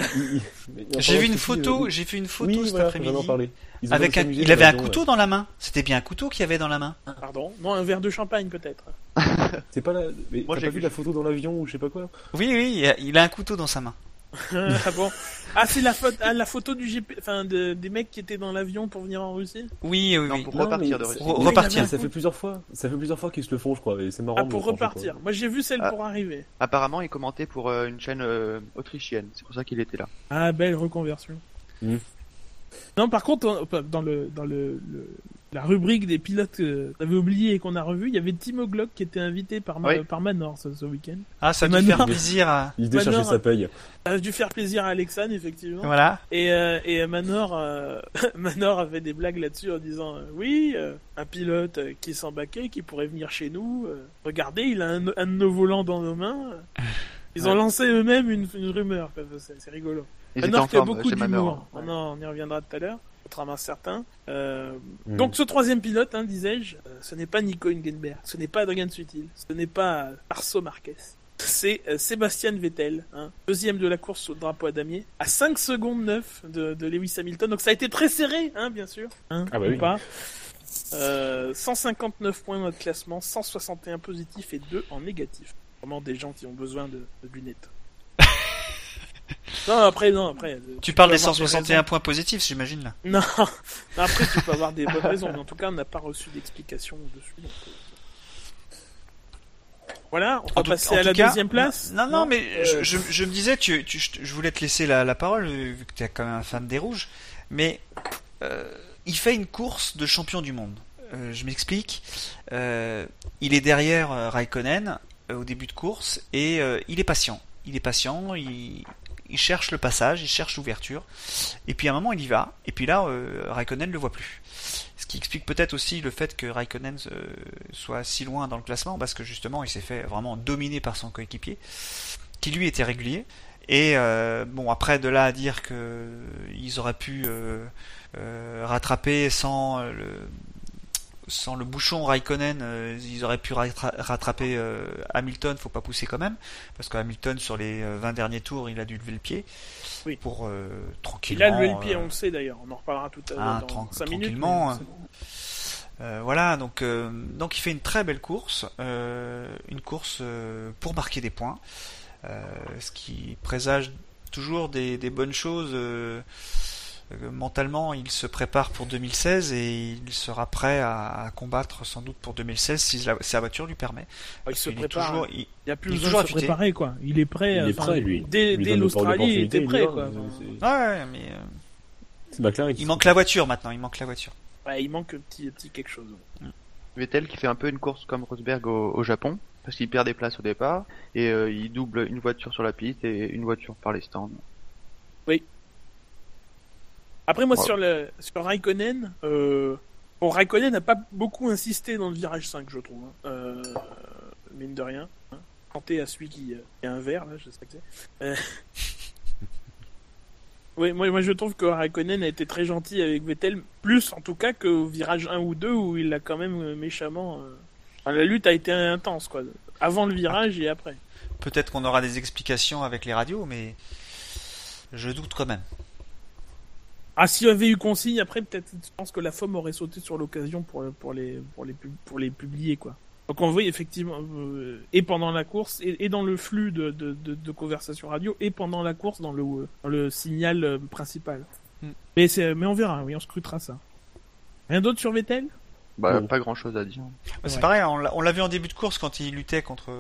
J'ai vu une photo, euh, j'ai fait une photo oui, cet voilà, après-midi. Avec un... Il avait un couteau ouais. dans la main. C'était bien un couteau qu'il y avait dans la main. Pardon? Non, un verre de champagne peut-être. [laughs] C'est pas la... Mais Moi, t'as j'ai pas vu vu. la photo dans l'avion ou je sais pas quoi? Oui, oui, il a, un couteau dans sa main. [laughs] ah bon? Ah, c'est la, photo, ah, la photo du GP, enfin de- des mecs qui étaient dans l'avion pour venir en Russie? Oui, oui, Non, oui. pour Non, repartir de Russie. Re- Oui, repartir. Ça fait plusieurs fois. Ça fait plusieurs fois qu'ils se le font, je crois. Et c'est marrant. Ah, pour repartir. Moi j'ai vu celle Ah. pour arriver. Apparemment, il commentait pour euh, une chaîne euh, autrichienne. C'est pour ça qu'il était là. Ah, belle reconversion. Mm. Non, par contre, dans le dans le, le- la rubrique des pilotes que t'avais oublié et qu'on a revu, il y avait Timo Glock qui était invité par, Ma- Oui. par Manor ce, ce week-end. Ah, ça va nous faire plaisir à... Il déchargeait Manor- sa paye. Ça a dû faire plaisir à Alexandre, effectivement. Voilà. Et, euh, et Manor, euh, [laughs] Manor avait des blagues là-dessus en disant euh, oui, euh, un pilote qui s'en baquait, qui pourrait venir chez nous. euh, regardez, il a un, un de nos volants dans nos mains. Ils ont Ouais. lancé eux-mêmes une, une rumeur. c'est rigolo. Ils Manor en qui a beaucoup d'humour. On, en- on y reviendra tout à l'heure. Contrairement à certains. Euh, Mm. Donc ce troisième pilote, hein, disais-je, euh, ce n'est pas Nico Hülkenberg, ce n'est pas Adrian Sutil, ce n'est pas euh, Marceau Marquez. C'est euh, Sébastien Vettel, hein, deuxième de la course au drapeau à damier, à 5 secondes 9 de, de Lewis Hamilton. Donc ça a été très serré, hein, bien sûr. Hein, Ah bah ou oui. pas. Euh, 159 points dans notre classement, 161 positifs et 2 en négatif. Vraiment des gens qui ont besoin de, de lunettes. Non, après, non, après. euh, Tu parles des avoir 161 points positifs, j'imagine, là. non, après tu peux avoir des bonnes raisons, mais en tout cas on n'a pas reçu d'explication dessus. donc, euh, Voilà, on va En passer à la cas- deuxième place. Non, non, mais Euh, je, je, je me disais, tu, tu, je voulais te laisser la, la parole, euh, vu que tu es quand même un fan des rouges, mais euh, il fait une course de champion du monde. Euh, je m'explique. Euh, il est derrière euh, Raikkonen euh, au début de course et euh, il est patient. Il est patient, il, il cherche le passage, il cherche l'ouverture. Et puis à un moment, il y va. Et puis là, euh, Raikkonen ne le voit plus. Ce qui explique peut-être aussi le fait que Raikkonen euh, soit si loin dans le classement, parce que justement, il s'est fait vraiment dominer par son coéquipier, qui lui était régulier. Et euh, bon, après de là à dire que ils auraient pu rattraper sans le sans le bouchon Raikkonen, euh, ils auraient pu rattra- rattraper euh, Hamilton, faut pas pousser quand même, parce que Hamilton sur les euh, 20 derniers tours, il a dû lever le pied Oui. pour euh, Il tranquillement. a levé le pied, euh, on le sait d'ailleurs, on en reparlera tout à l'heure Ah, dans tran- 5 minutes. tranquillement, hein. Euh, voilà, donc euh, donc il fait une très belle course, euh, une course euh, pour marquer des points, euh, ce qui présage toujours des, des bonnes choses. Euh, mentalement, il se prépare pour 2016 et il sera prêt à, à combattre sans doute pour 2016 si la, si la voiture lui permet. il Parce se est prépare. toujours- il- Il n'y a plus il besoin de se préparer quoi. Il est prêt. Il est prêt, lui. Dès, Il l'Australie, il était il prêt quoi. Ouais, mais euh, il manque la voiture maintenant, il manque la voiture. Ouais, il manque un petit, petit quelque chose. Vettel qui fait un peu une course comme Rosberg au, au Japon, parce qu'il perd des places au départ, et euh, il double une voiture sur la piste et une voiture par les stands. Après, moi, sur, le, sur Raikkonen, euh, bon, Raikkonen n'a pas beaucoup insisté dans le virage 5, je trouve. hein. Euh, mine de rien. Hein. Tenter à celui qui, qui a un verre, là, je sais pas que c'est. Euh... [laughs] oui, moi, moi, je trouve que Raikkonen a été très gentil avec Vettel, plus en tout cas qu'au virage 1 ou 2 où il l'a quand même euh, méchamment. enfin, la lutte a été intense, quoi. Avant le virage et après. Peut-être qu'on aura des explications avec les radios, mais je doute quand même. Ah, s'il y avait eu consigne, après, peut-être, je pense que la FOM aurait sauté sur l'occasion pour, pour, les, pour, les, pour les publier, quoi. Donc on voit effectivement, euh, et pendant la course, et, et dans le flux de, de, de, de conversation radio, et pendant la course dans le, dans le signal euh, principal. Hmm. Mais, mais on verra, oui, on scrutera ça. Rien d'autre sur Vettel Bah, Non. pas grand chose à dire. C'est Ouais. pareil, on l'a vu en début de course quand il luttait contre.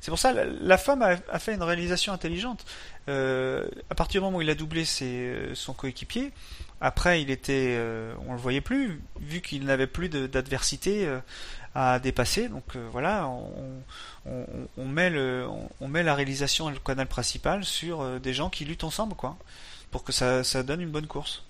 C'est pour ça la, la femme a, a fait une réalisation intelligente. Euh, à partir du moment où il a doublé ses, son coéquipier, après il était, euh, on le voyait plus vu qu'il n'avait plus d'adversité euh, à dépasser. Donc euh, voilà, on, on, on met le, on, on met la réalisation et le canal principal sur euh, des gens qui luttent ensemble, quoi, pour que ça, ça donne une bonne course.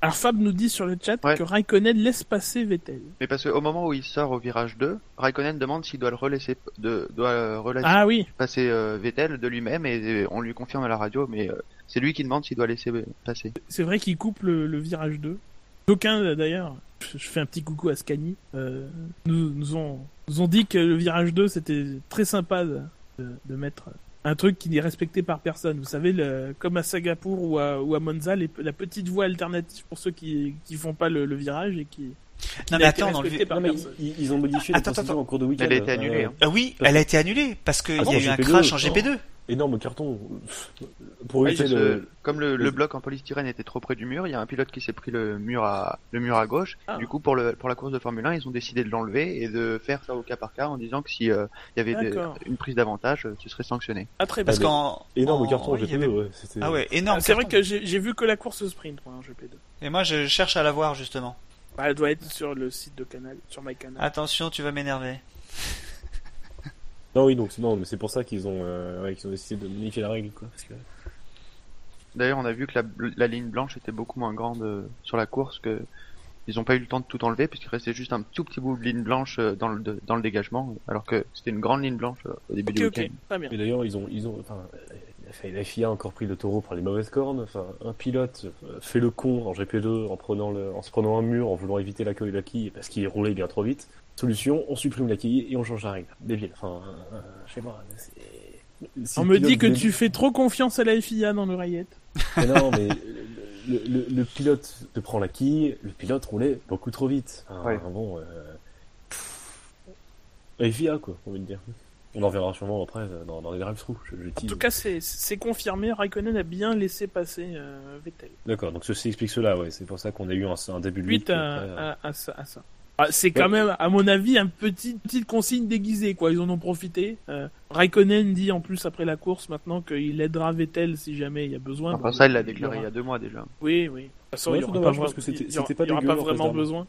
Alors Fab nous dit sur le chat Ouais. que Raikkonen laisse passer Vettel. Mais parce qu'au moment où il sort au virage 2, Raikkonen demande s'il doit le relaisser, de, doit euh, relaisser Ah oui, passer euh, Vettel de lui-même et euh, on lui confirme à la radio, mais euh, c'est lui qui demande s'il doit laisser euh, passer. c'est vrai qu'il coupe le, le virage 2. D'aucuns d'ailleurs, je fais un petit coucou à Scani, euh, nous, nous, ont, nous ont dit que le virage 2 c'était très sympa de, de mettre un truc qui n'est respecté par personne. Vous savez, le, comme à Singapour ou à, ou à Monza, les- la petite voie alternative pour ceux qui qui font pas le, le virage et qui, qui Non, mais été attends, dans le Non, mais ils, ils ont modifié la Attends, en cours de week-end. Elle a été annulée, hein. Ah oui, elle a été annulée parce qu'il Ah y a eu un GP2, crash en non. GP2. Énorme carton. Pour Ouais, éviter le... ce- Comme le, bloc en polystyrène était trop près du mur, il y a un pilote qui s'est pris le mur à le mur à gauche. Ah. Du coup, pour le pour la course de Formule 1, ils ont décidé de l'enlever et de faire ça au cas par cas en disant que si euh, il y avait une prise d'avantage, euh, ce serait sanctionné. Ah, très bien. Parce qu'en Énorme en- carton y GP2, avait- ouais. c'était- Ah ouais, énorme. Ah, c'est vrai que j'ai vu que la course sprint moi, en GP2. Et moi, je cherche à la voir justement. Bah, elle doit être sur le site de Canal, sur MyCanal. Attention, tu vas m'énerver. Non, oui, donc c'est- non, mais c'est pour ça qu'ils ont, euh, ouais, qu'ils ont décidé de modifier la règle, quoi. Parce que... D'ailleurs, on a vu que la, la ligne blanche était beaucoup moins grande euh, sur la course que ils n'ont pas eu le temps de tout enlever puisqu'il restait juste un tout petit bout de ligne blanche euh, dans le de- dans le dégagement alors que c'était une grande ligne blanche euh, au début du week-end. Et d'ailleurs, ils ont, ils ont, enfin, la FIA a encore pris le taureau par les mauvaises cornes. Enfin, un pilote fait le con en GP2 en prenant le, en se prenant un mur, en voulant éviter l'accueil de la quille parce qu'il roulait bien trop vite. Solution, on supprime la quille et on change la règle. Débile. Enfin, euh, je sais pas. On me dit que tu fais trop confiance à la FIA dans l'oreillette. Mais non, mais le, le- le pilote te prend la quille, le pilote roulait beaucoup trop vite. Enfin, Ouais. Bon, euh... FIA quoi, on va dire. On en verra sûrement après euh, dans, dans les drive-through. Je, je En tout cas, c'est- c'est confirmé. Raikkonen a bien laissé passer euh, Vettel. D'accord, donc ceci explique cela, ouais. C'est pour ça qu'on a eu un, un début de Suite lutte. à, après, euh, à- à ça. à ça. Ah, c'est quand même, à mon avis, un petit petite consigne déguisée, quoi. Ils en ont profité. Euh, Raikkonen dit en plus après la course maintenant qu'il aidera Vettel si jamais il y a besoin. Enfin, ça, il l'a déclaré il y aura- a deux mois déjà. Oui, oui. De toute façon, Ouais, il y c'est aura aura- pas vraiment besoin.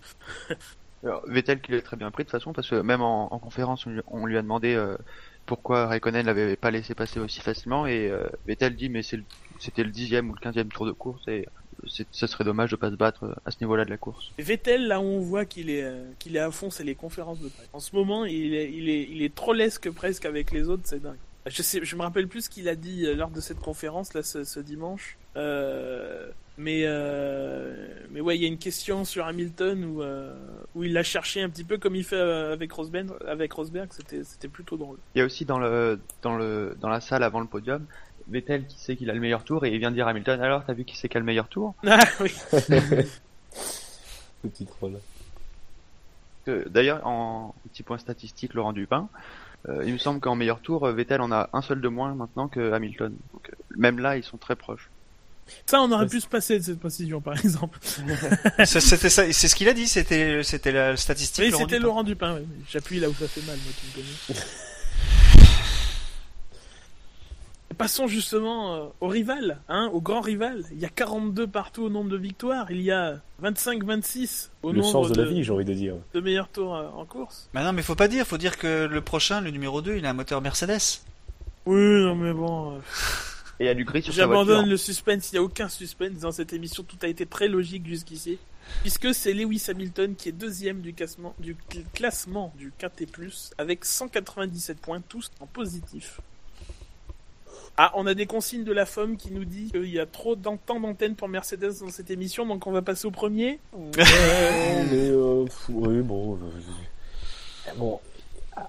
[laughs] Alors, Vettel qui l'a très bien pris de toute façon parce que même en, en conférence on lui, on lui a demandé euh, pourquoi Raikkonen l'avait pas laissé passer aussi facilement et euh, Vettel dit mais c'était le dixième ou le quinzième tour de course et ce serait dommage de pas se battre euh, à ce niveau-là de la course. Et Vettel, là où on voit qu'il est, euh, qu'il est à fond, c'est les conférences de presse. En ce moment, il est, il est, il est trollesque presque avec les autres, c'est dingue. Je sais, je me rappelle plus ce qu'il a dit euh, lors de cette conférence là ce, ce dimanche. Euh, mais euh, mais ouais, il y a une question sur Hamilton où euh, où il l'a cherché un petit peu comme il fait avec Rosberg. Avec Rosberg, c'était c'était plutôt drôle. Il y a aussi dans le dans le dans la salle avant le podium Vettel qui sait qu'il a le meilleur tour et il vient dire à Hamilton alors t'as vu qui c'est qui a le meilleur tour? Ah oui. [laughs] Petit troll. D'ailleurs en petit point statistique Laurent Dupin euh, il me semble qu'en meilleur tour euh, Vettel en a un seul de moins maintenant que Hamilton. Donc, euh, même là ils sont très proches. Ça, on aurait pu se passer de cette précision, par exemple. [laughs] C'était ça, c'est ce qu'il a dit. C'était, c'était la statistique. Oui, c'était. Laurent Dupin. ouais. J'appuie là où ça fait mal, moi, tu me connais. Passons justement euh, au rival, hein, au grand rival. Il y a 42 partout au nombre de victoires. Il y a 25-26 au Le nombre sens de de, la vie, j'ai envie de dire. de meilleurs tours euh, en course. Bah non, mais faut pas dire. Faut dire que le prochain, le numéro 2, il a un moteur Mercedes. Oui, non mais bon. euh, Et il y a du gris sur J'abandonne le suspense. Il n'y a aucun suspense dans cette émission. Tout a été très logique jusqu'ici. Puisque c'est Lewis Hamilton qui est deuxième du classement du, cl- classement du KT+, avec 197 points, tous en positif. Ah, on a des consignes de la FOM qui nous dit qu'il y a trop de temps d'antenne pour Mercedes dans cette émission, donc on va passer au premier. Non, mais [laughs] euh, pff, oui, bon. euh, bon,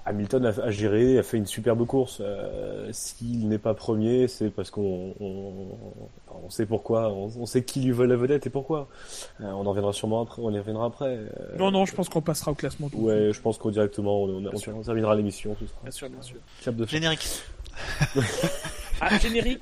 Hamilton a, a géré, a fait une superbe course. Euh, S'il n'est pas premier, c'est parce qu'on on, on sait pourquoi, on, on sait qui lui vole la vedette et pourquoi. Euh, on en reviendra sûrement après. On y reviendra après. Euh, Non, non, je pense qu'on passera au classement. tout. Ouais, je pense qu'au directement, on, on, terminera l'émission. Bien sûr, bien sûr. clap de. Générique. [laughs] Ah, générique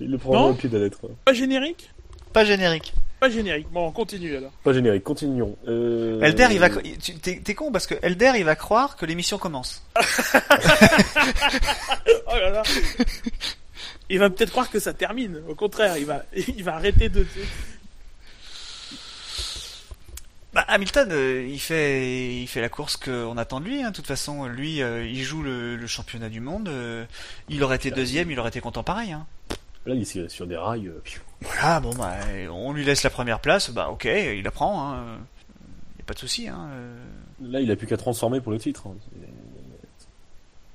Il le prend Non au pied de la lettre. Pas générique Pas générique. Pas générique. Bon, on continue alors. Pas générique, continuons. Euh... Elder, il va, tu- t'es, t'es con parce que Elder, il va croire que l'émission commence. [laughs] Oh là là Il va peut-être croire que ça termine. Au contraire, il va, [laughs] il va arrêter de. Bah, Hamilton, euh, il fait, il fait la course qu'on attend de lui. hein. De toute façon, lui, euh, il joue le, le championnat du monde. euh, il aurait été deuxième, il aurait été content pareil. Hein. Là, il est sur- des rails. Voilà, bon bah, on lui laisse la première place. Bah, ok, il la prend. Hein. Y a pas de souci. Hein. Là, il a plus qu'à transformer pour le titre.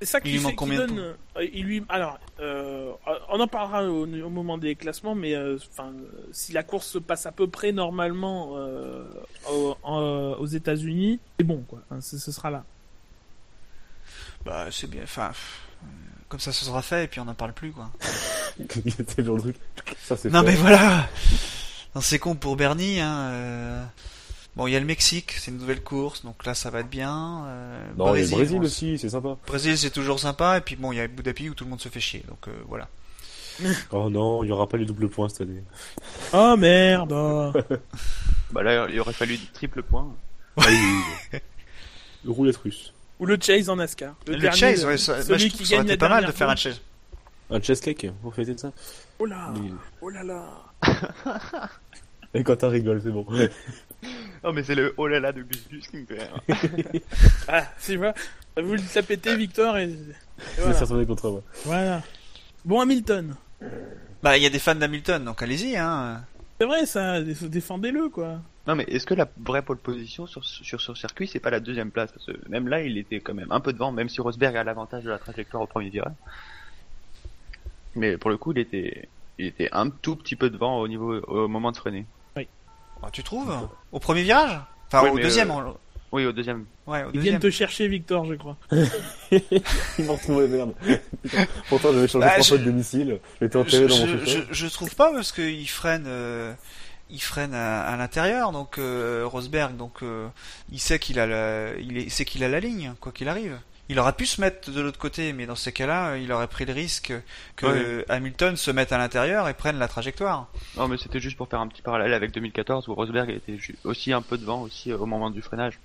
C'est ça qui, Il fait- qui combien de donne. euh, il lui. Alors, euh, on en parlera au, au moment des classements, mais euh, enfin, euh, si la course se passe à peu près normalement euh, au- en- aux États-Unis, c'est bon, quoi. Hein, ce, ce sera là. Bah, c'est bien. Enfin, comme ça, ce sera fait et puis on n'en parle plus, quoi. [laughs] c'est genre le truc. Ça, c'est Non, fait. mais voilà. Non, c'est con pour Bernie. Hein. Bon, il y a le Mexique, c'est une nouvelle course, donc là, ça va être bien. Euh, Non, il y a le Brésil bon, aussi, c'est sympa. Brésil, c'est toujours sympa. Et puis bon, il y a Abu Dhabi où tout le monde se fait chier. Donc euh, voilà. [laughs] Oh non, il y aura pas les doubles points cette année. Oh merde. [laughs] Bah là, il aurait fallu du triple point. Ah oui. [laughs] Le roulette russe. Ou le chase en NASCAR. Le, dernier, chase, ouais, ça, celui je qui ça aurait gagne été la pas mal de faire un chase. Un cheesecake, vous fêtez de ça? Oh là, oh là là. Et quand t'as rigole, c'est bon. Non, mais c'est le oh là là de Gus Gus qui me fait rire. [laughs] Ah, c'est vrai. Vous le tapez Victor et, voilà. certainement contre moi. voilà. Bon Hamilton. Bah, il y a des fans d'Hamilton, donc allez-y. Hein. C'est vrai ça, dé- défendez-le quoi. Non, mais est-ce que la vraie pole position sur, sur ce circuit, c'est pas la deuxième place? Parce que même là, il était quand même un peu devant, même si Rosberg a l'avantage de la trajectoire au premier virage. Mais pour le coup, il était, il était un tout petit peu devant au niveau, au moment de freiner. Bah, tu trouves Au premier virage Enfin, Oui, au deuxième. euh, en- Oui, au deuxième. Ouais, au Ils deuxième. viennent te chercher Victor, je crois. [laughs] Ils m'ont retrouvé, merde. Putain. [laughs] Pourtant, j'avais changé Bah, trois je- fois de domicile. J'étais je, enterré dans mon je, je, je trouve pas parce qu'il freine, euh, il freine à, à l'intérieur, donc euh, Rosberg, donc euh, il sait qu'il a la, il est- sait qu'il a la ligne, quoi qu'il arrive. Il aurait pu se mettre de l'autre côté, mais dans ces cas-là, il aurait pris le risque que Ouais. Hamilton se mette à l'intérieur et prenne la trajectoire. Non, mais c'était juste pour faire un petit parallèle avec 2014 où Rosberg était aussi un peu devant aussi euh, au moment du freinage.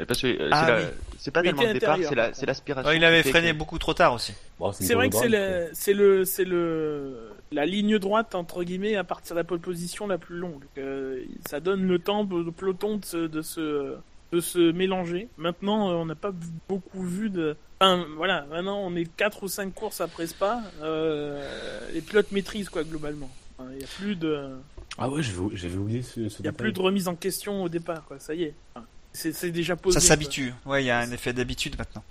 Mais parce que euh, Ah c'est la- oui. c'est pas tellement le départ, c'est la, c'est l'aspiration. Il avait freiné que- beaucoup trop tard aussi. Bon, C'est vrai que c'est le, c'est le, c'est le, la ligne droite entre guillemets à partir de la pole position la plus longue. Euh, ça donne le temps au peloton de se, de se, de se mélanger. Maintenant, euh, on n'a pas beaucoup vu de. Enfin, voilà. Maintenant, on est quatre ou cinq courses après Spa. Euh, les pilotes maîtrisent quoi globalement. Enfin, Il y a plus de, Ah ouais, j'avais oublié ce, il y a plus de remise en question au départ. Quoi. Ça y est. Enfin, c'est, déjà posé. Ça s'habitue. Ouais, il y a un effet d'habitude maintenant.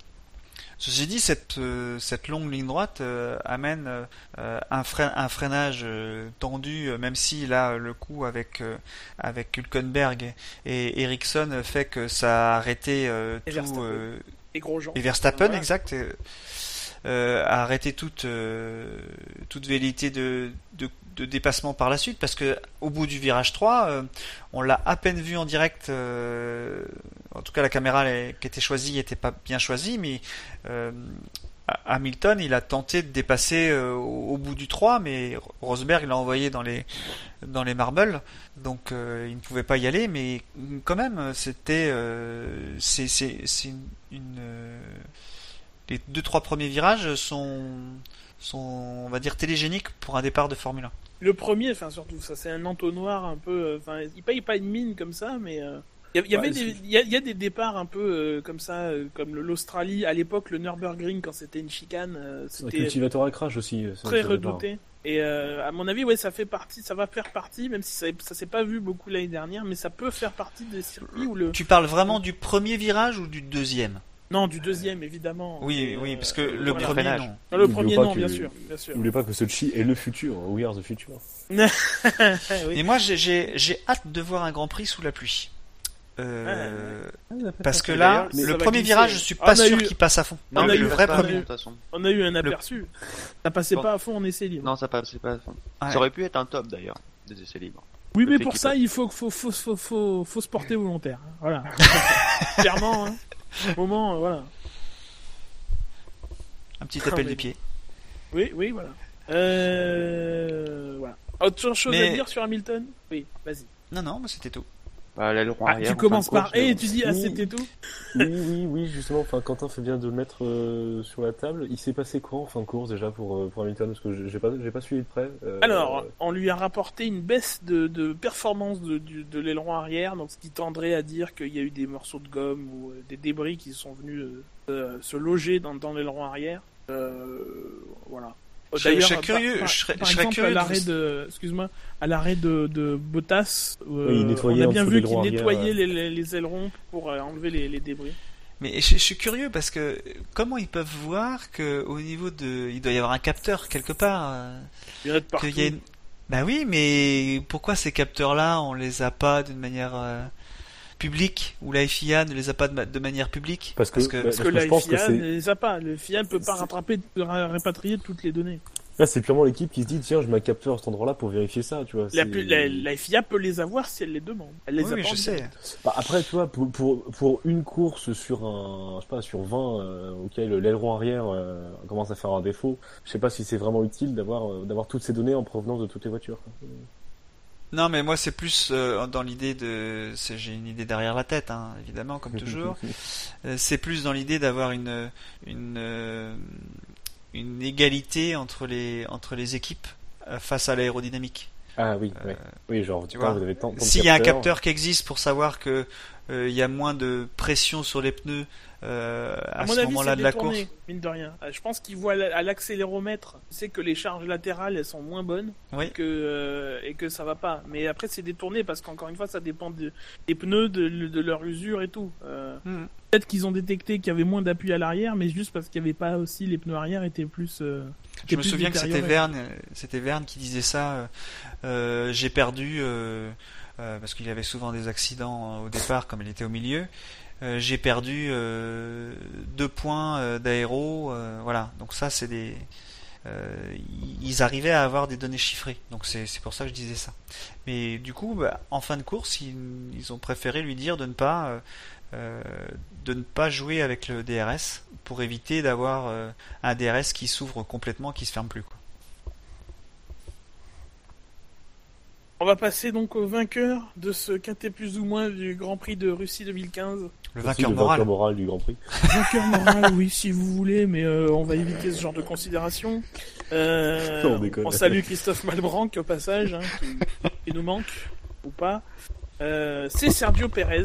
Ceci dit, cette, euh, cette longue ligne droite euh, amène euh, un, frein, un freinage euh, tendu, euh, même si là le coup avec euh, avec Hülkenberg et Ericsson fait que ça a arrêté euh, Et tout Verstappen. euh, gros gens. et Verstappen, Voilà. exact, euh, euh, a arrêté toute euh, toute velléité de, de de dépassement par la suite parce que au bout du virage 3 euh, on l'a à peine vu en direct euh, en tout cas la caméra qui était choisie était pas bien choisie mais euh, Hamilton il a tenté de dépasser euh, au, bout du 3 mais Rosberg l'a envoyé dans les dans les marbles donc euh, il ne pouvait pas y aller mais quand même c'était c'est c'est une, une, les deux trois premiers virages sont sont on va dire télégéniques pour un départ de Formule 1 Le premier, enfin surtout, ça c'est un entonnoir un peu. Enfin, il paye pas une mine comme ça, mais il y, avait Ouais, des, il y, a, il y a des départs un peu euh, comme ça, euh, comme l'Australie à l'époque, le Nürburgring quand c'était une chicane, euh, Un c'était cultivateur à crash aussi. très redouté. Et euh, à mon avis, ouais, ça fait partie, ça va faire partie, même si ça, ça s'est pas vu beaucoup l'année dernière, mais ça peut faire partie des circuits où le. tu parles vraiment du premier virage ou du deuxième? Non, du deuxième évidemment. oui oui parce que le premier non Non, le N'oublions premier non, que- bien sûr, bien sûr. N'oubliez pas que Sochi est le futur. We are the future. [laughs] Oui. et moi j'ai- j'ai j'ai hâte de voir un Grand Prix sous la pluie Euh, parce que là le premier virage je suis pas sûr eu- qu'il passe à fond On Non, a mais eu- le vrai premier eu- de toute façon. On a eu un aperçu. Ça passait Bon. pas à fond en essai libre. Non, ça passe, c'est pas. Ouais. Ça aurait pu être un top d'ailleurs des essais libres. Oui, Le mais pour ça, passe. il faut, faut, faut, faut, faut, faut se porter volontaire. Voilà. [laughs] Clairement, hein. Au moment, euh, voilà. un petit appel Ah, du pied Oui, oui, voilà. Euh, voilà. Autre chose Mais- à dire sur Hamilton? Oui, vas-y. non non c'était tout Bah, l'aileron Ah, arrière. tu commences de par et tu dis ah Oui. c'était tout. oui, oui, oui, justement. Enfin, Quentin fait bien de le mettre euh, sur la table. Il s'est passé quoi en fin de course déjà pour, euh, pour Hamilton? Parce que j'ai- pas, j'ai pas suivi de près. Euh, Alors, on lui a rapporté une baisse de, de performance de, du- de l'aileron arrière, donc ce qui tendrait à dire qu'il y a eu des morceaux de gomme ou euh, des débris qui sont venus euh, euh, se loger dans, dans l'aileron arrière. Euh, voilà. Je serais- je serais curieux- par, je serais- par je serais exemple, curieux à l'arrêt de, excuse-moi, à l'arrêt de, de Bottas, euh, Oui, il nettoyait on a en bien vu qu'il nettoyait les, les- les ailerons pour euh, enlever les, les débris. Mais je, je suis curieux parce que comment ils peuvent voir que au niveau de, il doit y avoir un capteur quelque part. euh, Il y en a de partout. qu'il y a une- Bah oui, mais pourquoi ces capteurs-là, on les a pas d'une manière euh, publique où la FIA ne les a pas de, ma- de manière publique Parce que, Parce que- bah, Parce parce que que la je pense que FIA ne les a pas. Le FIA ne peut pas rattraper, ra- répatrier toutes les données. là, c'est purement l'équipe qui se dit tiens, je mets un capteur à cet endroit-là pour vérifier ça, tu vois. La, la, la FIA peut les avoir si elle les demande. Elle les Oui, a oui, je sais. Bah, après, tu vois, pour, pour, pour une course sur un, je sais pas, sur 20, euh, auquel l'aileron arrière euh, commence à faire un défaut, je sais pas si c'est vraiment utile d'avoir euh, d'avoir toutes ces données en provenance de toutes les voitures. quoi. Non, mais moi c'est plus euh, dans l'idée de, j'ai une idée derrière la tête, hein, évidemment, comme toujours. [laughs] Euh, c'est plus dans l'idée d'avoir une une euh, une égalité entre les entre les équipes euh, face à l'aérodynamique. Ah oui, ouais. oui, genre, tu vois, vous avez tant, tant S'il y a un capteur qui existe pour savoir que euh, il y a moins de pression sur les pneus euh, à, À mon ce avis, moment-là de la course, mine de rien. Euh, Je pense qu'ils voient à l'accéléromètre, c'est que les charges latérales elles sont moins bonnes oui. que euh, et que ça va pas. Mais après c'est détourné parce qu'encore une fois ça dépend de- des pneus, de, de leur usure et tout. Euh, Mhm. Peut-être qu'ils ont détecté qu'il y avait moins d'appui à l'arrière, mais juste parce qu'il n'y avait pas aussi les pneus arrière étaient plus. euh, Je me souviens que c'était. Verne, c'était Verne qui disait ça. euh, j'ai perdu euh, parce qu'il y avait souvent des accidents au départ, comme il était au milieu. Euh, j'ai perdu euh, deux points euh, d'aéro, euh, voilà. Donc ça, c'est des, ils arrivaient à avoir des données chiffrées. Donc c'est pour ça que je disais ça. Mais du coup, bah, en fin de course, ils, ils ont préféré lui dire de ne pas euh, de ne pas jouer avec le DRS pour éviter d'avoir euh, un DRS qui s'ouvre complètement, qui se ferme plus. Quoi. On va passer donc au vainqueur de ce quintet plus ou moins du Grand Prix de Russie 2015. Le Aussi, vainqueur le moral. vainqueur moral du Grand Prix. [laughs] Vainqueur moral, oui, si vous voulez, mais euh, on va éviter ce genre de considération. Euh, On déconne. on salue Christophe Malbranc au passage, hein, qui, qui nous manque, ou pas. Euh, c'est Sergio Perez.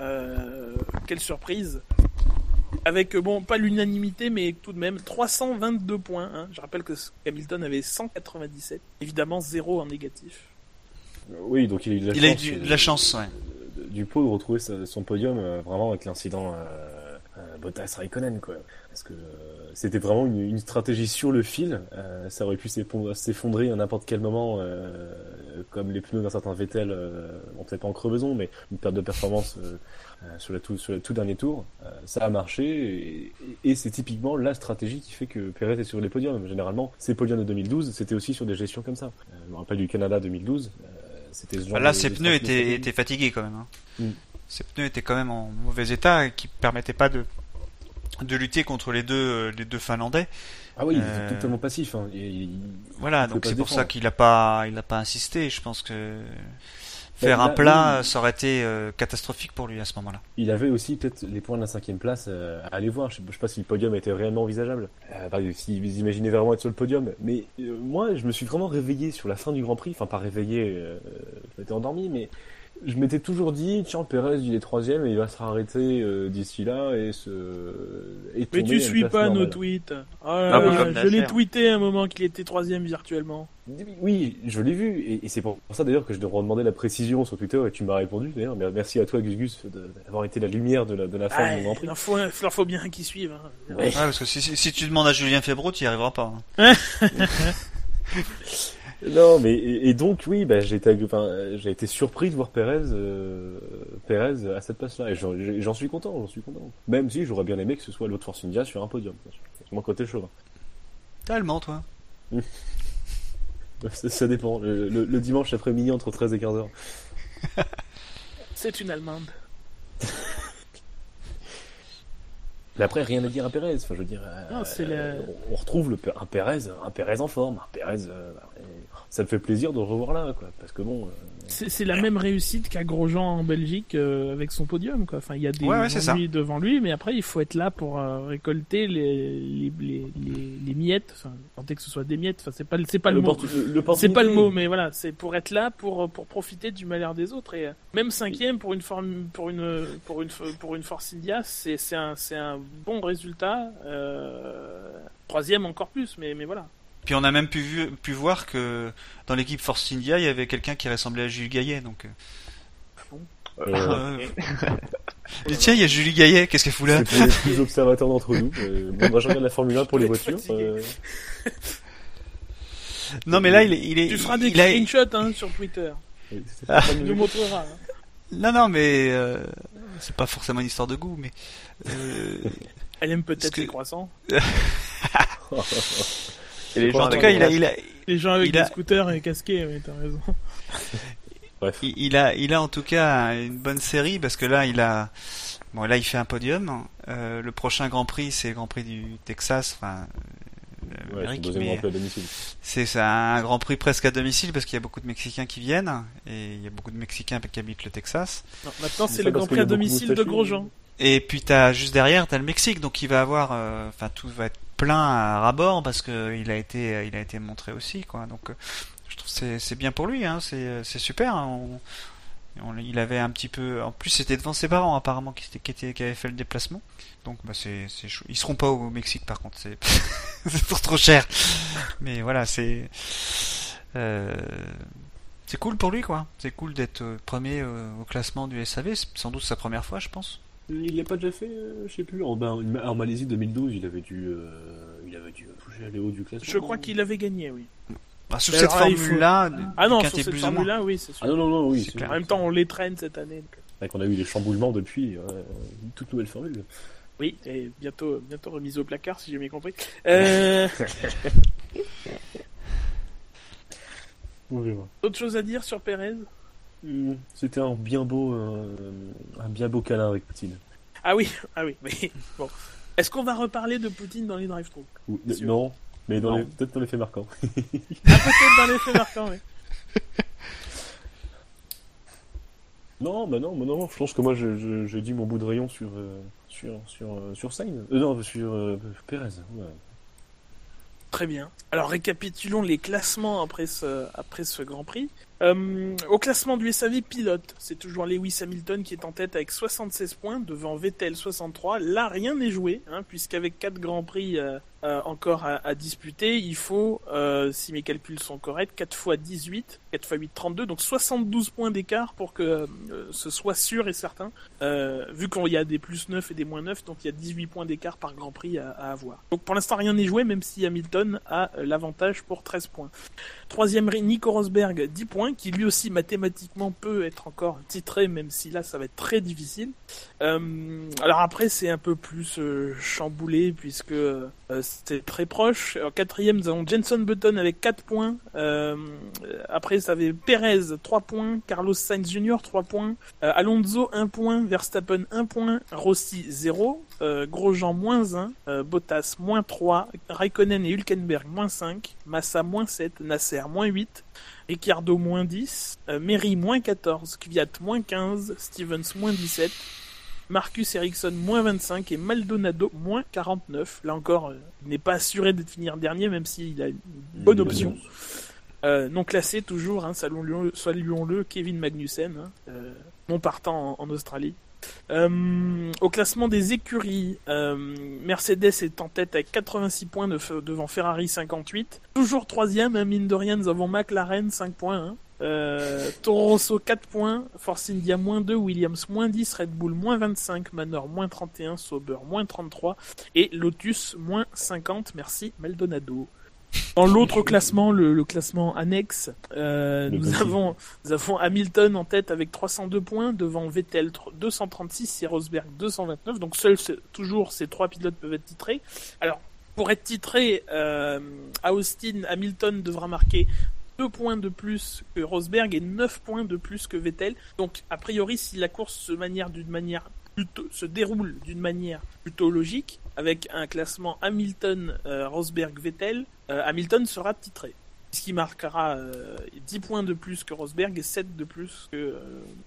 Euh, quelle surprise. Avec, bon, pas l'unanimité, mais tout de même 322 points. hein. Je rappelle que Hamilton avait 197. Évidemment, zéro en négatif. Oui, donc il a eu de la Il a eu chance, du- euh, de la chance, ouais. du pot de retrouver son podium euh, vraiment avec l'incident euh, Bottas Raikkonen quoi. Parce que euh, c'était vraiment une, une stratégie sur le fil. Euh, ça aurait pu s'effondrer à n'importe quel moment, euh, comme les pneus d'un certain Vettel, euh, bon peut-être pas en crevaison, mais une perte de performance sur, la tout, sur le tout dernier tour. Euh, ça a marché et, et c'est typiquement la stratégie qui fait que Perez est sur les podiums. Généralement, ces podiums de 2012, c'était aussi sur des gestions comme ça. Je me rappelle du Canada 2012. Euh, c'était ce genre là, de- ses de pneus étaient, étaient fatigués quand même. hein. Mm. Ses pneus étaient quand même en mauvais état et qui permettaient pas de de lutter contre les deux euh, les deux Finlandais. Ah oui, il Euh, était totalement passif. Hein. Il- il- Voilà, Il donc c'est pour ça qu'il a pas il a pas insisté. Je pense que faire là, un plat, ça aurait été euh, catastrophique pour lui à ce moment-là. Il avait aussi peut-être les points de la cinquième place euh, à aller voir. Je sais, je sais pas si le podium était réellement envisageable. Euh, bah, si vous imaginez vraiment être sur le podium. Mais euh, moi, je me suis vraiment réveillé sur la fin du Grand Prix. Enfin, pas réveillé, euh, je m'étais endormi, mais je m'étais toujours dit, tiens, Perez, il est troisième et il va se arrêter euh, d'ici là et se. Et Mais tu suis pas nos tweets. Oh là Ah, là, oui, comme je l'ai Nasser. tweeté à un moment qu'il était troisième virtuellement. Oui, je l'ai vu, et, et c'est pour ça d'ailleurs que je devrais demander la précision sur Twitter, et tu m'as répondu d'ailleurs. Merci à toi, Gus Gus, de- d'avoir été la lumière de la, de la fin Ah, du Grand il faut, leur faut bien qu'ils suivent. hein. Ouais. Ouais, parce que si, si, si tu demandes à Julien Febro, tu y arriveras pas. hein. [laughs] [laughs] Non, mais et, et donc oui, bah, j'ai été, enfin, j'ai été surpris de voir Perez, euh, Perez à cette place-là, et j'en j'en suis content, j'en suis content. Même si j'aurais bien aimé que ce soit l'autre Force India sur un podium. mon côté chaud. T'es allemand, toi. [laughs] Ça, ça dépend. Le, le- le dimanche après-midi entre 13 et 15 heures. [laughs] C'est une Allemande. [laughs] Mais après, rien à dire à Perez. Enfin, je veux dire, euh, Non, on, retrouve le, un Perez, un Perez en forme, un Perez. euh, ça me fait plaisir de le revoir là, quoi. Parce que bon, euh, C'est c'est la même réussite qu'à Grosjean en Belgique euh, avec son podium. Quoi. Enfin, il y a des Ouais, ouais, c'est ennuis devant lui, mais après, il faut être là pour euh, récolter les, les, les, les, les miettes. Enfin, tenter que ce soit des miettes. Enfin, c'est pas, le- c'est pas le mot. le- C'est l'opportunité- pas le mot, mais voilà, c'est pour être là, pour pour profiter du malheur des autres et euh, même cinquième pour une forme, pour une pour une pour une Force India, c'est c'est un c'est un bon résultat. Euh, troisième encore plus, mais mais voilà. Puis on a même pu, vu- pu voir que dans l'équipe Force India, il y avait quelqu'un qui ressemblait à Jules Gaillet. Donc, euh, Euh, euh, Mais [laughs] tiens, il y a Julie Gaillet, qu'est-ce qu'elle fout là? C'est pour les plus observateurs d'entre nous. Bon, moi, je regarde la Formule 1 pour les voitures. euh, Non, mais là, il est. Il est Tu feras des il a- screenshots hein, sur Twitter. c'est pas Tu nous montreras. hein. Non, non, mais euh, c'est pas forcément une histoire de goût, mais euh, Elle aime peut-être que- les croissants. [laughs] [laughs] Et les gens en tout cas, il a, il a, Les gens avec Il des a- scooters et casqués, oui, t'as raison. [laughs] Bref. il, il a, il a en tout cas une bonne série parce que là, il a, bon, là, il fait un podium. Euh, le prochain Grand Prix, c'est le Grand Prix du Texas, enfin, Ouais, son l'Amérique, deuxième mais Grand Prix à domicile. c'est un Grand Prix presque à domicile parce qu'il y a beaucoup de Mexicains qui viennent et il y a beaucoup de Mexicains qui habitent le Texas. Non, maintenant, C'est le Grand Prix à domicile de. Grosjean. Et puis t'as juste derrière, t'as le Mexique, donc il va avoir, euh, enfin tout va être plein à rabord parce que il a été, il a été montré aussi, quoi. Donc euh, je trouve c'est c'est bien pour lui, hein. C'est c'est super. hein. Il avait un petit peu, en plus c'était devant ses parents apparemment qui, qui, étaient- qui avaient fait le déplacement. Donc bah c'est c'est chou- Ils seront pas au Mexique par contre, c'est [laughs] c'est pour trop cher. Mais voilà, c'est euh, c'est cool pour lui, quoi. C'est cool d'être premier au classement du SAV. C'est sans doute sa première fois, je pense. Il l'a pas déjà fait, euh, je sais plus. En, ben, en Malaisie 2012, il avait dû, euh, il avait dû toucher les hauts du classement. Je crois qu'il avait gagné, oui. Bah, Mais cette faut- formule-là, Ah non, sur cette formule-là, oui, c'est sûr. Ah non, non, non, oui. Clair. En même temps, on les traîne cette année. donc, qu'on a eu des chamboulements depuis, euh, une toute nouvelle formule. Oui, et bientôt, bientôt remise au placard, si j'ai bien compris. [laughs] Euh, On autre chose à dire sur Perez? Hmm, C'était un bien beau, euh, un bien beau câlin avec Poutine. Ah oui, [laughs] ah oui, mais [laughs] bon. Est-ce qu'on va reparler de Poutine dans les drive-thru non, mais dans les- peut-être dans les faits marquants. [laughs] Ah, peut-être dans les faits marquants, oui. Non, bah non, bah non, je pense que moi j'ai dit mon bout de rayon sur euh, sur sur euh, sur Sainz. Euh, non, sur Perez. ouais. Très bien. Alors récapitulons les classements après ce, après ce Grand Prix. Euh, au classement du SAV pilote, c'est toujours Lewis Hamilton qui est en tête avec 76 points devant Vettel 63. Là, rien n'est joué, hein, puisqu'avec quatre Grands Prix euh, euh, encore à, à disputer, il faut, euh, si mes calculs sont corrects, 4 fois 18, 4 fois 8, 32, donc 72 points d'écart pour que euh, ce soit sûr et certain, euh, vu qu'il y a des plus 9 et des moins 9, donc il y a 18 points d'écart par Grand Prix à, à avoir. Donc pour l'instant, rien n'est joué, même si Hamilton a euh, l'avantage pour 13 points. Troisième, Nico Rosberg, 10 points, qui lui aussi mathématiquement peut être encore titré, même si là ça va être très difficile. Euh, alors après, c'est un peu plus chamboulé, puisque c'était très proche. En quatrième, nous avons Jenson Button avec 4 points. Euh, après, ça avait Perez, 3 points. Carlos Sainz Jr., 3 points. Euh, Alonso, 1 point. Verstappen, 1 point. Rossi, 0. Euh, Grosjean, moins 1. Euh, Bottas, moins 3. Raikkonen et Hülkenberg, moins 5. Massa, moins 7. Nasser, moins 8. Ricciardo, moins 10. Euh, Meri, moins 14. Kvyat, moins 15. Stevens, moins 17. Marcus Ericsson, moins 25. Et Maldonado, moins 49. Là encore, euh, il n'est pas assuré de finir dernier, même s'il a une bonne option. Euh, non classé toujours, hein, saluons-le, Kevin Magnussen, hein, euh, non partant en, Australie. Au classement des écuries, Mercedes est en tête avec 86 points de- devant Ferrari 58. Toujours troisième, hein, mine de rien, nous McLaren 5 points. hein. Euh, Toro Rosso 4 points, Force India moins 2, Williams moins 10, Red Bull moins 25, Manor moins 31, Sauber moins 33 et Lotus moins 50. Merci Maldonado. Dans l'autre [laughs] classement, le, le classement annexe, euh, nous, avons, nous avons Hamilton en tête avec 302 points, devant Vettel tr- 236 et Rosberg 229. Donc seuls toujours ces trois pilotes peuvent être titrés. Alors, pour être titré, euh, à Austin, Hamilton devra marquer 2 points de plus que Rosberg et 9 points de plus que Vettel. Donc, a priori, si la course se manière d'une manière plutôt, se déroule d'une manière plutôt logique, avec un classement Hamilton, euh, Rosberg, Vettel, euh, Hamilton sera titré. Ce qui marquera euh, 10 points de plus que Rosberg et 7 de plus que, euh,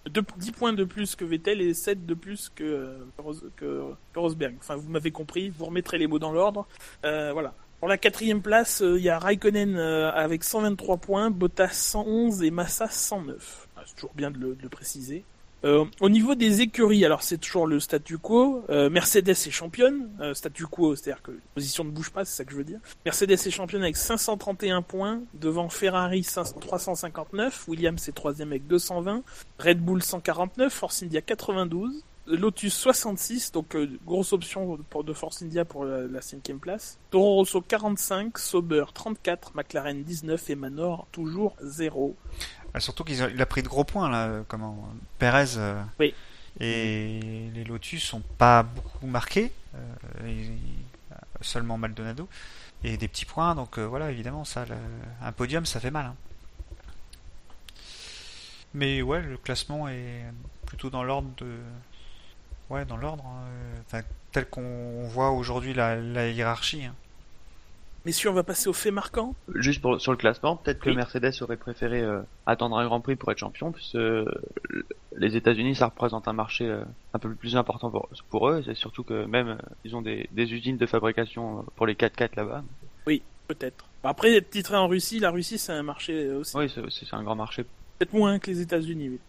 deux- 10 points de plus que Vettel et 7 de plus que, euh, Ros- que, que Rosberg. Enfin, vous m'avez compris, vous remettrez les mots dans l'ordre. Euh, voilà. Pour la quatrième place, euh, il y a Raikkonen euh, avec 123 points, Bottas 111 et Massa 109. Ah, C'est toujours bien de le, préciser. Euh, au niveau des écuries, alors c'est toujours le statu quo. Mercedes est championne. Statu quo, c'est-à-dire que la position ne bouge pas, c'est ça que je veux dire. Mercedes est championne avec 531 points, devant Ferrari 500 359, Williams est troisième avec 220, Red Bull 149, Force India 92, Lotus 66, donc euh, grosse option pour, de Force India pour la, la cinquième place. Toro Rosso 45, Sauber 34, McLaren 19 et Manor toujours 0. Ah, surtout qu'il a, pris de gros points là, euh, comment Perez euh, Oui. et les Lotus sont pas beaucoup marqués, euh, seulement Maldonado et des petits points, donc voilà évidemment ça, le- un podium ça fait mal. hein. Mais ouais, le classement est plutôt dans l'ordre de, ouais dans l'ordre, hein, euh, enfin, tel qu'on voit aujourd'hui la, la hiérarchie. hein. Messieurs, on va passer aux faits marquants. Juste pour, sur le classement, peut-être que Oui. Mercedes aurait préféré euh, attendre un Grand Prix pour être champion, puisque euh, les États-Unis, ça représente un marché euh, un peu plus important pour, pour eux. C'est surtout que même ils ont des, des usines de fabrication pour les 4x4 là-bas. Peut-être. Bon, Après, être titré en Russie, la Russie, c'est un marché aussi. Oui, c'est c'est un grand marché. Peut-être moins que les États-Unis. oui.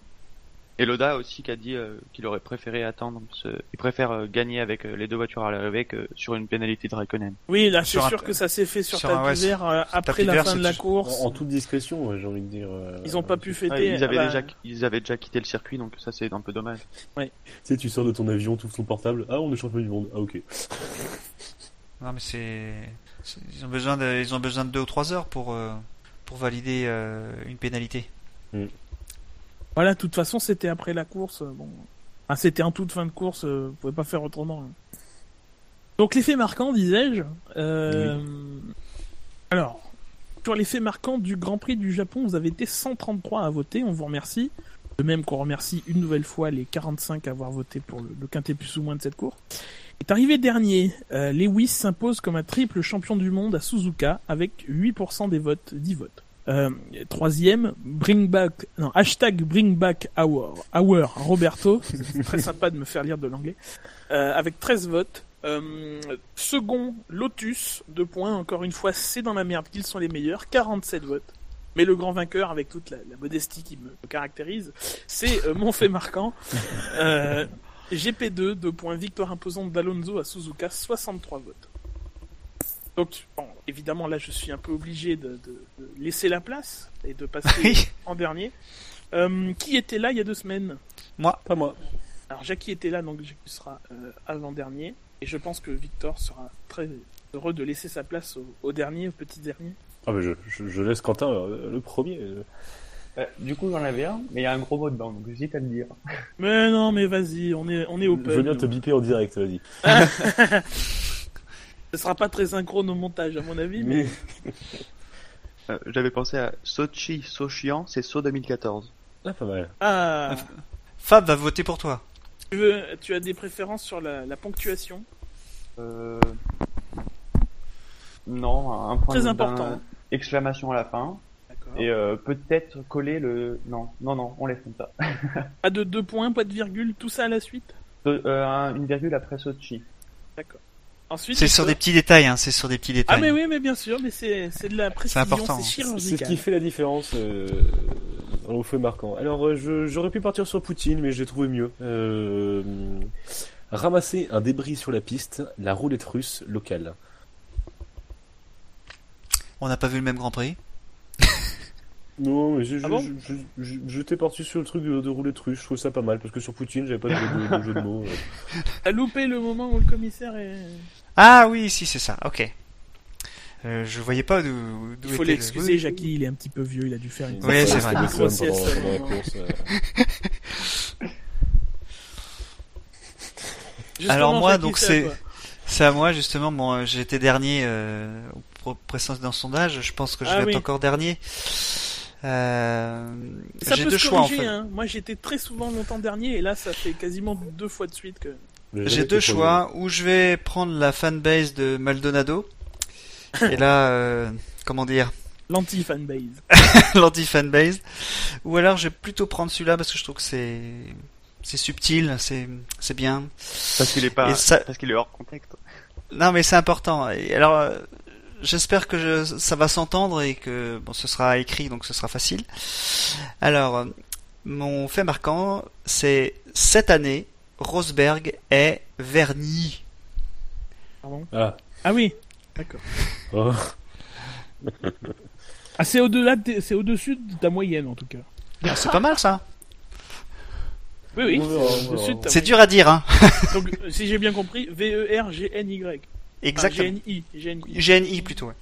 Et Loda aussi qui a dit euh, qu'il aurait préféré attendre. ce- Il préfère euh, gagner avec euh, les deux voitures à l'arrivée que sur une pénalité de Raikkonen. Oui, là, c'est un- sûr que ça s'est fait sur, sur un- tapis ouais, vert euh, après tapis la vert, fin de la course. En, en toute discrétion, ouais, j'ai envie de dire. euh, Ils ont pas pu fêter. Ouais, ils avaient ah bah, déjà ils avaient déjà quitté le circuit, donc ça c'est un peu dommage. Tu sais, tu sors de ton avion, tu ouvres ton portable. Ah, on est champion du monde. Ah, ok. [laughs] Non mais c'est, ils ont besoin de, ils ont besoin de deux ou trois heures pour euh, pour valider euh, une pénalité. Voilà, de toute façon, c'était après la course. euh, Bon, ah, c'était en toute fin de course. euh, Vous pouvez pas faire autrement. hein. Donc l'effet marquant, disais-je. euh, Alors, sur l'effet marquant du Grand Prix du Japon, vous avez été 133 à voter. On vous remercie. De même qu'on remercie une nouvelle fois les 45 à avoir voté pour le, le quintet plus ou moins de cette course. Est arrivé dernier, euh, Lewis s'impose comme un triple champion du monde à Suzuka avec 8% des votes, 10 votes. Euh, troisième, bring back, non, hashtag bring back our, our Roberto. Très sympa de me faire lire de l'anglais. Euh, avec 13 votes. Euh, second, Lotus, deux points. Encore une fois, c'est dans la merde qu'ils sont les meilleurs. 47 votes. Mais le grand vainqueur, avec toute la, la modestie qui me caractérise, c'est euh, mon fait marquant. Euh, GP2, deux points. Victoire imposante d'Alonso à Suzuka, 63 votes. Donc, bon, évidemment, là, je suis un peu obligé de, de- de laisser la place et de passer [laughs] en dernier. Euh, qui était là il y a deux semaines? Moi, Pas moi. Alors, Jackie était là, donc Jackie sera euh, avant-dernier. Et je pense que Victor sera très heureux de laisser sa place au, au dernier, au petit dernier. Ah, mais je, je, je laisse Quentin euh, le premier. euh. du coup j'en avais un, mais il y a un gros mot dedans, donc j'hésite à le dire. Mais non, mais vas-y, on est, on est Je veux bien te biper en direct, vas-y. [laughs] Ce sera pas très synchrone au montage, à mon avis, mais [laughs] Euh, J'avais pensé à Sochi, Sochian, c'est So 2014. Ah, pas mal. ah, Fab va voter pour toi. tu, veux, tu as des préférences sur la, la ponctuation? Euh... Non, un point Très important. Exclamation à la fin. D'accord. Et euh, peut-être coller le... Non, non, non, on laisse comme ça. Pas de deux points, pas de virgule, tout ça à la suite? Euh, un- une virgule après Sochi. D'accord. Ensuite, C'est sur des petits détails, hein, c'est sur des petits Ah détails. mais oui, mais bien sûr, mais c'est c'est de la précision, important. c'est C'est ce qui fait la différence euh, au fait marquant. Alors, euh, je- j'aurais pu partir sur Poutine, mais j'ai trouvé mieux. Euh, ramasser un débris sur la piste, la roulette russe locale. On n'a pas vu le même Grand Prix. [laughs] Non, mais je- Ah je- bon je- je- je- j'étais parti sur le truc de, de roulette russe. Je trouve ça pas mal parce que sur Poutine, j'avais pas de, de- de jeu de mots. euh. T'as loupé le moment où le commissaire est... Ah oui, si c'est ça. Ok. Euh, je voyais pas d'où Il faut était le- l'excuser, Oui. Jackie, il est un petit peu vieux, il a dû faire une... Ouais, c'est vrai. le Grosse sieste. [laughs] Justement, Alors moi, donc, c'est- à moi justement. Bon, euh, j'ai été dernier euh, au pro- précédent sondage. Je pense que je Ah vais oui. être encore dernier. Euh, Ça peut deux se choix en fait. hein. Moi j'étais très souvent longtemps dernier et là ça fait quasiment deux fois de suite que... J'ai deux choix. Où je vais prendre la fanbase de Maldonado. [laughs] et là, euh, comment dire, L'anti-fanbase. [laughs] l'anti-fanbase. Ou alors, je vais plutôt prendre celui-là parce que je trouve que c'est c'est subtil, c'est c'est bien. Parce qu'il est pas... Et ça- Parce qu'il est hors contexte. Non, mais c'est important. Et alors, euh, j'espère que je- ça va s'entendre et que bon, ce sera écrit, donc ce sera facile. Alors, mon fait marquant, c'est cette année, Rosberg est verni. Pardon? Ah. Ah oui, d'accord. Oh. Ah c'est au-delà, de- c'est au-dessus de ta moyenne en tout cas. Ah, c'est pas mal ça. Oui, oui, c'est dur à dire, hein. Donc si j'ai bien compris, V-E-R-G-N-Y. Exactement. Ah, G-N-I, G-N-I. GNI plutôt. ouais.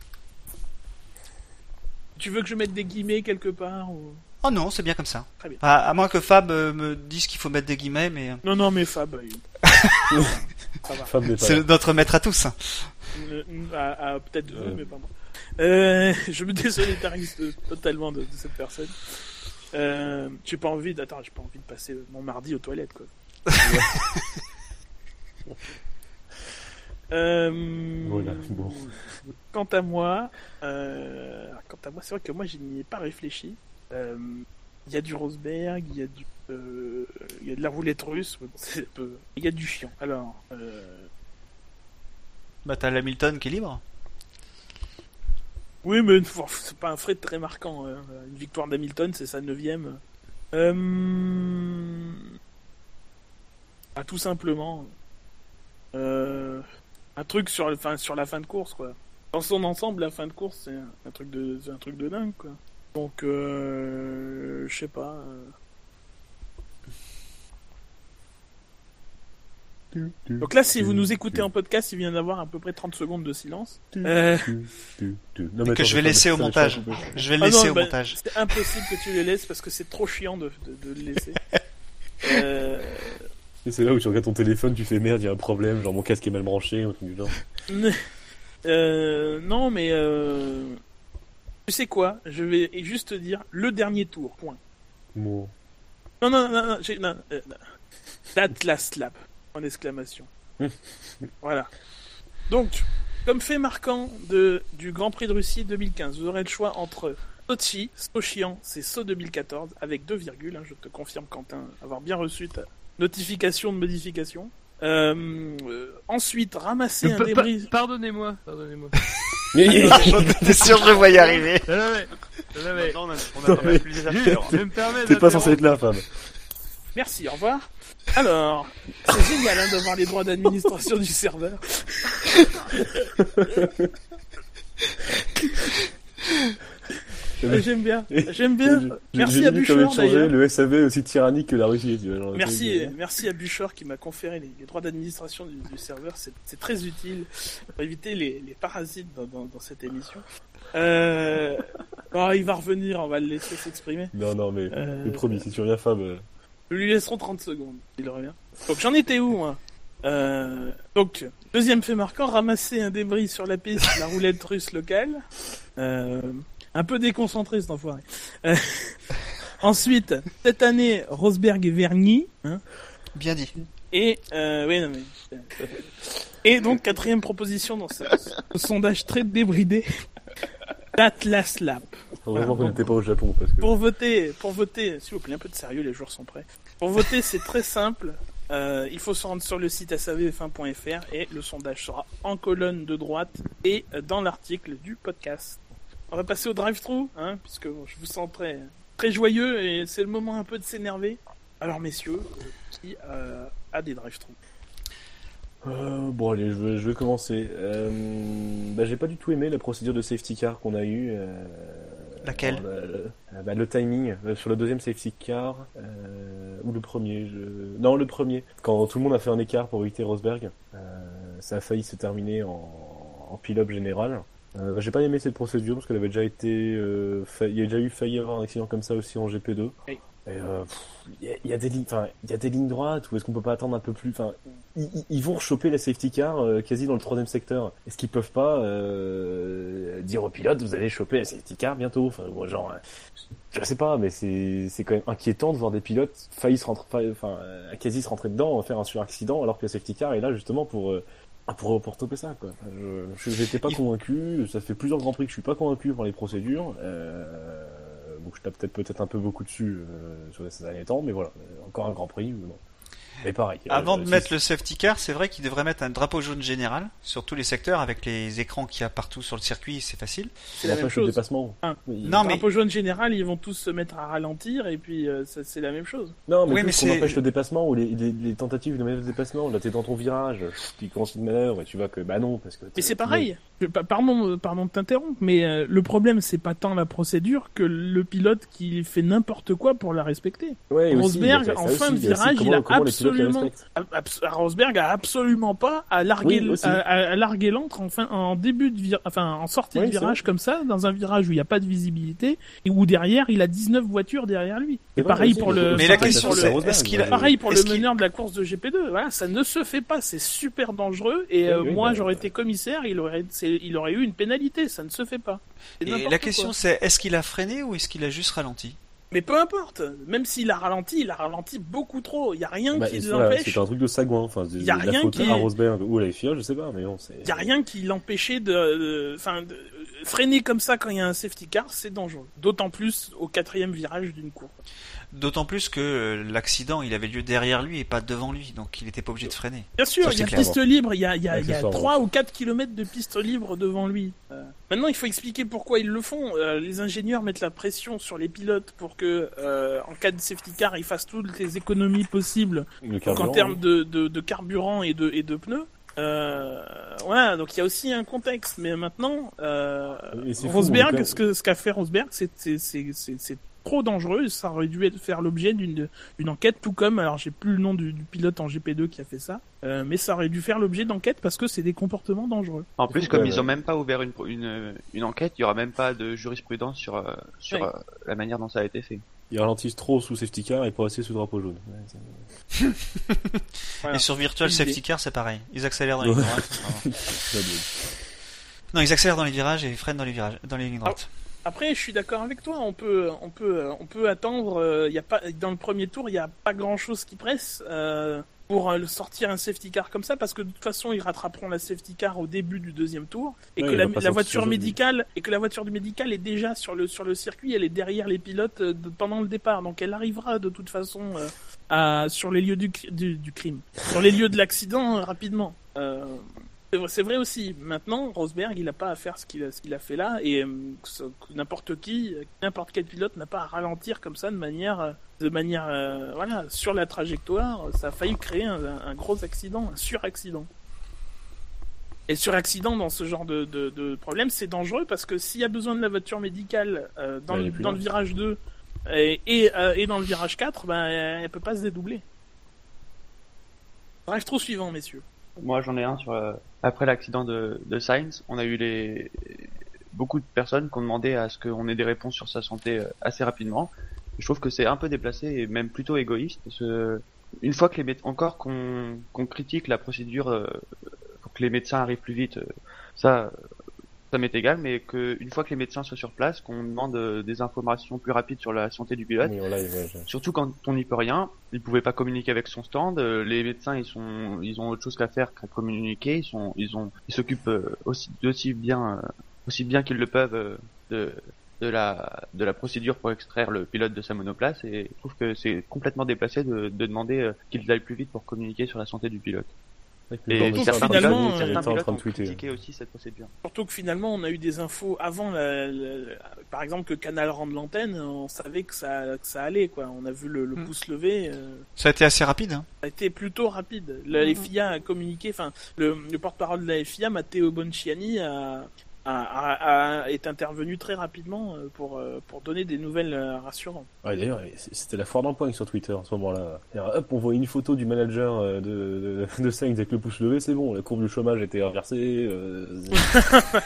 Tu veux que je mette des guillemets quelque part ou... Oh non, c'est bien comme ça. Très bien. À, à moins que Fab euh, me dise qu'il faut mettre des guillemets, mais euh, Non, non, mais Fab, euh, [laughs] c'est notre maître à tous. Euh, à- à peut-être deux, Euh. mais pas moi. Euh, [laughs] je me désolidarise totalement de, de cette personne. Euh, j'ai pas envie d'attends, j'ai pas envie de passer mon mardi aux toilettes quoi. [laughs] Euh, Voilà, bon. Quant à moi, euh, quant à moi, c'est vrai que moi je n'y ai pas réfléchi. Euh, Il y a du Rosberg, il y a du, euh, il y a de la roulette russe, [laughs] peu- il y a du chiant. Alors, euh, Bah t'as l'Hamilton qui est libre. Oui, mais bon, c'est pas un frais très marquant. hein. Une victoire d'Hamilton, c'est sa neuvième. Euh... Ah, tout simplement. Euh... Un truc sur, le- enfin, sur la fin de course, quoi. Dans son ensemble, la fin de course, c'est un, un truc de, c'est un truc de dingue, quoi. Donc, euh... je sais pas. euh. Donc là, si vous nous écoutez en podcast, il vient d'avoir à peu près 30 secondes de silence. Euh... Non, que attends, je vais laisser au montage. Je vais le Ah laisser non, au bah, montage. C'est impossible que tu les laisses parce que c'est trop chiant de, de, de le laisser. [laughs] euh... Et c'est là où tu regardes ton téléphone, tu fais merde, il y a un problème, genre mon casque est mal branché, ou truc du genre. [laughs] euh, non, mais euh... tu sais quoi? Je vais juste te dire le dernier tour. Point. Bon. Non, non, non, non, j'ai- non, euh, non. l'Atlas Lab en exclamation. [laughs] voilà. Donc, comme fait marquant de, du Grand Prix de Russie 2015, vous aurez le choix entre Sochi, Sochian, c'est So 2014, avec deux virgules. hein, je te confirme, Quentin, avoir bien reçu ta notification de modification. Euh, euh, ensuite, ramasser un débris. Pardonnez-moi, pardonnez-moi. [laughs] [laughs] T'es sûr que je vais y arriver. Non, non, mais- non, non, mais- on a, on a Non, mais- même plus les. Je me permets T'es pas censé être là, femme. Merci, au revoir. Alors, c'est génial hein, d'avoir les droits d'administration du serveur. [laughs] Ouais, J'aime bien, j'aime bien. Merci à d'ailleurs. le SAV aussi tyrannique que la Russie, Merci, merci à Bûcheur qui m'a conféré les, les droits d'administration du, du serveur. C'est très utile pour éviter les, les parasites dans, dans- dans cette émission. Euh... bon, il va revenir, on va le laisser s'exprimer. Non, non, mais Euh, le premier, si tu reviens, Fab. euh, Nous lui laisserons 30 secondes, il revient. Donc j'en étais où, moi? Euh, Donc, deuxième fait marquant, ramasser un débris sur la piste, la roulette russe locale. Euh, un peu déconcentré cet enfoiré. Euh, [laughs] ensuite, cette année, Rosberg et Vergny. Hein, Bien dit. et, euh, oui, non, mais, et donc, quatrième proposition dans ce, ce sondage très débridé. Atlas Lab. Heureusement qu'on n'était pas au Japon, parce que. Pour voter, pour voter, s'il vous plaît, un peu de sérieux, les jours sont prêts. Pour voter, c'est très simple. Euh, il faut se rendre sur le site savf1.fr et le sondage sera en colonne de droite et dans l'article du podcast. On va passer au drive-thru, hein, puisque je vous sens très, très joyeux et c'est le moment un peu de s'énerver. Alors, messieurs, qui euh, a des drive-thru? Euh, bon, allez, je vais, je vais commencer. Euh, bah, j'ai pas du tout aimé la procédure de safety car qu'on a eue. euh, Laquelle? le, bah, le timing sur le deuxième safety car euh, ou le premier. Je... Non, le premier. Quand tout le monde a fait un écart pour éviter Rosberg, euh, ça a failli se terminer en, en pilote général. Euh, j'ai pas aimé cette procédure parce qu'elle avait déjà été, euh, fa- il y a déjà eu failli avoir un accident comme ça aussi en GP2. Oui. Et euh, il y, a- il y a des lignes, enfin, il y a des lignes droites ou est-ce qu'on peut pas attendre un peu plus, enfin, ils, vont choper la safety car euh, quasi dans le troisième secteur. Est-ce qu'ils peuvent pas euh, dire aux pilotes vous allez choper la safety car bientôt Enfin, bon, genre, euh, je sais pas, mais c'est c'est quand même inquiétant de voir des pilotes failli se rentrer, enfin, euh, quasi se rentrer dedans, faire un suraccident alors que la safety car est là justement pour euh, pour pour stopper ça quoi. Je j'étais pas convaincu. Ça fait plusieurs grands prix que je suis pas convaincu par les procédures. Euh, donc je tape peut-être peut-être un peu beaucoup dessus euh, sur ces derniers temps, mais voilà, encore un grand prix. mais bon. Mais pareil. Avant euh, de si- mettre le safety car, c'est vrai qu'il devrait mettre un drapeau jaune général sur tous les secteurs avec les écrans qu'il y a partout sur le circuit, c'est facile. C'est la on même chose. dépassement. Oui. Non, mais Drapeau jaune général, ils vont tous se mettre à ralentir et puis euh, c'est la même chose. Non, mais, Oui, plus mais qu'on c'est- empêche le dépassement ou les, les, les tentatives de mettre le dépassement. Là, t'es dans ton virage, tu commences une manœuvre et tu vois que bah non, parce que. Mais c'est pareil. Je- Pardon, euh, pardon de t'interrompre, mais euh, le problème c'est pas tant la procédure que le pilote qui fait n'importe quoi pour la respecter. Ouais, aussi, Rosberg, il y a ça en aussi, fin de aussi virage, il a pilotes absolument, Rosberg a absolument pas à larguer, Oui, à, à- larguer l'antre en, fin, en début de vir- enfin en sortie Oui, de virage comme ça, dans un virage où il n'y a pas de visibilité et où derrière il a 19 voitures derrière lui. Et vrai, pareil pour mais le, Mais la question c'est, est-ce qu'il a, Pareil pour le meneur de la course de GP2, voilà, ça ne se fait pas, c'est super dangereux. Et Oui, euh, oui, moi bah, j'aurais bah. été commissaire, il aurait, il aurait eu une pénalité, ça ne se fait pas. Et la question c'est, est-ce qu'il a freiné ou est-ce qu'il a juste ralenti? Mais peu importe, même s'il a ralenti, il a ralenti beaucoup trop, il y a rien Bah, qui l'empêche. c'est un truc de sagouin. Enfin, Y a la rien faute qui- à Rosberg ou à la FIA, je sais pas, mais non, c'est. Il y a rien qui l'empêchait de, de- enfin, de- freiner comme ça quand il y a un safety car, c'est dangereux. D'autant plus au quatrième virage d'une course. D'autant plus que euh, l'accident, il avait lieu derrière lui et pas devant lui, donc il n'était pas obligé de freiner. Bien sûr, Ça, il y a clair. piste libre, il y a, il y a, il y a Accessoirement. 3 ou 4 kilomètres de piste libre devant lui. Euh, maintenant, il faut expliquer pourquoi ils le font. Euh, les ingénieurs mettent la pression sur les pilotes pour que, euh, en cas de safety car, ils fassent toutes les économies possibles Le Donc carburant, en termes oui. de, de, de carburant et de, et de pneus. Euh, voilà, donc il y a aussi un contexte. Mais maintenant, euh, fou, Rosberg, ce que ce qu'a fait Rosberg, c'est trop dangereux. Ça aurait dû être- faire l'objet d'une enquête, tout comme alors j'ai plus le nom du, du pilote en GP2 qui a fait ça, euh, mais ça aurait dû faire l'objet d'enquête parce que c'est des comportements dangereux. En plus, comme ils ont même pas ouvert une, une, une enquête, il y aura même pas de jurisprudence sur, euh, sur euh, la manière dont ça a été fait. Ils ralentissent trop sous safety car et pas assez sous drapeau jaune. Ouais, c'est- Voilà. [laughs] Et sur Virtual. Safety Car, c'est pareil. Ils accélèrent dans les blague. [laughs] Non, ils accélèrent dans les virages et ils freinent dans les virages, dans les lignes droites. Après, je suis d'accord avec toi. On peut, on peut, on peut attendre. euh, Il y a pas dans le premier tour, il n'y a pas grand chose qui presse euh, pour euh, sortir un safety car comme ça, parce que de toute façon, ils rattraperont la safety car au début du deuxième tour, et Ouais, que la, voiture médicale, et que la voiture du médical est déjà sur le sur le circuit. Elle est derrière les pilotes euh, de- pendant le départ, donc elle arrivera de toute façon euh, à, sur les lieux du, du, du crime, sur les lieux de l'accident euh, rapidement. C'est vrai- aussi. Maintenant, Rosberg, il n'a pas à faire ce qu'il a, fait là, et euh, n'importe qui, n'importe quel pilote n'a pas à ralentir comme ça de manière, euh, de manière, euh, voilà, sur la trajectoire. Ça a failli créer un, un gros accident, un suraccident. Et suraccident dans ce genre de, de, de problème, c'est dangereux parce que s'il y a besoin de la voiture médicale euh, dans, Bah, le, dans virage 2 et, et, et dans le virage 4, ben, elle peut pas se dédoubler. Bref, trop suivant, messieurs. Moi, j'en ai un sur euh, après l'accident de, de Sainz. On a eu les beaucoup de personnes qui ont demandé à ce qu'on ait des réponses sur sa santé euh, assez rapidement. Je trouve que c'est un peu déplacé et même plutôt égoïste. Parce une fois que les méde- encore qu'on qu'on critique la procédure euh, pour que les médecins arrivent plus vite, euh, ça ça m'est égal. Mais que une fois que les médecins soient sur place, qu'on demande euh, des informations plus rapides sur la santé du pilote. Oui, Surtout quand on n'y peut rien, il pouvait pas communiquer avec son stand. euh, Les médecins, ils sont, ils ont autre chose qu'à faire qu'à communiquer. Ils sont, ils ont, ils s'occupent euh, aussi, aussi bien, aussi bien qu'ils le peuvent de, de la, de la procédure pour extraire le pilote de sa monoplace. Et je trouve que c'est complètement déplacé de, de demander qu'ils aillent plus vite pour communiquer sur la santé du pilote. Et surtout certains que pilotes, finalement, certains il était en pilotes train ont de tweeter. critiqué aussi cette procédure. Surtout que finalement, on a eu des infos avant, la, la- la- par exemple, que Canal rende l'antenne, on savait que ça, que ça allait, quoi. On a vu le, le Mm. pouce levé, euh, Ça a été assez rapide. Hein. ça a été plutôt rapide. La FIA a communiqué, enfin, le, le porte-parole de la FIA, Matteo Bonciani, a, a, est intervenu très rapidement euh, pour, euh, pour donner des nouvelles euh, rassurantes. Ouais, d'ailleurs, c'était la foire d'empoigne sur Twitter en ce moment-là. Hop, on voit une photo du manager de, de, de Sainz avec le pouce levé, c'est bon, la courbe du chômage était inversée. euh, [laughs]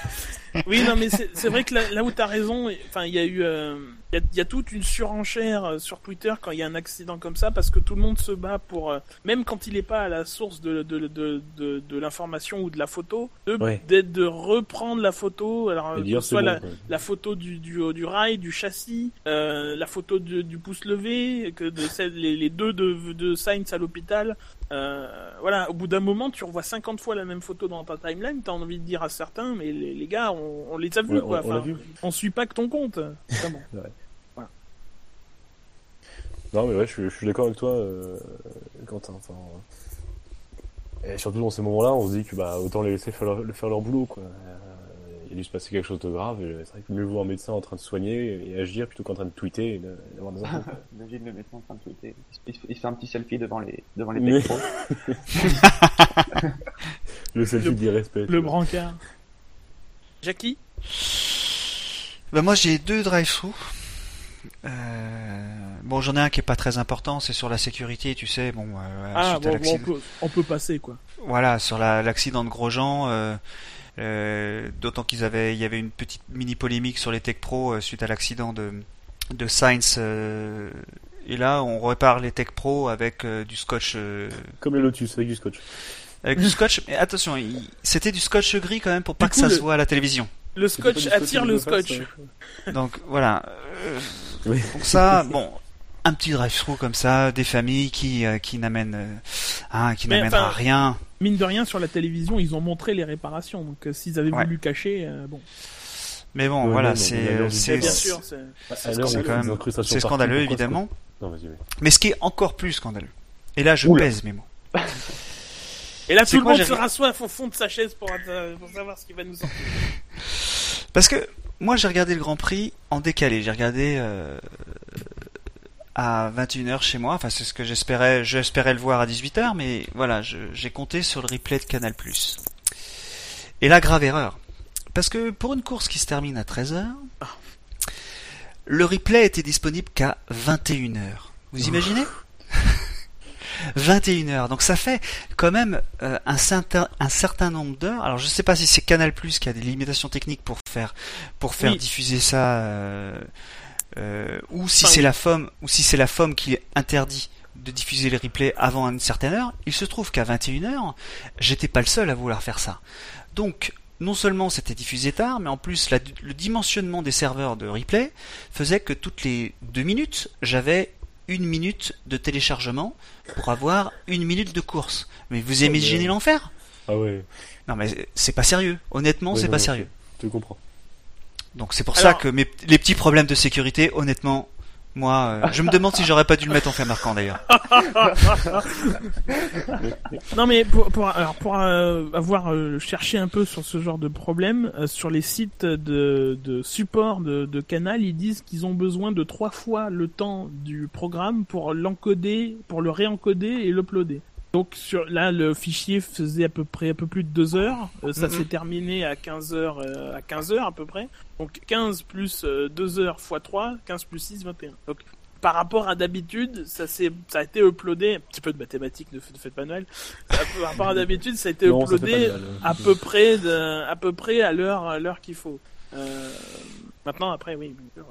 [laughs] Oui, non, mais c'est vrai que là, là où t'as raison, enfin, il y a eu, euh, il y, y a toute une surenchère euh, sur Twitter quand il y a un accident comme ça, parce que tout le monde se bat pour, euh, même quand il est pas à la source de de de de, de l'information ou de la photo, de Ouais. d'être- de reprendre la photo, alors soit bon, la, la photo du, du, du rail, du châssis, euh, la photo de- du pouce levé, que de celle, les, les deux de, de Sainz à l'hôpital. Euh, voilà, au bout d'un moment, tu revois 50 fois la même photo dans ta timeline, t'as envie de dire à certains, mais les, les gars, on, on les a vus, quoi. on Enfin, vu. on suit pas que ton compte. Vraiment. [laughs] Non, mais ouais, je suis, je suis d'accord avec toi, euh, Quentin. Enfin, euh, et surtout dans ces moments-là, on se dit que bah autant les laisser faire leur, faire leur boulot, quoi. Il a dû se passer quelque chose de grave. et C'est vrai que mieux vaut un médecin en train de soigner et agir plutôt qu'en train de tweeter et d'avoir des infos. [laughs] Imagine le médecin en train de tweeter. Il, fait un petit selfie devant les, devant les Mais-. [laughs] Le selfie d'irrespect. Le brancard. Jackie? Bah moi j'ai deux drive-through. Euh, bon, j'en ai un qui est pas très important, c'est sur la sécurité, tu sais. Bon, euh, Ah, suite à bon, bon, on, l'accident- peut, on peut passer, quoi. Voilà, sur la- l'accident de Grosjean. euh, euh, D'autant qu'ils avaient, il y avait une petite mini polémique sur les Tech Pro euh, suite à l'accident de de Sainz. euh, et là, on répare les Tech Pro avec euh, du scotch. euh, Comme les Lotus, avec du scotch. avec du scotch. Mais attention, il- c'était du scotch gris quand même pour pas Du que coup, ça le- se voit à la télévision. Le scotch attire le face, scotch. Donc voilà. Euh, Oui. Donc ça, bon, un petit drive-through comme ça, des familles qui euh, qui n'amènent, euh, hein, qui Mais n'amènera enfin, rien. Mine de rien, sur la télévision, ils ont montré les réparations. Donc, euh, s'ils avaient Ouais. voulu cacher, euh, bon. Mais bon, Ouais, voilà, c'est c'est c'est... Y scandaleux évidemment. que- Non, vas-y, oui. Mais ce qui est encore plus scandaleux. Et là, je Oula. pèse mes mots. Et là, tout le monde se rassoit au fond de sa chaise pour, euh, pour savoir ce qui va nous sortir. Parce que moi, j'ai regardé le Grand Prix en décalé. J'ai regardé euh, à 21h chez moi. Enfin, c'est ce que j'espérais. J'espérais le voir à 18h, mais voilà, j'ai compté sur le replay de Canal+. Et là, grave erreur. Parce que pour une course qui se termine à 13h, le replay était disponible qu'à 21h. Vous imaginez [laughs] 21h. Donc ça fait quand même euh, un, certain, un certain nombre d'heures. Alors je sais pas si c'est Canal Plus qui a des limitations techniques pour faire pour faire Oui. diffuser ça, euh, euh, ou si Enfin, c'est oui. la FOM ou si c'est la FOM qui interdit de diffuser les replays avant une certaine heure. Il se trouve qu'à 21h, j'étais pas le seul à vouloir faire ça. Donc non seulement c'était diffusé tard, mais en plus la- le dimensionnement des serveurs de replay faisait que toutes les deux minutes, j'avais une minute de téléchargement pour avoir une minute de course. Mais vous imaginez mais- l'enfer? Ah ouais, Non mais c'est pas sérieux. Honnêtement, Ouais, c'est pas sérieux. je comprends. Donc c'est pour Alors- ça que mes, les petits problèmes de sécurité, honnêtement, moi, euh, [laughs] je me demande si j'aurais pas dû le mettre en fait marquant d'ailleurs. [laughs] Non mais pour, pour, alors, pour euh, avoir euh, cherché un peu sur ce genre de problème, euh, sur les sites de, de support de, de Canal, ils disent qu'ils ont besoin de trois fois le temps du programme pour l'encoder, pour le réencoder et l'uploader. Donc sur là le fichier faisait à peu près un peu plus de deux heures, Euh, ça Mhm. s'est terminé à 15 heures euh, à 15 heures à peu près. Donc 15 plus euh, 2 heures x 3, 15 plus 6 21. Donc par rapport à d'habitude, ça s'est ça a été uploadé un petit peu de mathématiques ne, faites pas Noël. Par rapport à d'habitude, ça a été [laughs] Non, uploadé mal. à peu près de, à peu près à l'heure à l'heure qu'il faut. Euh, maintenant après oui, bien sûr.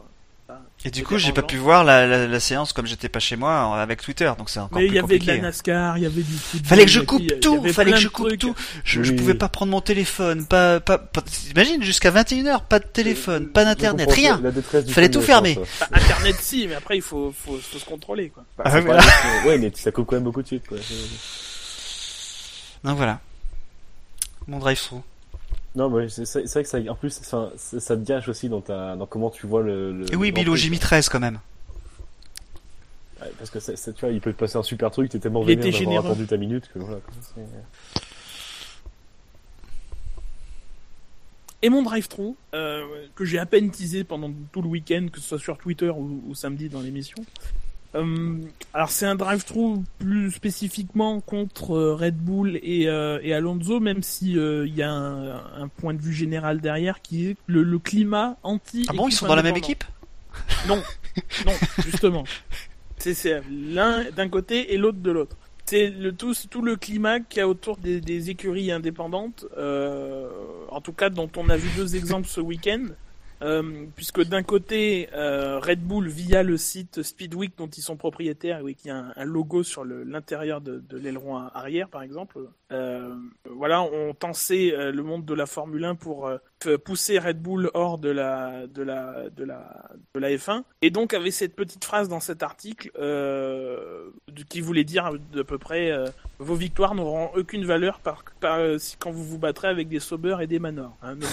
Et du coup, j'ai pas pu voir la, la, la séance comme j'étais pas chez moi avec Twitter, donc c'est encore Mais il plus y avait de la compliqué. NASCAR, il y avait du football. Fallait que je puis, coupe il avait tout, fallait que je coupe trucs. tout. Je, pouvais pas prendre mon téléphone, pas, pas, pas t'imagines jusqu'à 21h, pas de téléphone, pas d'internet, rien. Fallait tout fermer. Bah, Internet si, mais après il faut, faut, faut se contrôler quoi. Bah, Ah, voilà. pas euh, Ouais, mais ça coupe quand même beaucoup de suite, quoi. Donc voilà. Mon drive-through. Non, mais c'est vrai que ça, en plus, ça, ça te gâche aussi dans ta, dans comment tu vois le. le Et oui, le Grand Bilo, Prix, j'ai mis quoi. 13 quand même. Ouais, parce que ça, ça, tu vois, il peut te passer un super truc, t'es tellement Il vénère était d'avoir généreux. attendu ta minute que voilà. Et mon drive-through, euh, que j'ai à peine teasé pendant tout le week-end, que ce soit sur Twitter ou, ou samedi dans l'émission. Euh, alors c'est un drive-through plus spécifiquement contre euh, Red Bull et, euh, et Alonso, même si il y a un, un point de vue général derrière qui est le, le climat anti. Ah bon, ils sont dans la même équipe Non, non, justement. C'est c'est l'un d'un côté et l'autre de l'autre. C'est le tout, tout le climat qu'il y a autour des, des écuries indépendantes, euh, en tout cas dont on a vu deux exemples ce week-end. Euh, puisque d'un côté, euh, Red Bull, via le site Speedweek dont ils sont propriétaires, oui, qui a un, logo sur l'intérieur de, de l'aileron arrière, par exemple, euh, voilà, on tensait euh, le monde de la Formule 1 pour euh, pousser Red Bull hors de la, de la, de la, de la F1. Et donc, avait cette petite phrase dans cet article euh, qui voulait dire de peu près euh, vos victoires n'auront aucune valeur par, par- euh, quand vous vous battrez avec des Sauber et des Manor, hein. [laughs]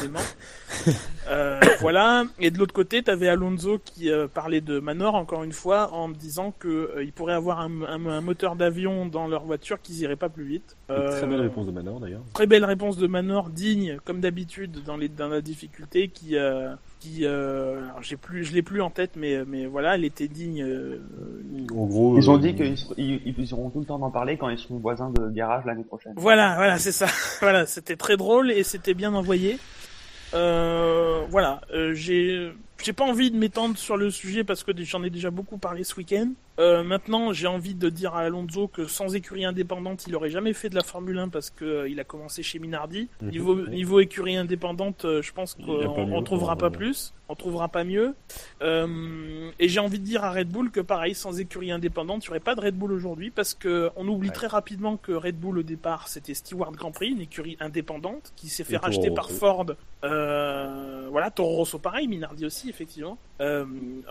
Euh, voilà. Et de l'autre côté, tu avais Alonso qui euh, parlait de Manor encore une fois en disant que euh, il pourrait avoir un, un- un moteur d'avion dans leur voiture qu'ils iraient pas plus vite. Très Euh, belle réponse de Manor d'ailleurs. Très belle réponse de Manor, digne comme d'habitude dans les dans la difficulté qui euh, qui euh, j'ai plus je l'ai plus en tête mais mais voilà elle était digne. euh, En gros. Ils ont euh, dit qu'ils ils, ils auront tout le temps d'en parler quand ils seront voisins de garage l'année prochaine. Voilà voilà c'est ça [laughs] voilà c'était très drôle et c'était bien envoyé. Euh, voilà euh, j'ai j'ai pas envie de m'étendre sur le sujet parce que j'en ai déjà beaucoup parlé ce week-end. Euh, maintenant, j'ai envie de dire à Alonso que sans écurie indépendante, il aurait jamais fait de la Formule 1 parce que euh, il a commencé chez Minardi. Mhm. Niveau, niveau écurie indépendante, euh, je pense qu'on trouvera pas plus, on trouvera pas mieux. Euh, et j'ai envie de dire à Red Bull que pareil, sans écurie indépendante, il n'y aurait pas de Red Bull aujourd'hui parce que on oublie Ouais. très rapidement que Red Bull au départ, c'était Stewart Grand Prix, une écurie indépendante qui s'est fait Et Toro racheter par Rosso. Ford. Euh, voilà, Toro Rosso pareil, Minardi aussi effectivement. Euh,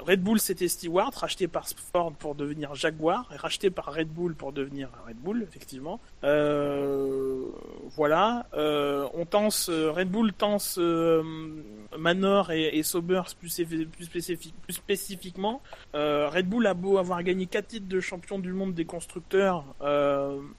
Red Bull c'était Stewart, racheté par Ford pour devenir Jaguar, et racheté par Red Bull pour devenir Red Bull, effectivement. Euh, voilà, euh, on tense, euh, Red Bull tense Manor et, et Sauber plus, plus, spécifi- plus spécifiquement. Red Bull a beau avoir gagné 4 titres de champion du monde des constructeurs,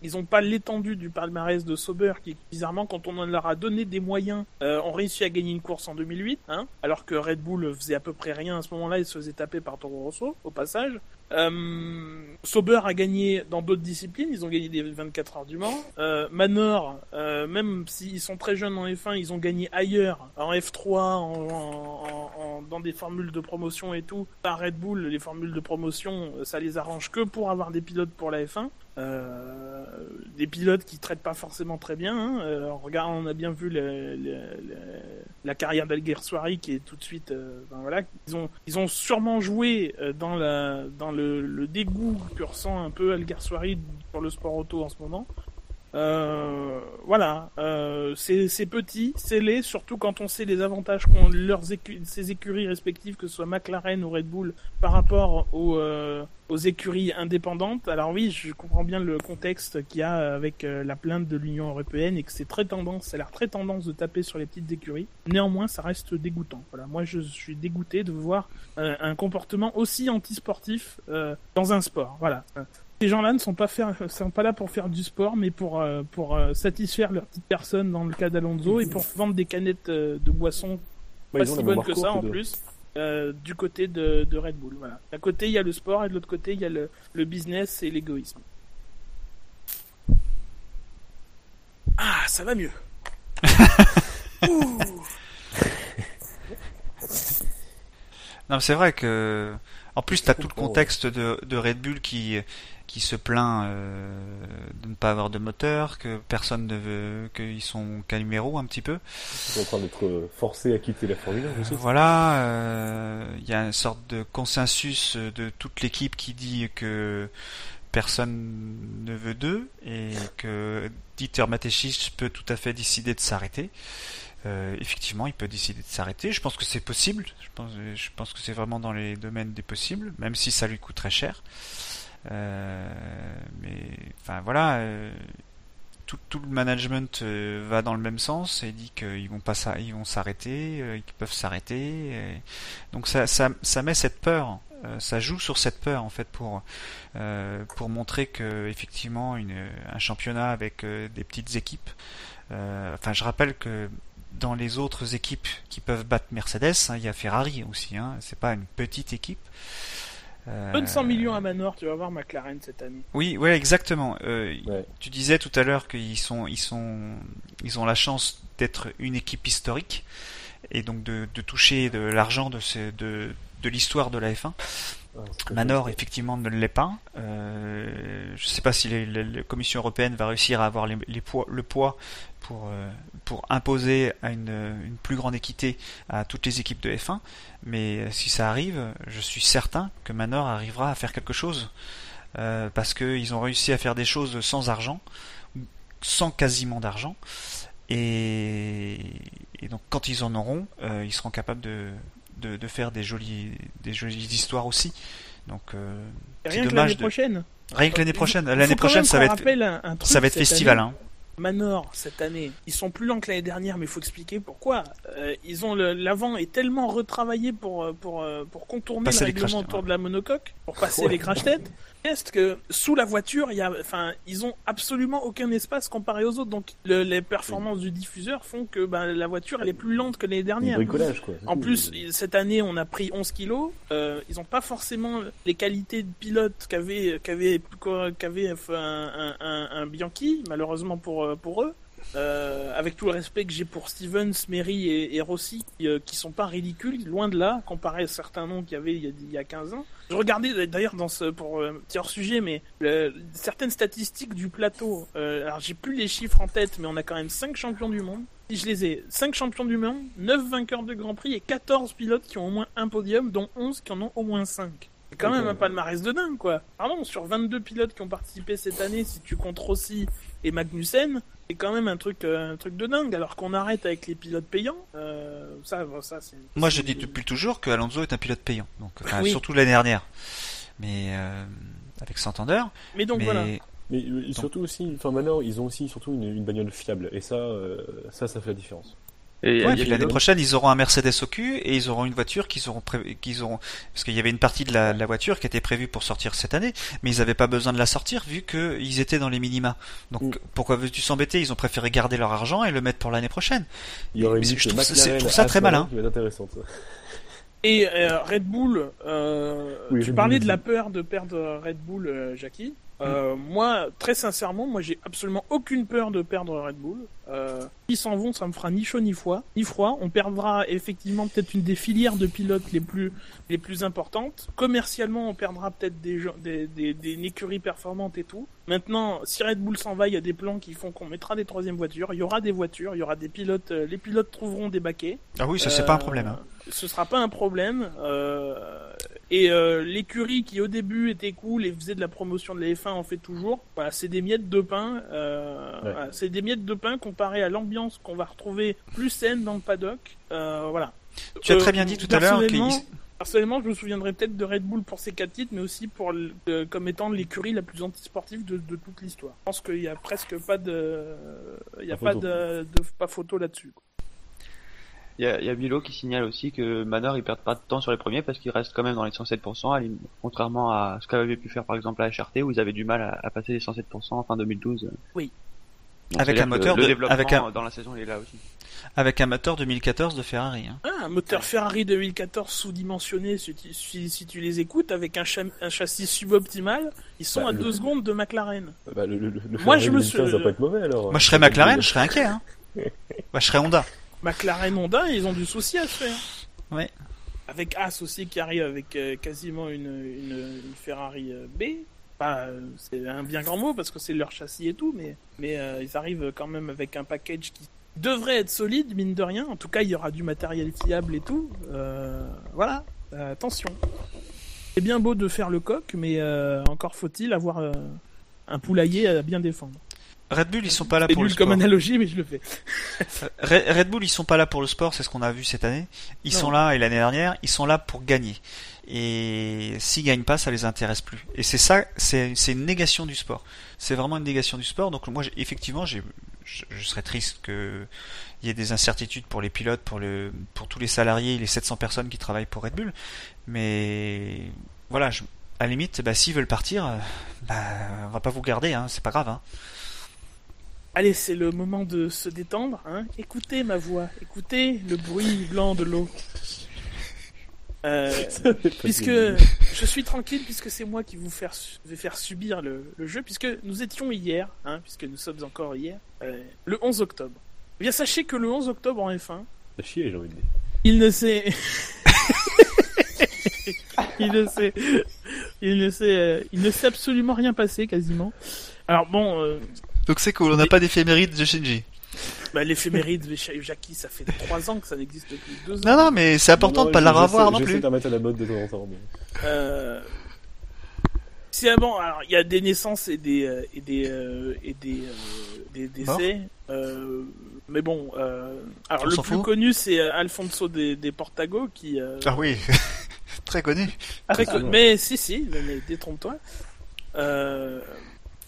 ils n'ont pas l'étendue du palmarès de Sauber qui, bizarrement, quand on leur a donné des moyens, ont réussi à gagner une course en 2008, hein, alors que Red Bull faisait à peu près rien à ce moment-là, ils se faisaient taper par Toro Rosso, au passage. Euh, Sauber a gagné dans d'autres disciplines, ils ont gagné des 24 heures du Mans. Euh, Manor, euh, même s'ils sont très jeunes en F1, ils ont gagné ailleurs, en F3, en, en- en- dans des formules de promotion et tout. Par Red Bull, les formules de promotion, euh, ça les arrange que pour avoir des pilotes pour la F1. Euh, des pilotes qui traitent pas forcément très bien. Hein. Euh, regarde, on a bien vu la carrière d'Alguersuari qui est tout de suite. euh, ben voilà, ils ont ils ont sûrement joué dans la dans le, le dégoût que ressent un peu Alguersuari pour le sport auto en ce moment. Euh, voilà, euh, c'est petit, c'est laid, surtout quand on sait les avantages qu'ont leurs ces écuries respectives, que ce soit McLaren ou Red Bull, par rapport aux, euh, aux écuries indépendantes. Alors oui, je comprends bien le contexte qu'il y a avec euh, la plainte de l'Union européenne et que c'est très tendance, ça a l'air très tendance de taper sur les petites écuries. Néanmoins, ça reste dégoûtant. Voilà, moi je suis dégoûté de voir euh, un comportement aussi antisportif euh, dans un sport. Voilà. Ces gens-là ne sont pas, faire, sont pas là pour faire du sport, mais pour, euh, pour euh, satisfaire leur petite personne dans le cas d'Alonso et pour vendre des canettes euh, de boissons Bah, pas si bonnes que ça en de- plus. euh, du côté de, de Red Bull, voilà. D'un côté il y a le sport et de l'autre côté il y a le, le business et l'égoïsme. Ah, ça va mieux. [laughs] Non, c'est vrai que, en plus, t'as tout le contexte de, de Red Bull qui, qui se plaint euh, de ne pas avoir de moteur, que personne ne veut, qu'ils sont qu'à numéro un petit peu. Ils sont en train d'être euh, forcés à quitter la Formule 1 aussi. Voilà, euh, il y a une sorte de consensus de toute l'équipe qui dit que personne ne veut d'eux et que Dieter Mateschitz peut tout à fait décider de s'arrêter. Euh, effectivement, il peut décider de s'arrêter. Je pense que c'est possible. Je pense, je pense que c'est vraiment dans les domaines des possibles, même si ça lui coûte très cher. Euh, mais enfin voilà, euh, tout, tout le management euh, va dans le même sens et dit qu'ils vont pas ils vont s'arrêter, qu'ils peuvent s'arrêter. Donc ça, ça, ça met cette peur, ça joue sur cette peur en fait pour euh, pour montrer que effectivement une, un championnat avec des petites équipes. euh, enfin, je rappelle que dans les autres équipes qui peuvent battre Mercedes, hein, il y a Ferrari aussi. Hein, c'est pas une petite équipe. Euh, Donne 100 millions à Manor, tu vas voir McLaren cette année. oui, ouais, exactement. Euh, Ouais. Tu disais tout à l'heure qu'ils sont, ils sont, ils ont la chance d'être une équipe historique et donc de, de toucher de l'argent de, ce- de, de l'histoire de la F1. Ah, c'est pas Manor, effectivement, ne l'est pas. Euh, je ne sais pas si la Commission européenne va réussir à avoir les, les poids, le poids pour, euh, pour imposer à une, une plus grande équité à toutes les équipes de F1. Mais euh, si ça arrive, je suis certain que Manor arrivera à faire quelque chose. Euh, parce qu'ils ont réussi à faire des choses sans argent, sans quasiment d'argent. Et, et donc quand ils en auront, euh, ils seront capables de, de, de faire des jolies, des jolies histoires aussi. Donc euh, Rien que l'année de- prochaine. rien que l'année prochaine, l'année prochaine ça va être rappelle un- un truc ça va être cette festival. année. Hein. Manor cette année, ils sont plus lents que l'année dernière, mais il faut expliquer pourquoi. Euh, ils ont le- l'avant est tellement retravaillé pour euh, pour euh, pour contourner Passer le règlement crash- autour de la monocoque, pour passer Ouais. les crash tests. Est-ce que sous la voiture, il y a, enfin, ils ont absolument aucun espace comparé aux autres. Donc le- les performances du diffuseur font que ben, la voiture elle est plus lente que l'année dernière. bricolage, quoi. En plus, cette année, on a pris 11 kilos. Euh, ils n'ont pas forcément les qualités de pilote qu'avait qu'avait qu'avait un, un, un, un Bianchi, malheureusement pour euh, pour eux. Euh, avec tout le respect que j'ai pour Stevens, Mary et, et Rossi, qui, euh, qui sont pas ridicules, loin de là, comparé à certains noms qu'il y avait il y, a, il y a 15 ans. Je regardais d'ailleurs dans ce pour euh, petit hors sujet, mais certaines statistiques du plateau. Euh, alors j'ai plus les chiffres en tête, mais on a quand même 5 champions du monde. Si je les ai, 5 champions du monde, 9 vainqueurs de Grand Prix et 14 pilotes qui ont au moins un podium, dont 11 qui en ont au moins 5. C'est quand même un palmarès de dingue, quoi. Pardon, sur 22 pilotes qui ont participé cette année, si tu comptes Rossi et Magnussen, c'est quand même un truc, euh, un truc de dingue. Alors qu'on arrête avec les pilotes payants, euh, ça, ça c'est. Moi, je dis depuis toujours que Alonso est un pilote payant. Donc, enfin, Oui. surtout l'année dernière. Mais euh, avec Santander. Mais donc mais voilà. Mais euh, surtout aussi, enfin maintenant, ils ont aussi surtout une, une bagnole fiable. Et ça, euh, ça, ça fait la différence. Et Ouais, l'année prochaine, ils auront un Mercedes au cul et ils auront une voiture qu'ils auront, pré- qu'ils auront, parce qu'il y avait une partie de la, voiture qui était prévue pour sortir cette année, mais ils n'avaient pas besoin de la sortir vu qu'ils étaient dans les minima. Donc Mm. pourquoi veux-tu s'embêter? Ils ont préféré garder leur argent et le mettre pour l'année prochaine. Il y aurait une Mais lutte je trouve ça- McLaren je trouve ça très malin. Et euh, Red Bull, euh, Oui, tu Red parlais Bull, de la peur de perdre Red Bull, euh, Jackie. Euh, Moi, très sincèrement, moi j'ai absolument aucune peur de perdre Red Bull. Euh, S'ils s'en vont, ça me fera ni chaud ni froid. Ni froid. On perdra effectivement peut-être une des filières de pilotes les plus les plus importantes. Commercialement, on perdra peut-être des, des, des, des une écurie performantes et tout. Maintenant, si Red Bull s'en va, il y a des plans qui font qu'on mettra des troisièmes voitures. Il y aura des voitures, il y aura des pilotes. euh, les pilotes trouveront des baquets. Ah oui, ça c'est pas un problème. hein. Euh, Ce sera pas un problème. euh, et euh, l'écurie qui au début était cool et faisait de la promotion de la F1 en fait toujours. Voilà, c'est des miettes de pain. euh, Ouais. voilà, c'est des miettes de pain comparé à l'ambiance qu'on va retrouver plus saine dans le paddock. Euh, voilà. Tu as Euh, très bien dit tout à l'heure personnellement- qu'ils Personnellement, je me souviendrai peut-être de Red Bull pour ses quatre titres, mais aussi pour le- euh, comme étant l'écurie la plus antisportive de, de toute l'histoire. Je pense qu'il y a presque pas de, il y a Pas pas photo. de, de pas photo là-dessus. quoi. Il y a, il y a Bilo qui signale aussi que Manor ils perdent pas de temps sur les premiers parce qu'ils restent quand même dans les 107%, à l'im- contrairement à ce qu'avait pu faire par exemple la HRT où ils avaient du mal à, à passer les 107% en fin 2012. Oui. Donc, Avec un moteur le de- développement avec un- dans la saison il est là aussi. avec un moteur 2014 de Ferrari. hein. Ah, un moteur Ferrari 2014 sous-dimensionné, si tu, si, si tu les écoutes, avec un, cha- un châssis suboptimal, ils sont Bah, à le- 2 secondes de McLaren. Bah, le, le, le Moi, Ferrari je me 2015 suis- va pas être mauvais alors. Moi, je serais McLaren, je serais inquiet. Hein. [laughs] Bah, je serais Honda. McLaren Honda, ils ont du souci à se faire. Ouais. Avec As aussi qui arrive avec euh, quasiment une, une, une Ferrari euh, B. Pas, euh, c'est un bien grand mot parce que c'est leur châssis et tout, mais, mais ils arrivent quand même avec un package qui devrait être solide, mine de rien. En tout cas, il y aura du matériel fiable et tout. Voilà, attention. C'est bien beau de faire le coq, mais encore faut-il avoir un poulailler à bien défendre. Red Bull, ils sont pas là pour le comme sport. analogie, mais je le fais. [laughs] Red Bull, ils sont pas là pour le sport, c'est ce qu'on a vu cette année. Ils Non. sont là, et l'année dernière, ils sont là pour gagner. Et s'ils gagnent pas, ça les intéresse plus. Et c'est ça, c'est une négation du sport. C'est vraiment une négation du sport. Donc moi, effectivement, je, je serais triste que il y ait des incertitudes pour les pilotes, pour le, pour tous les salariés, les 700 personnes qui travaillent pour Red Bull. Mais voilà, je, à la limite, bah, s'ils veulent partir, euh, bah, on va pas vous garder, hein, c'est pas grave. Hein. Allez, c'est le moment de se détendre. Hein. Écoutez ma voix, écoutez le bruit blanc de l'eau. Euh, [laughs] puisque je suis tranquille, puisque c'est moi qui vous faire, vais faire subir le, le jeu, puisque nous étions hier, hein, puisque nous sommes encore hier, euh, le 11 octobre. Eh bien, sachez que le 11 octobre en F1, T'as chier, j'ai envie de dire. il ne s'est... [laughs] il ne s'est... Il ne s'est... Il ne s'est absolument rien passé, quasiment. Alors bon... euh, Donc c'est cool, on n'a Et- pas d'éphéméride de Shinji. Bah, l'éphéméride de Jackie, ça fait trois ans que ça n'existe plus. Deux ans. Non, non, mais c'est important de pas la revoir non J'essaie plus. de la remettre à la mode de temps en temps. mais- Euh... C'est ah bon, alors il y a des naissances et des euh, et des euh, et des, euh, des décès. Euh, mais bon, euh, alors On le plus fout. connu c'est Alfonso des, des Portago qui. euh, Ah oui, [laughs] très connu. très Ah, con- non. mais si si, mais, mais détrompe-toi.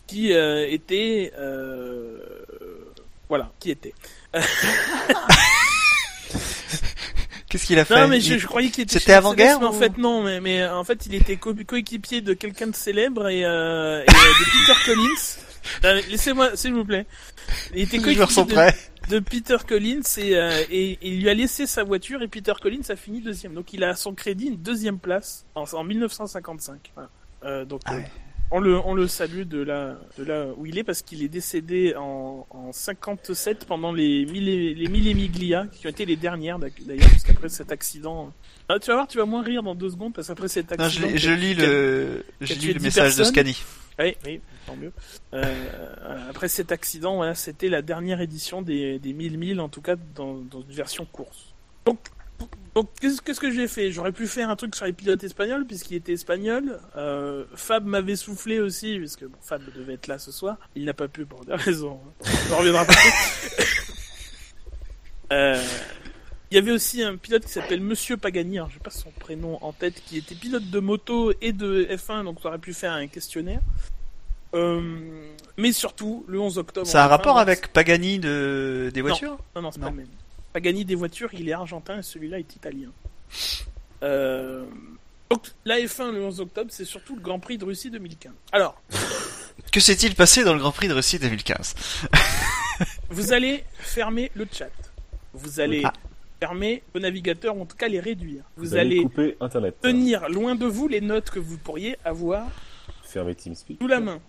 Euh, qui euh, était euh, voilà, qui était. [laughs] Qu'est-ce qu'il a fait? Non, mais je, Il- je croyais qu'il était. C'était avant-guerre Mercedes, Mais en fait, non, mais, mais en fait, il était co- coéquipier de quelqu'un de célèbre et, euh, et, euh, de Peter Collins. Euh, Laissez-moi, s'il vous plaît. Il était [laughs] coéquipier de, Peter Collins et, euh, et il lui a laissé sa voiture et Peter Collins a fini deuxième. Donc il a à son crédit une deuxième place en, en 1955. Voilà. Euh, donc Ah euh, ouais. On le, on le salue de là, de là où il est parce qu'il est décédé en, en 57 pendant les mille les mille miglia qui ont été les dernières d'ailleurs parce qu'après cet accident. Ah, tu vas voir, tu vas moins rire dans deux secondes parce qu'après cet Non, accident. je, lis- qui je lis le, je lis le 10 message de. Scani. Oui, oui, tant mieux. Euh, après cet accident, voilà, c'était la dernière édition des, des 1000 1000, en tout cas dans, dans une version course. Donc, donc qu'est-ce qu'est-ce que j'ai fait? J'aurais pu faire un truc sur les pilotes espagnols, puisqu'il était espagnol. Euh, Fab m'avait soufflé aussi, puisque bon, Fab devait être là ce soir. Il n'a pas pu pour des raisons. On reviendra pas. [laughs] Euh, Il y avait aussi un pilote qui s'appelle Monsieur Pagani, alors je pas son prénom en tête, qui était pilote de moto et de F1, donc on aurait pu faire un questionnaire. Euh, mais surtout, le 11 octobre. Ça a un rapport avec Pagani de, des voitures? Non, non, c'est pas le même. Pagani des voitures, il est argentin et celui-là est italien. Euh, Donc, la F1 le 11 octobre, c'est surtout le Grand Prix de Russie 2015. Alors, [laughs] Que s'est-il passé dans le Grand Prix de Russie 2015 [laughs] vous allez fermer le chat. Vous allez Ah. fermer vos navigateurs, ou en tout cas les réduire. Vous, Vous allez allez couper Internet. tenir loin de vous les notes que vous pourriez avoir Fermer TeamSpeak. sous la main.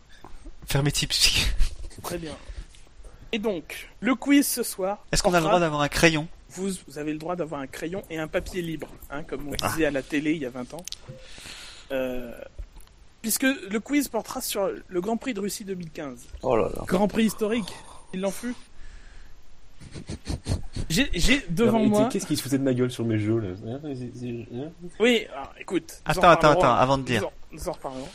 Fermez Tipsy. Très bien. Et donc, le quiz ce soir. Est-ce qu'on a le droit d'avoir un crayon vous, vous avez le droit d'avoir un crayon et un papier libre, hein, comme on Ah. disait à la télé il y a 20 ans. Euh, puisque le quiz portera sur le Grand Prix de Russie 2015. Oh là là. Grand Prix historique, il l'en fut. J'ai j'ai devant Non, moi. Qu'est-ce qui se foutait de ma gueule sur mes jeux là Oui, alors, écoute. nous en Attends, attends, attends, avant de dire. Nous en, nous en reparlerons.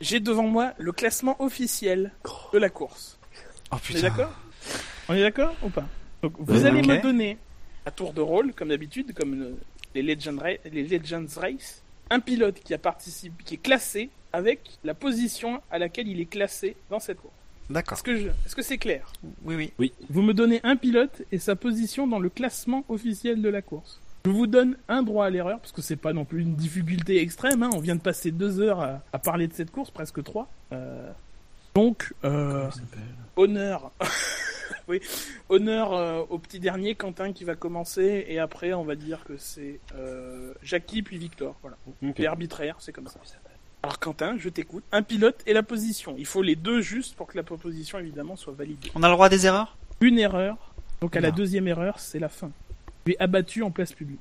J'ai devant moi le classement officiel de la course. Oh On est d'accord? On est d'accord ou pas? Donc, vous Oui, allez me donner, à tour de rôle, comme d'habitude, comme le- les, Legend Ra- les Legends Race, un pilote qui a participé, qui est classé avec la position à laquelle il est classé dans cette course. D'accord. Est-ce que je- est-ce que c'est clair? Oui, oui. Vous me donnez un pilote et sa position dans le classement officiel de la course. Je vous donne un droit à l'erreur, parce que c'est pas non plus une difficulté extrême. hein. On vient de passer deux heures à, à parler de cette course, presque trois. Euh, donc, euh, honneur, [laughs] oui, honneur euh, au petit dernier Quentin qui va commencer, et après on va dire que c'est euh, Jackie puis Victor. Voilà, Ok. c'est arbitraire, c'est comme ça. Alors Quentin, je t'écoute. Un pilote et la position. Il faut les deux juste pour que la proposition évidemment soit validée On a le droit à des erreurs? Une erreur. Donc à la deuxième erreur, c'est la fin. Tu es abattu en place publique.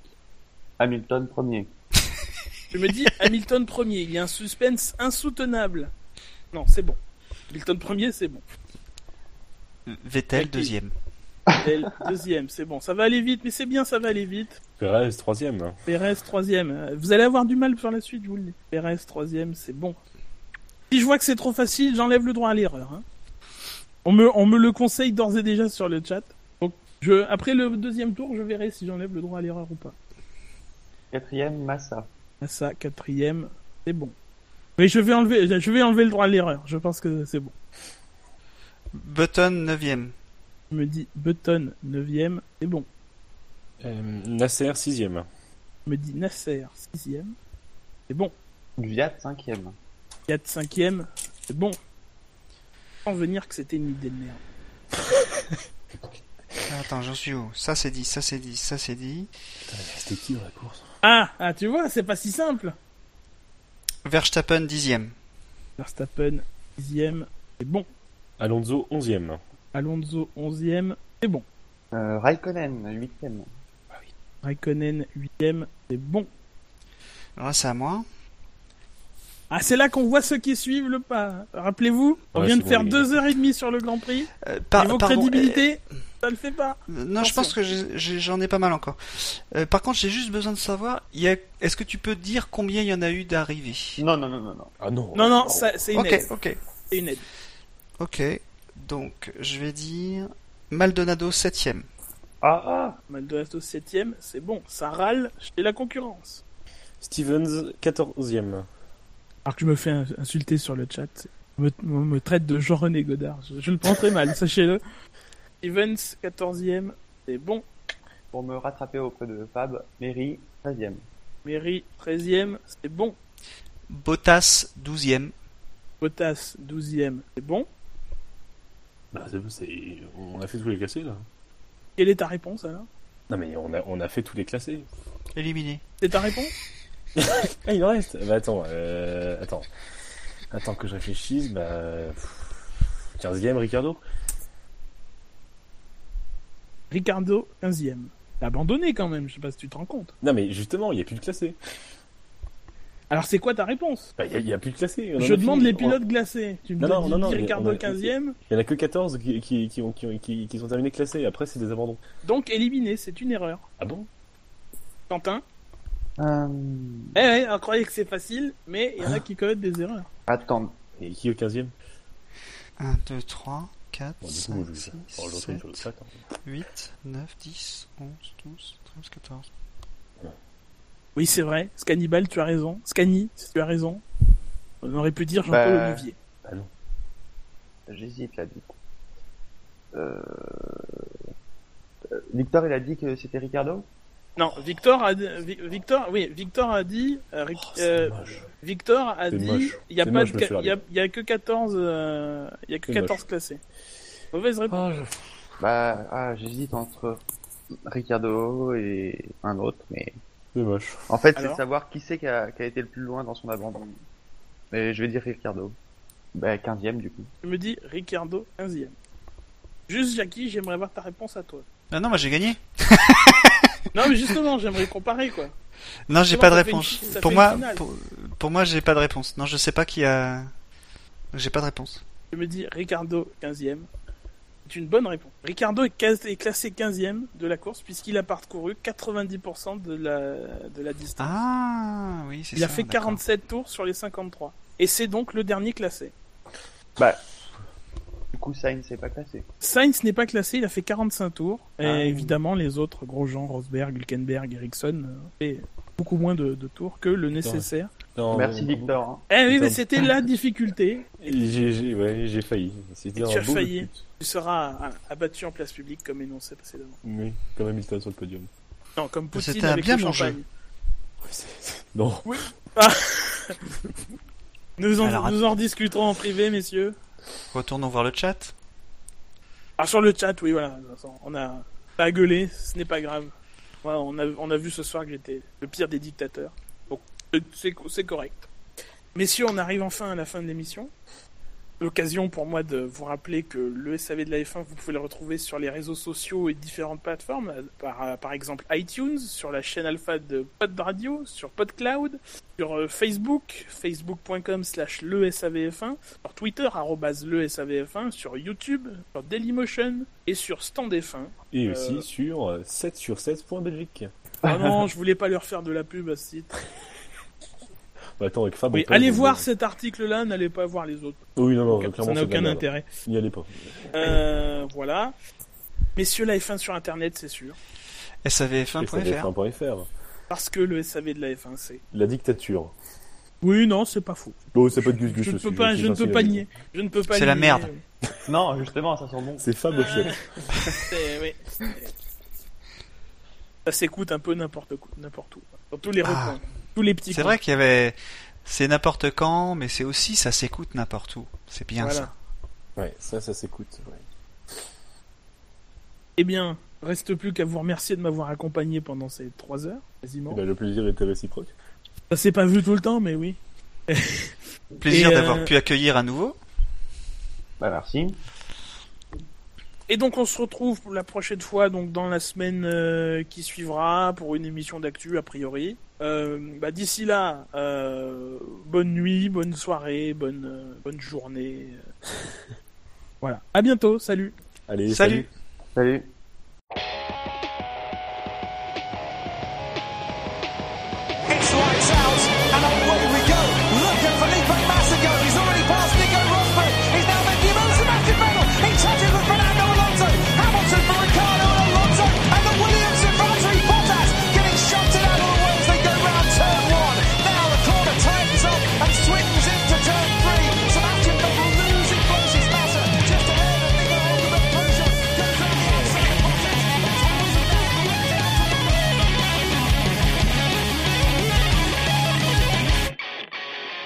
Hamilton premier. [laughs] Je me dis Hamilton premier, il y a un suspense insoutenable. Non, c'est bon. Hamilton premier, c'est bon. Vettel, deuxième. Elle, deuxième, c'est bon. Ça va aller vite, mais c'est bien, ça va aller vite. Perez, troisième. hein. Perez troisième. Vous allez avoir du mal sur la suite, je vous le dis. Perez troisième, c'est bon. Si je vois que c'est trop facile, j'enlève le droit à l'erreur. hein. On me, on me le conseille d'ores et déjà sur le chat. Donc, je, après le deuxième tour, je verrai si j'enlève le droit à l'erreur ou pas. Quatrième, Massa. Ça, quatrième, c'est bon. Mais je vais enlever, je vais enlever le droit à l'erreur. Je pense que c'est bon. Button, neuvième. Je me dis Button, neuvième, c'est bon. Euh, Nasser, sixième. Je me dis Nasser, sixième, c'est bon. Viat, cinquième. 4 cinquième, c'est bon. Sans venir que c'était une idée de merde. [laughs] Attends, j'en suis où? Ça c'est dit, ça c'est dit, ça c'est dit. C'était qui dans la course? Ah, ah, tu vois, c'est pas si simple. Verstappen, dixième. Verstappen, dixième, c'est bon. Alonso, onzième. Alonso, onzième, c'est bon. Euh, Raikkonen, huitième. Raikkonen, huitième, c'est bon. Alors là c'est à moi. Ah, c'est là qu'on voit ceux qui suivent le pas. Rappelez-vous, on Ouais, vient de bon, faire deux heures et demie sur le Grand Prix. Euh, par- Niveau pardon, crédibilité, ça le fait pas. euh, non, je pense que j'en ai pas mal encore. Euh, par contre, j'ai juste besoin de savoir, il y a... est-ce que tu peux dire combien il y en a eu d'arrivées? Non, non, non, non, non. Ah non. Non, non, Oh. ça- c'est une Ok, aide. ok, C'est une aide. ok. Donc, je vais dire Maldonado, septième. Ah, ah Maldonado 7ème, c'est bon. Ça râle chez la concurrence. Stevens, quatorzième. Alors que je me fais ins- insulter sur le chat, on me, on me traite de Jean-René Godard. Je, je le prends très mal, [laughs] sachez-le. Evans, 14ème, c'est bon. Pour me rattraper auprès de Fab, Mary, 13ème. Mairie, 13ème, c'est bon. Bottas, douzième. Bottas, 12ème, c'est bon. Bah, c'est- c'est- On a fait tous les classés là. Quelle est ta réponse alors Non mais on a, on a fait tous les classés. Éliminé. C'est ta réponse? Ah il en reste Bah attends, euh... attends. Attends que je réfléchisse, bah... 15ème, Ricardo? Ricardo, 15e. T'as abandonné quand même, je sais pas si tu te rends compte. Non mais justement, il n'y a plus de classé. Alors c'est quoi ta réponse? Bah, il n'y a, plus de classé. Je demande fini. les pilotes glacés. Tu me Non, non, non, Ricardo on a- 15e, Il y en a que 14 qui, qui, qui, ont, qui, ont- qui, qui sont terminés classés, après c'est des abandons. donc éliminé, c'est une erreur. Ah bon? Quentin? Euh... Eh ouais, on croyait que c'est facile, mais il y en a qui commettent des erreurs. Attends. Et qui est au 15ème 1, 2, 3, 4, Bon, du coup, 5, je, 6, bon, je retourne sur le 7, chat. hein. 8, 9, 10, 11, 12, 13, 14. Oui, c'est vrai. Scannibal, tu as raison. Scanny, tu as raison. On aurait pu dire Jean-Paul Bah, Olivier. Ah non. J'hésite là, du coup. Euh... euh, Victor, il a dit que c'était Ricardo? Non, Victor a Victor, oui, Victor a dit, euh, Oh, euh. Victor a dit, il y a pas il y a, il y a que 14, euh, il y a que C'est 14 moche. classés. Mauvaise réponse. Ah, Bah, ah, j'hésite entre Ricardo et un autre, mais C'est moche. en fait, c'est savoir qui c'est qui a, qui a été le plus loin dans son abandon. Mais je vais dire Ricardo. Bah, 15ème du coup. Tu me dis Ricardo 15e. Juste Jackie, j'aimerais voir ta réponse à toi. Ah non, moi j'ai gagné. [laughs] Non, mais justement, j'aimerais comparer quoi. Non, j'ai pas de une réponse. Pour moi, pour, pour moi, j'ai pas de réponse. Non, je sais pas qui a. J'ai pas de réponse. Tu me dis Ricardo 15e. C'est une bonne réponse. Ricardo est, classé 15e de la course puisqu'il a parcouru 90% de la, de la distance. Ah, oui, c'est Il ça. a fait d'accord. 47 tours sur les 53. Et c'est donc le dernier classé. Bah, coup, Sainz n'est pas classé. Sainz n'est pas classé, il a fait 45 tours. Et Ah. évidemment, les autres, Grosjean, Rosberg, Hülkenberg, Ericsson, euh, fait beaucoup moins de, de tours que le nécessaire. Non, Merci Victor. hein. Eh oui, mais c'était la difficulté. J'ai, ouais, j'ai failli. C'était tu as failli. tu seras ah, abattu en place publique comme énoncé précédemment. Oui, comme Hamilton sur le podium. Non, comme Poutine C'était un avec bien le champagne. Non. [laughs] Nous en, Alors, nous en rediscuterons en privé, messieurs. Retournons voir le chat. Ah, sur le chat, oui, voilà. On a pas gueulé, ce n'est pas grave. On, a, on a vu ce soir que j'étais le pire des dictateurs. Donc, c'est c'est correct. Messieurs, on arrive enfin à la fin de l'émission. L'occasion pour moi de vous rappeler que le SAV de la F1, vous pouvez le retrouver sur les réseaux sociaux et différentes plateformes, euh, par, euh, par exemple iTunes, sur la chaîne alpha de Pod Radio, sur PodCloud, sur euh, Facebook, facebook.com slash le SAVF1, sur Twitter, arrobase le SAVF1, sur YouTube, sur Dailymotion et sur Stand F1. Et Euh. aussi sur euh, 7 sur 7.belgique. Ah non, [laughs] je voulais pas leur faire de la pub à ce titre. Bah, attends, avec Fab, Oui, on peut- allez voir cet article-là, n'allez pas voir les autres. Oui, non, non, Ça clairement, n'a aucun intérêt. N'y allez pas. Euh, voilà. Messieurs, la F1 sur Internet, c'est sûr. SAVF1.fr. SAVF1.fr. Parce que le SAV de la F1, c'est... La dictature. Oui, non, c'est pas faux. Oh, c'est pas de Gus Gus Je ne aussi, peux pas, je ne peux pas nier. Je ne peux pas C'est la merde. [laughs] Non, justement, ça sent bon. C'est Fab au chef. [laughs] Ça s'écoute un peu n'importe où. Dans tous les Ah. recoins. Tous les petits C'est vrai qu'il y avait. C'est n'importe quand, mais c'est aussi ça s'écoute n'importe où. C'est bien Voilà. ça. Ouais, ça, ça s'écoute. ouais. Eh bien, reste plus qu'à vous remercier de m'avoir accompagné pendant ces trois heures, quasiment. Eh ben, le plaisir était réciproque. Ça s'est pas vu tout le temps, mais oui. [laughs] Plaisir Et, euh, d'avoir pu accueillir à nouveau. Bah, merci. Et donc on se retrouve pour la prochaine fois, donc dans la semaine euh, qui suivra, pour une émission d'actu a priori. Euh, bah, D'ici là, euh, bonne nuit, bonne soirée, bonne euh, bonne journée. [laughs] voilà. À bientôt. Salut. Allez, Salut. Salut.